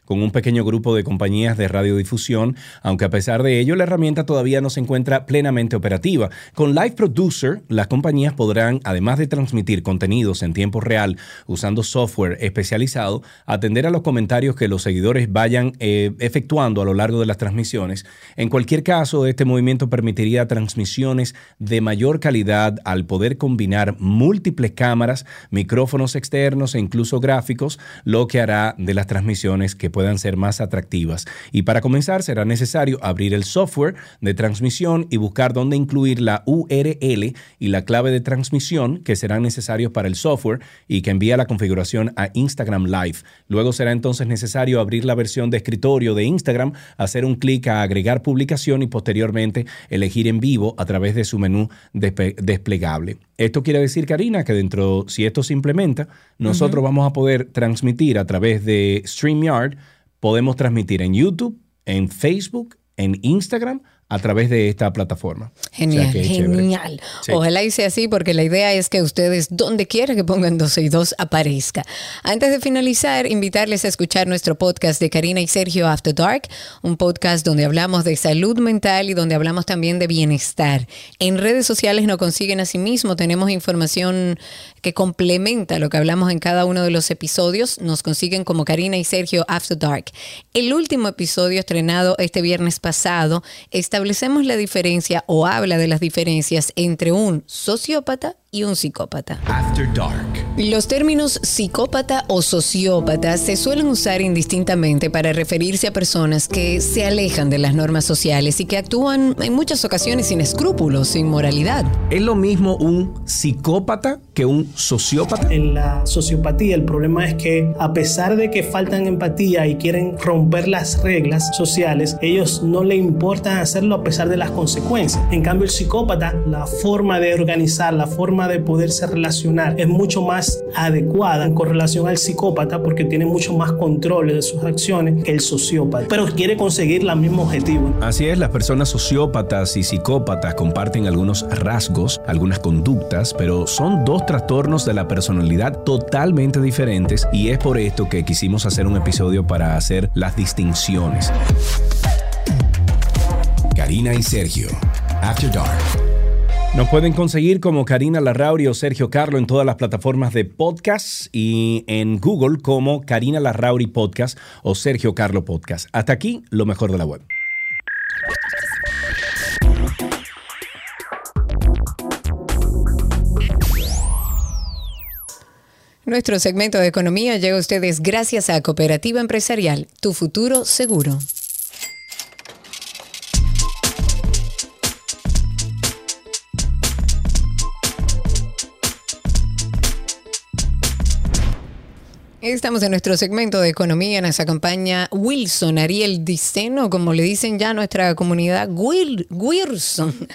con un pequeño grupo de compañías de radiodifusión, aunque a pesar de ello la herramienta todavía no se encuentra plenamente operativa. Con Live Producer, las compañías podrán, además de transmitir contenidos en tiempo real usando software especializado, atender a los comentarios que los seguidores vayan eh, efectuando a lo largo de las transmisiones. En cualquier caso, este movimiento permitiría transmisiones de mayor calidad al poder combinar múltiples cámaras, micrófonos externos e incluso gráficos, lo que hará de las transmisiones que puedan puedan ser más atractivas. Y para comenzar será necesario abrir el software de transmisión y buscar dónde incluir la URL y la clave de transmisión que serán necesarios para el software y que envía la configuración a Instagram Live. Luego será entonces necesario abrir la versión de escritorio de Instagram, hacer un clic a agregar publicación y posteriormente elegir en vivo a través de su menú desplegable. Esto quiere decir, Karina, que dentro, si esto se implementa, nosotros vamos a poder transmitir a través de StreamYard, podemos transmitir en YouTube, en Facebook, en Instagram, a través de esta plataforma. Genial, O sea genial. Sí. Ojalá sea así, porque la idea es que ustedes, donde quiera que pongan 12 y 2, aparezca. Antes de finalizar, invitarles a escuchar nuestro podcast de Karina y Sergio After Dark, un podcast donde hablamos de salud mental y donde hablamos también de bienestar. En redes sociales nos consiguen así mismo, tenemos información que complementa lo que hablamos en cada uno de los episodios. Nos consiguen como Karina y Sergio After Dark. El último episodio estrenado este viernes pasado establecemos la diferencia o habla de las diferencias entre un sociópata y un psicópata. After Dark. Los términos psicópata o sociópata se suelen usar indistintamente para referirse a personas que se alejan de las normas sociales y que actúan en muchas ocasiones sin escrúpulos, sin moralidad. ¿Es lo mismo un psicópata que un sociópata? En la sociopatía el problema es que a pesar de que faltan empatía y quieren romper las reglas sociales, ellos no le importan hacerlo a pesar de las consecuencias. En cambio el psicópata, la forma de organizar, la forma de poderse relacionar es mucho más adecuada con relación al psicópata porque tiene mucho más control de sus acciones que el sociópata, pero quiere conseguir el mismo objetivo. Así es, las personas sociópatas y psicópatas comparten algunos rasgos, algunas conductas, pero son dos trastornos de la personalidad totalmente diferentes y es por esto que quisimos hacer un episodio para hacer las distinciones. Karina y Sergio, After Dark. Nos pueden conseguir como Karina Larrauri o Sergio Carlo en todas las plataformas de podcast y en Google como Karina Larrauri Podcast o Sergio Carlo Podcast. Hasta aquí, lo mejor de la web. Nuestro segmento de economía llega a ustedes gracias a Cooperativa Empresarial, tu futuro seguro. Estamos en nuestro segmento de economía. Nos acompaña Wilson Ariel Diceno, como le dicen ya nuestra comunidad, Wilson,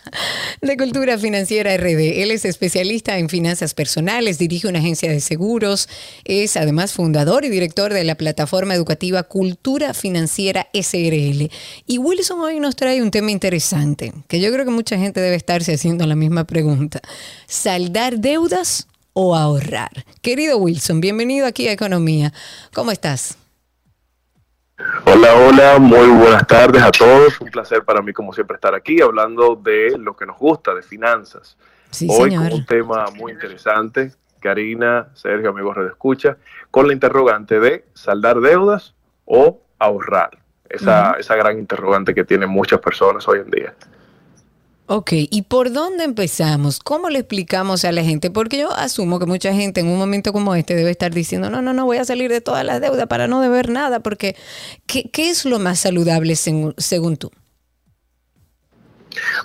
de Cultura Financiera RD. Él es especialista en finanzas personales, dirige una agencia de seguros, es además fundador y director de la plataforma educativa Cultura Financiera SRL. Y Wilson hoy nos trae un tema interesante, que yo creo que mucha gente debe estarse haciendo la misma pregunta. ¿Saldar deudas o ahorrar. Querido Wilson, bienvenido aquí a Economía. ¿Cómo estás? Hola, hola, muy buenas tardes a todos. Un placer para mí, como siempre, estar aquí hablando de lo que nos gusta, de finanzas. Sí, Hoy señor. con un tema muy interesante, Karina, Sergio, amigos de Escucha, con la interrogante de saldar deudas o ahorrar. Esa, esa gran interrogante que tienen muchas personas hoy en día. Ok, ¿y por dónde empezamos? ¿Cómo le explicamos a la gente? Porque yo asumo que mucha gente en un momento como este debe estar diciendo, no, no, no, voy a salir de todas las deudas para no deber nada, porque ¿qué, qué es lo más saludable según, según tú?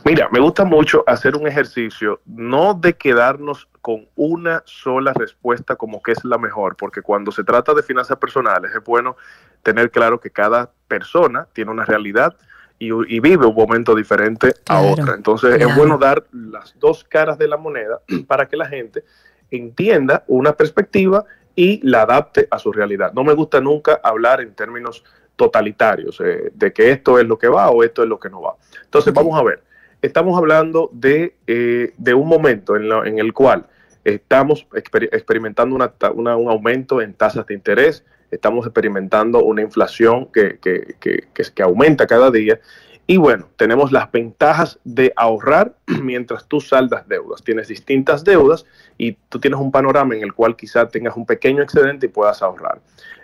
Mira, me gusta mucho hacer un ejercicio, no de quedarnos con una sola respuesta como que es la mejor, porque cuando se trata de finanzas personales es bueno tener claro que cada persona tiene una realidad y, y vive un momento diferente a otra. Entonces claro. es bueno dar las dos caras de la moneda para que la gente entienda una perspectiva y la adapte a su realidad. No me gusta nunca hablar en términos totalitarios, eh, de que esto es lo que va o esto es lo que no va. Entonces, vamos a ver, estamos hablando de, eh, de un momento en, en el cual estamos exper- experimentando una una- un aumento en tasas de interés, estamos experimentando una inflación que, que- que- que- aumenta cada día. Y bueno, tenemos las ventajas de ahorrar mientras tú saldas deudas. Tienes distintas deudas y tú tienes un panorama en el cual quizá tengas un pequeño excedente y puedas ahorrar.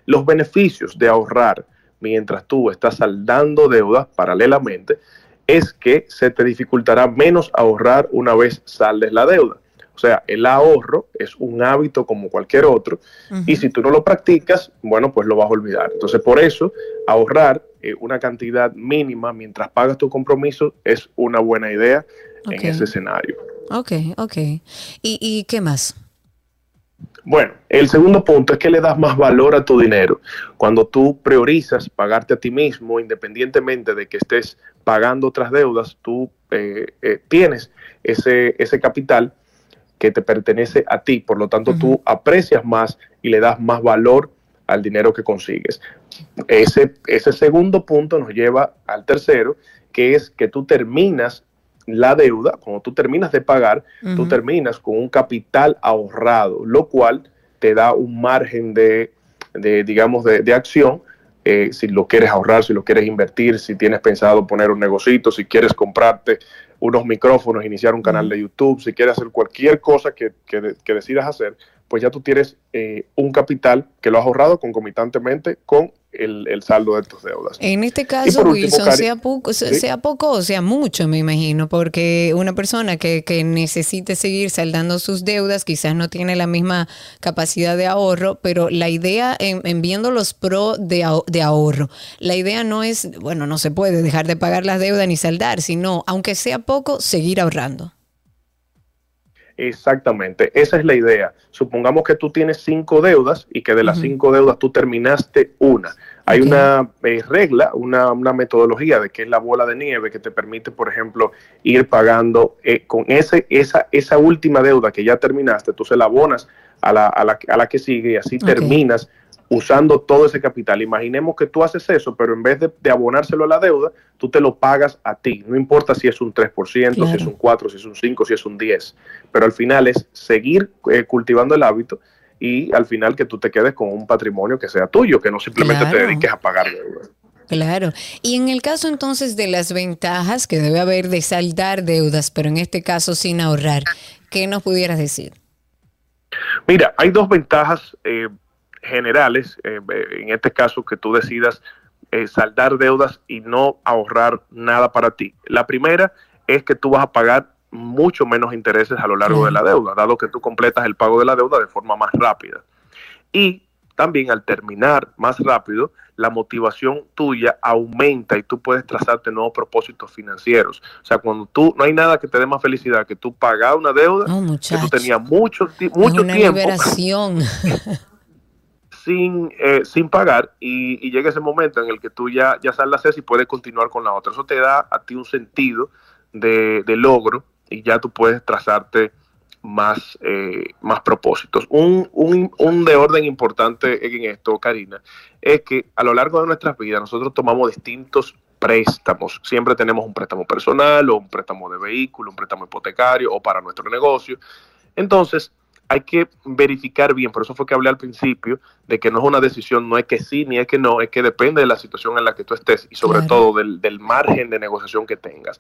Los beneficios de ahorrar mientras tú estás saldando deudas paralelamente es que se te dificultará menos ahorrar una vez saldes la deuda. O sea, el ahorro es un hábito como cualquier otro y si tú no lo practicas, bueno, pues lo vas a olvidar. Entonces, por eso, ahorrar eh, una cantidad mínima mientras pagas tu compromiso es una buena idea en ese escenario. Ok, ok. ¿Y, y qué más? Bueno, el segundo punto es que le das más valor a tu dinero. Cuando tú priorizas pagarte a ti mismo, independientemente de que estés pagando otras deudas, tú eh, eh, tienes ese, ese capital que te pertenece a ti. Por lo tanto, tú aprecias más y le das más valor al dinero que consigues. Ese, ese segundo punto nos lleva al tercero, que es que tú terminas la deuda, cuando tú terminas de pagar, tú terminas con un capital ahorrado, lo cual te da un margen de, de, digamos, de, de acción. eh, si lo quieres ahorrar, si lo quieres invertir, si tienes pensado poner un negocito, si quieres comprarte unos micrófonos, iniciar un canal de YouTube, si quieres hacer cualquier cosa que, que que decidas hacer, pues ya tú tienes eh, un capital que lo has ahorrado concomitantemente con el, el saldo de tus deudas. En este caso, último, Wilson, sea poco, Sí. sea poco o sea mucho, me imagino, porque una persona que, que necesite seguir saldando sus deudas quizás no tiene la misma capacidad de ahorro, pero la idea en, en viendo los pros de, de ahorro, la idea no es, bueno, no se puede dejar de pagar las deudas ni saldar, sino, aunque sea poco, seguir ahorrando. Exactamente, esa es la idea. Supongamos que tú tienes cinco deudas y que de las cinco deudas tú terminaste una. Hay una eh, regla, una, una metodología de que es la bola de nieve que te permite, por ejemplo, ir pagando eh, con ese, esa, esa última deuda que ya terminaste, tú se la abonas a la, a la, a la que sigue y así terminas usando todo ese capital. Imaginemos que tú haces eso, pero en vez de, de abonárselo a la deuda, tú te lo pagas a ti. No importa si es un 3%, si es Claro. un 4, si es un 5, si es un 10. Pero al final es seguir eh, cultivando el hábito y al final que tú te quedes con un patrimonio que sea tuyo, que no simplemente te Claro. dediques a pagar deudas. Claro. Y en el caso entonces de las ventajas que debe haber de saldar deudas, pero en este caso sin ahorrar, ¿qué nos pudieras decir? Mira, hay dos ventajas eh, generales, eh, en este caso que tú decidas eh, saldar deudas y no ahorrar nada para ti. La primera es que tú vas a pagar mucho menos intereses a lo largo de la deuda, dado que tú completas el pago de la deuda de forma más rápida. Y también al terminar más rápido, la motivación tuya aumenta y tú puedes trazarte nuevos propósitos financieros. O sea, cuando tú, no hay nada que te dé más felicidad que tú pagar una deuda que tú tenías mucho, Es mucho una tiempo liberación. sin, eh, sin pagar y, y llega ese momento en el que tú ya, ya saldas esa y puedes continuar con la otra. Eso te da a ti un sentido de, de logro y ya tú puedes trazarte más, eh, más propósitos. Un, un, un de orden importante en esto, Karina, es que a lo largo de nuestras vidas nosotros tomamos distintos préstamos. Siempre tenemos un préstamo personal o un préstamo de vehículo, un préstamo hipotecario o para nuestro negocio. Entonces, hay que verificar bien, por eso fue que hablé al principio, de que no es una decisión, no es que sí ni es que no, es que depende de la situación en la que tú estés y sobre Claro. todo del, del margen de negociación que tengas.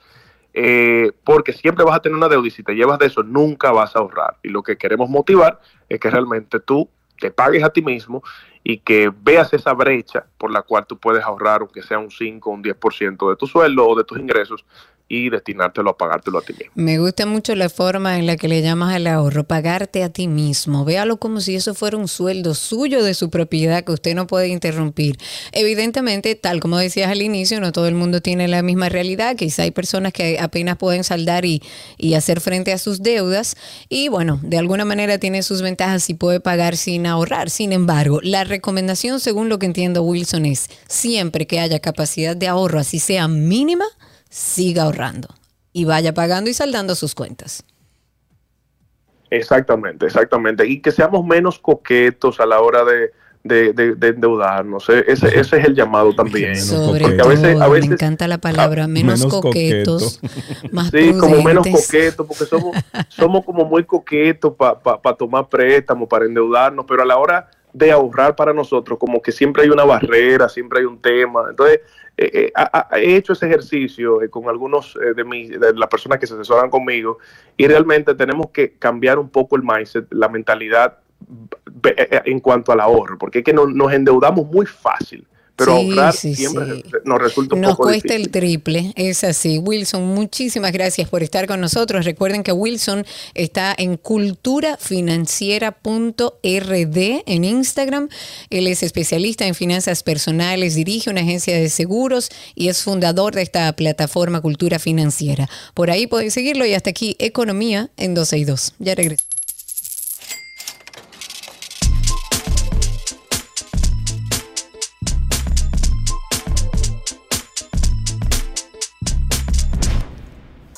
Eh, porque siempre vas a tener una deuda y si te llevas de eso nunca vas a ahorrar. Y lo que queremos motivar es que realmente tú te pagues a ti mismo y que veas esa brecha por la cual tú puedes ahorrar, aunque sea un 5 o un 10% de tu sueldo o de tus ingresos, y destinártelo a pagártelo a ti mismo. Me gusta mucho la forma en la que le llamas al ahorro, pagarte a ti mismo. Véalo como si eso fuera un sueldo suyo de su propiedad que usted no puede interrumpir. Evidentemente, tal como decías al inicio, no todo el mundo tiene la misma realidad. Quizá hay personas que apenas pueden saldar y, y hacer frente a sus deudas. Y bueno, de alguna manera tiene sus ventajas y puede pagar sin ahorrar. Sin embargo, la recomendación, según lo que entiendo, Wilson, es siempre que haya capacidad de ahorro, así sea mínima, siga ahorrando y vaya pagando y saldando sus cuentas. Exactamente, exactamente. Y que seamos menos coquetos a la hora de, de, de- de endeudarnos. E- Ese, ese es el llamado también. Sobre Porque todo, a veces, a me encanta la palabra, menos, menos coquetos, más Sí, como menos coquetos, porque somos, somos como muy coquetos para tomar préstamos, para endeudarnos, pero a la hora de ahorrar para nosotros, como que siempre hay una barrera, siempre hay un tema. Entonces, eh, eh, he hecho ese ejercicio eh, con algunos eh, de, mis, de las personas que se asesoran conmigo y realmente tenemos que cambiar un poco el mindset, la mentalidad eh, en cuanto al ahorro, porque es que no- nos endeudamos muy fácil pero Sí, ahorrar sí, siempre sí. nos resulta un Nos poco cuesta difícil. el triple, es así. Wilson, muchísimas gracias por estar con nosotros. Recuerden que Wilson está en culturafinanciera.rd en Instagram. Él es especialista en finanzas personales, dirige una agencia de seguros y es fundador de esta plataforma Cultura Financiera. Por ahí pueden seguirlo y hasta aquí Economía en 12 y 2. Ya regreso.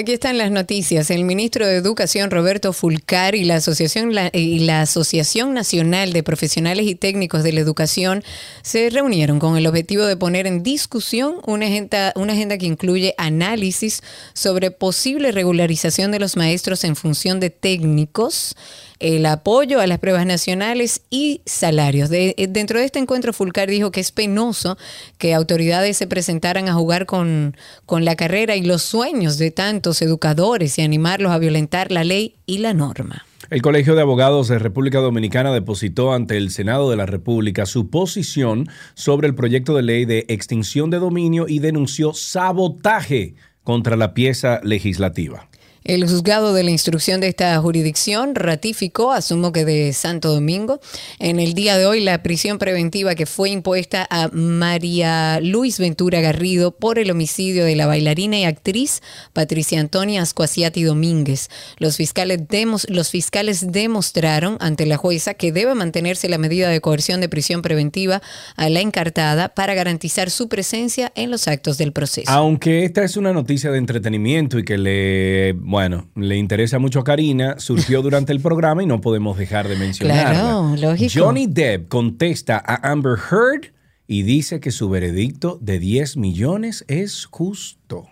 Aquí están las noticias. El ministro de Educación, Roberto Fulcar, y la Asociación, Nacional de Profesionales y Técnicos de la Educación se reunieron con el objetivo de poner en discusión una agenda, una agenda que incluye análisis sobre posible regularización de los maestros en función de técnicos, el apoyo a las pruebas nacionales y salarios. De- eh, dentro de este encuentro, Fulcar dijo que es penoso que autoridades se presentaran a jugar con, con la carrera y los sueños de tantos educadores y animarlos a violentar la ley y la norma. El Colegio de Abogados de República Dominicana depositó ante el Senado de la República su posición sobre el proyecto de ley de extinción de dominio y denunció sabotaje contra la pieza legislativa. El juzgado de la instrucción de esta jurisdicción ratificó, asumo que de Santo Domingo, en el día de hoy la prisión preventiva que fue impuesta a María Luis Ventura Garrido por el homicidio de la bailarina y actriz Patricia Antonia Ascuasiati Domínguez. Los fiscales, demos- los fiscales demostraron ante la jueza que debe mantenerse la medida de coerción de prisión preventiva a la encartada para garantizar su presencia en los actos del proceso. Aunque esta es una noticia de entretenimiento y que le, bueno, le interesa mucho a Karina, surgió durante el programa y no podemos dejar de mencionarla. Claro, lógico. Johnny Depp contesta a Amber Heard y dice que su veredicto de 10 millones es justo.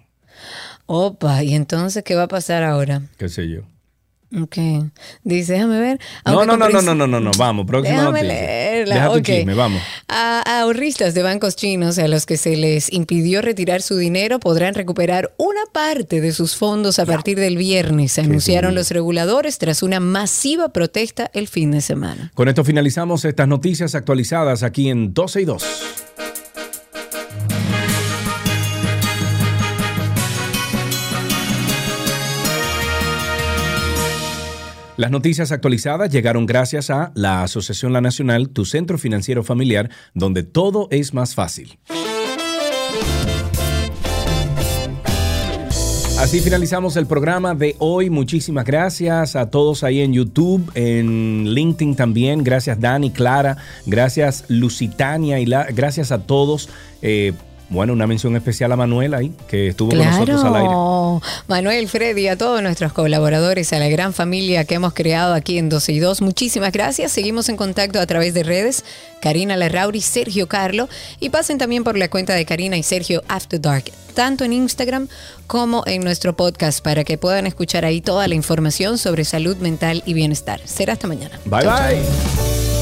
Opa, ¿y entonces qué va a pasar ahora? ¿Qué sé yo? Ok. Dice, déjame ver. No, no, no, no, no, no, no, no, vamos, próxima Déjame noticia. leerla, Deja tu ok. chisme, vamos. A, a ahorristas de bancos chinos a los que se les impidió retirar su dinero podrán recuperar una parte de sus fondos a partir del viernes, anunciaron los reguladores tras una masiva protesta el fin de semana. Con esto finalizamos estas noticias actualizadas aquí en 12 y 2. Las noticias actualizadas llegaron gracias a la Asociación La Nacional, tu centro financiero familiar, donde todo es más fácil. Así finalizamos el programa de hoy. Muchísimas gracias a todos ahí en YouTube, en LinkedIn también. Gracias Dani, Clara, gracias Lusitania y gracias a todos. Eh, bueno, una mención especial a Manuel ahí, que estuvo con nosotros al aire. Claro, Manuel, Freddy, a todos nuestros colaboradores, a la gran familia que hemos creado aquí en 12 y 2, muchísimas gracias. Seguimos en contacto a través de redes, Karina Larrauri, Sergio Carlo, y pasen también por la cuenta de Karina y Sergio After Dark, tanto en Instagram como en nuestro podcast, para que puedan escuchar ahí toda la información sobre salud mental y bienestar. Será hasta mañana. Bye Chau, chau. bye.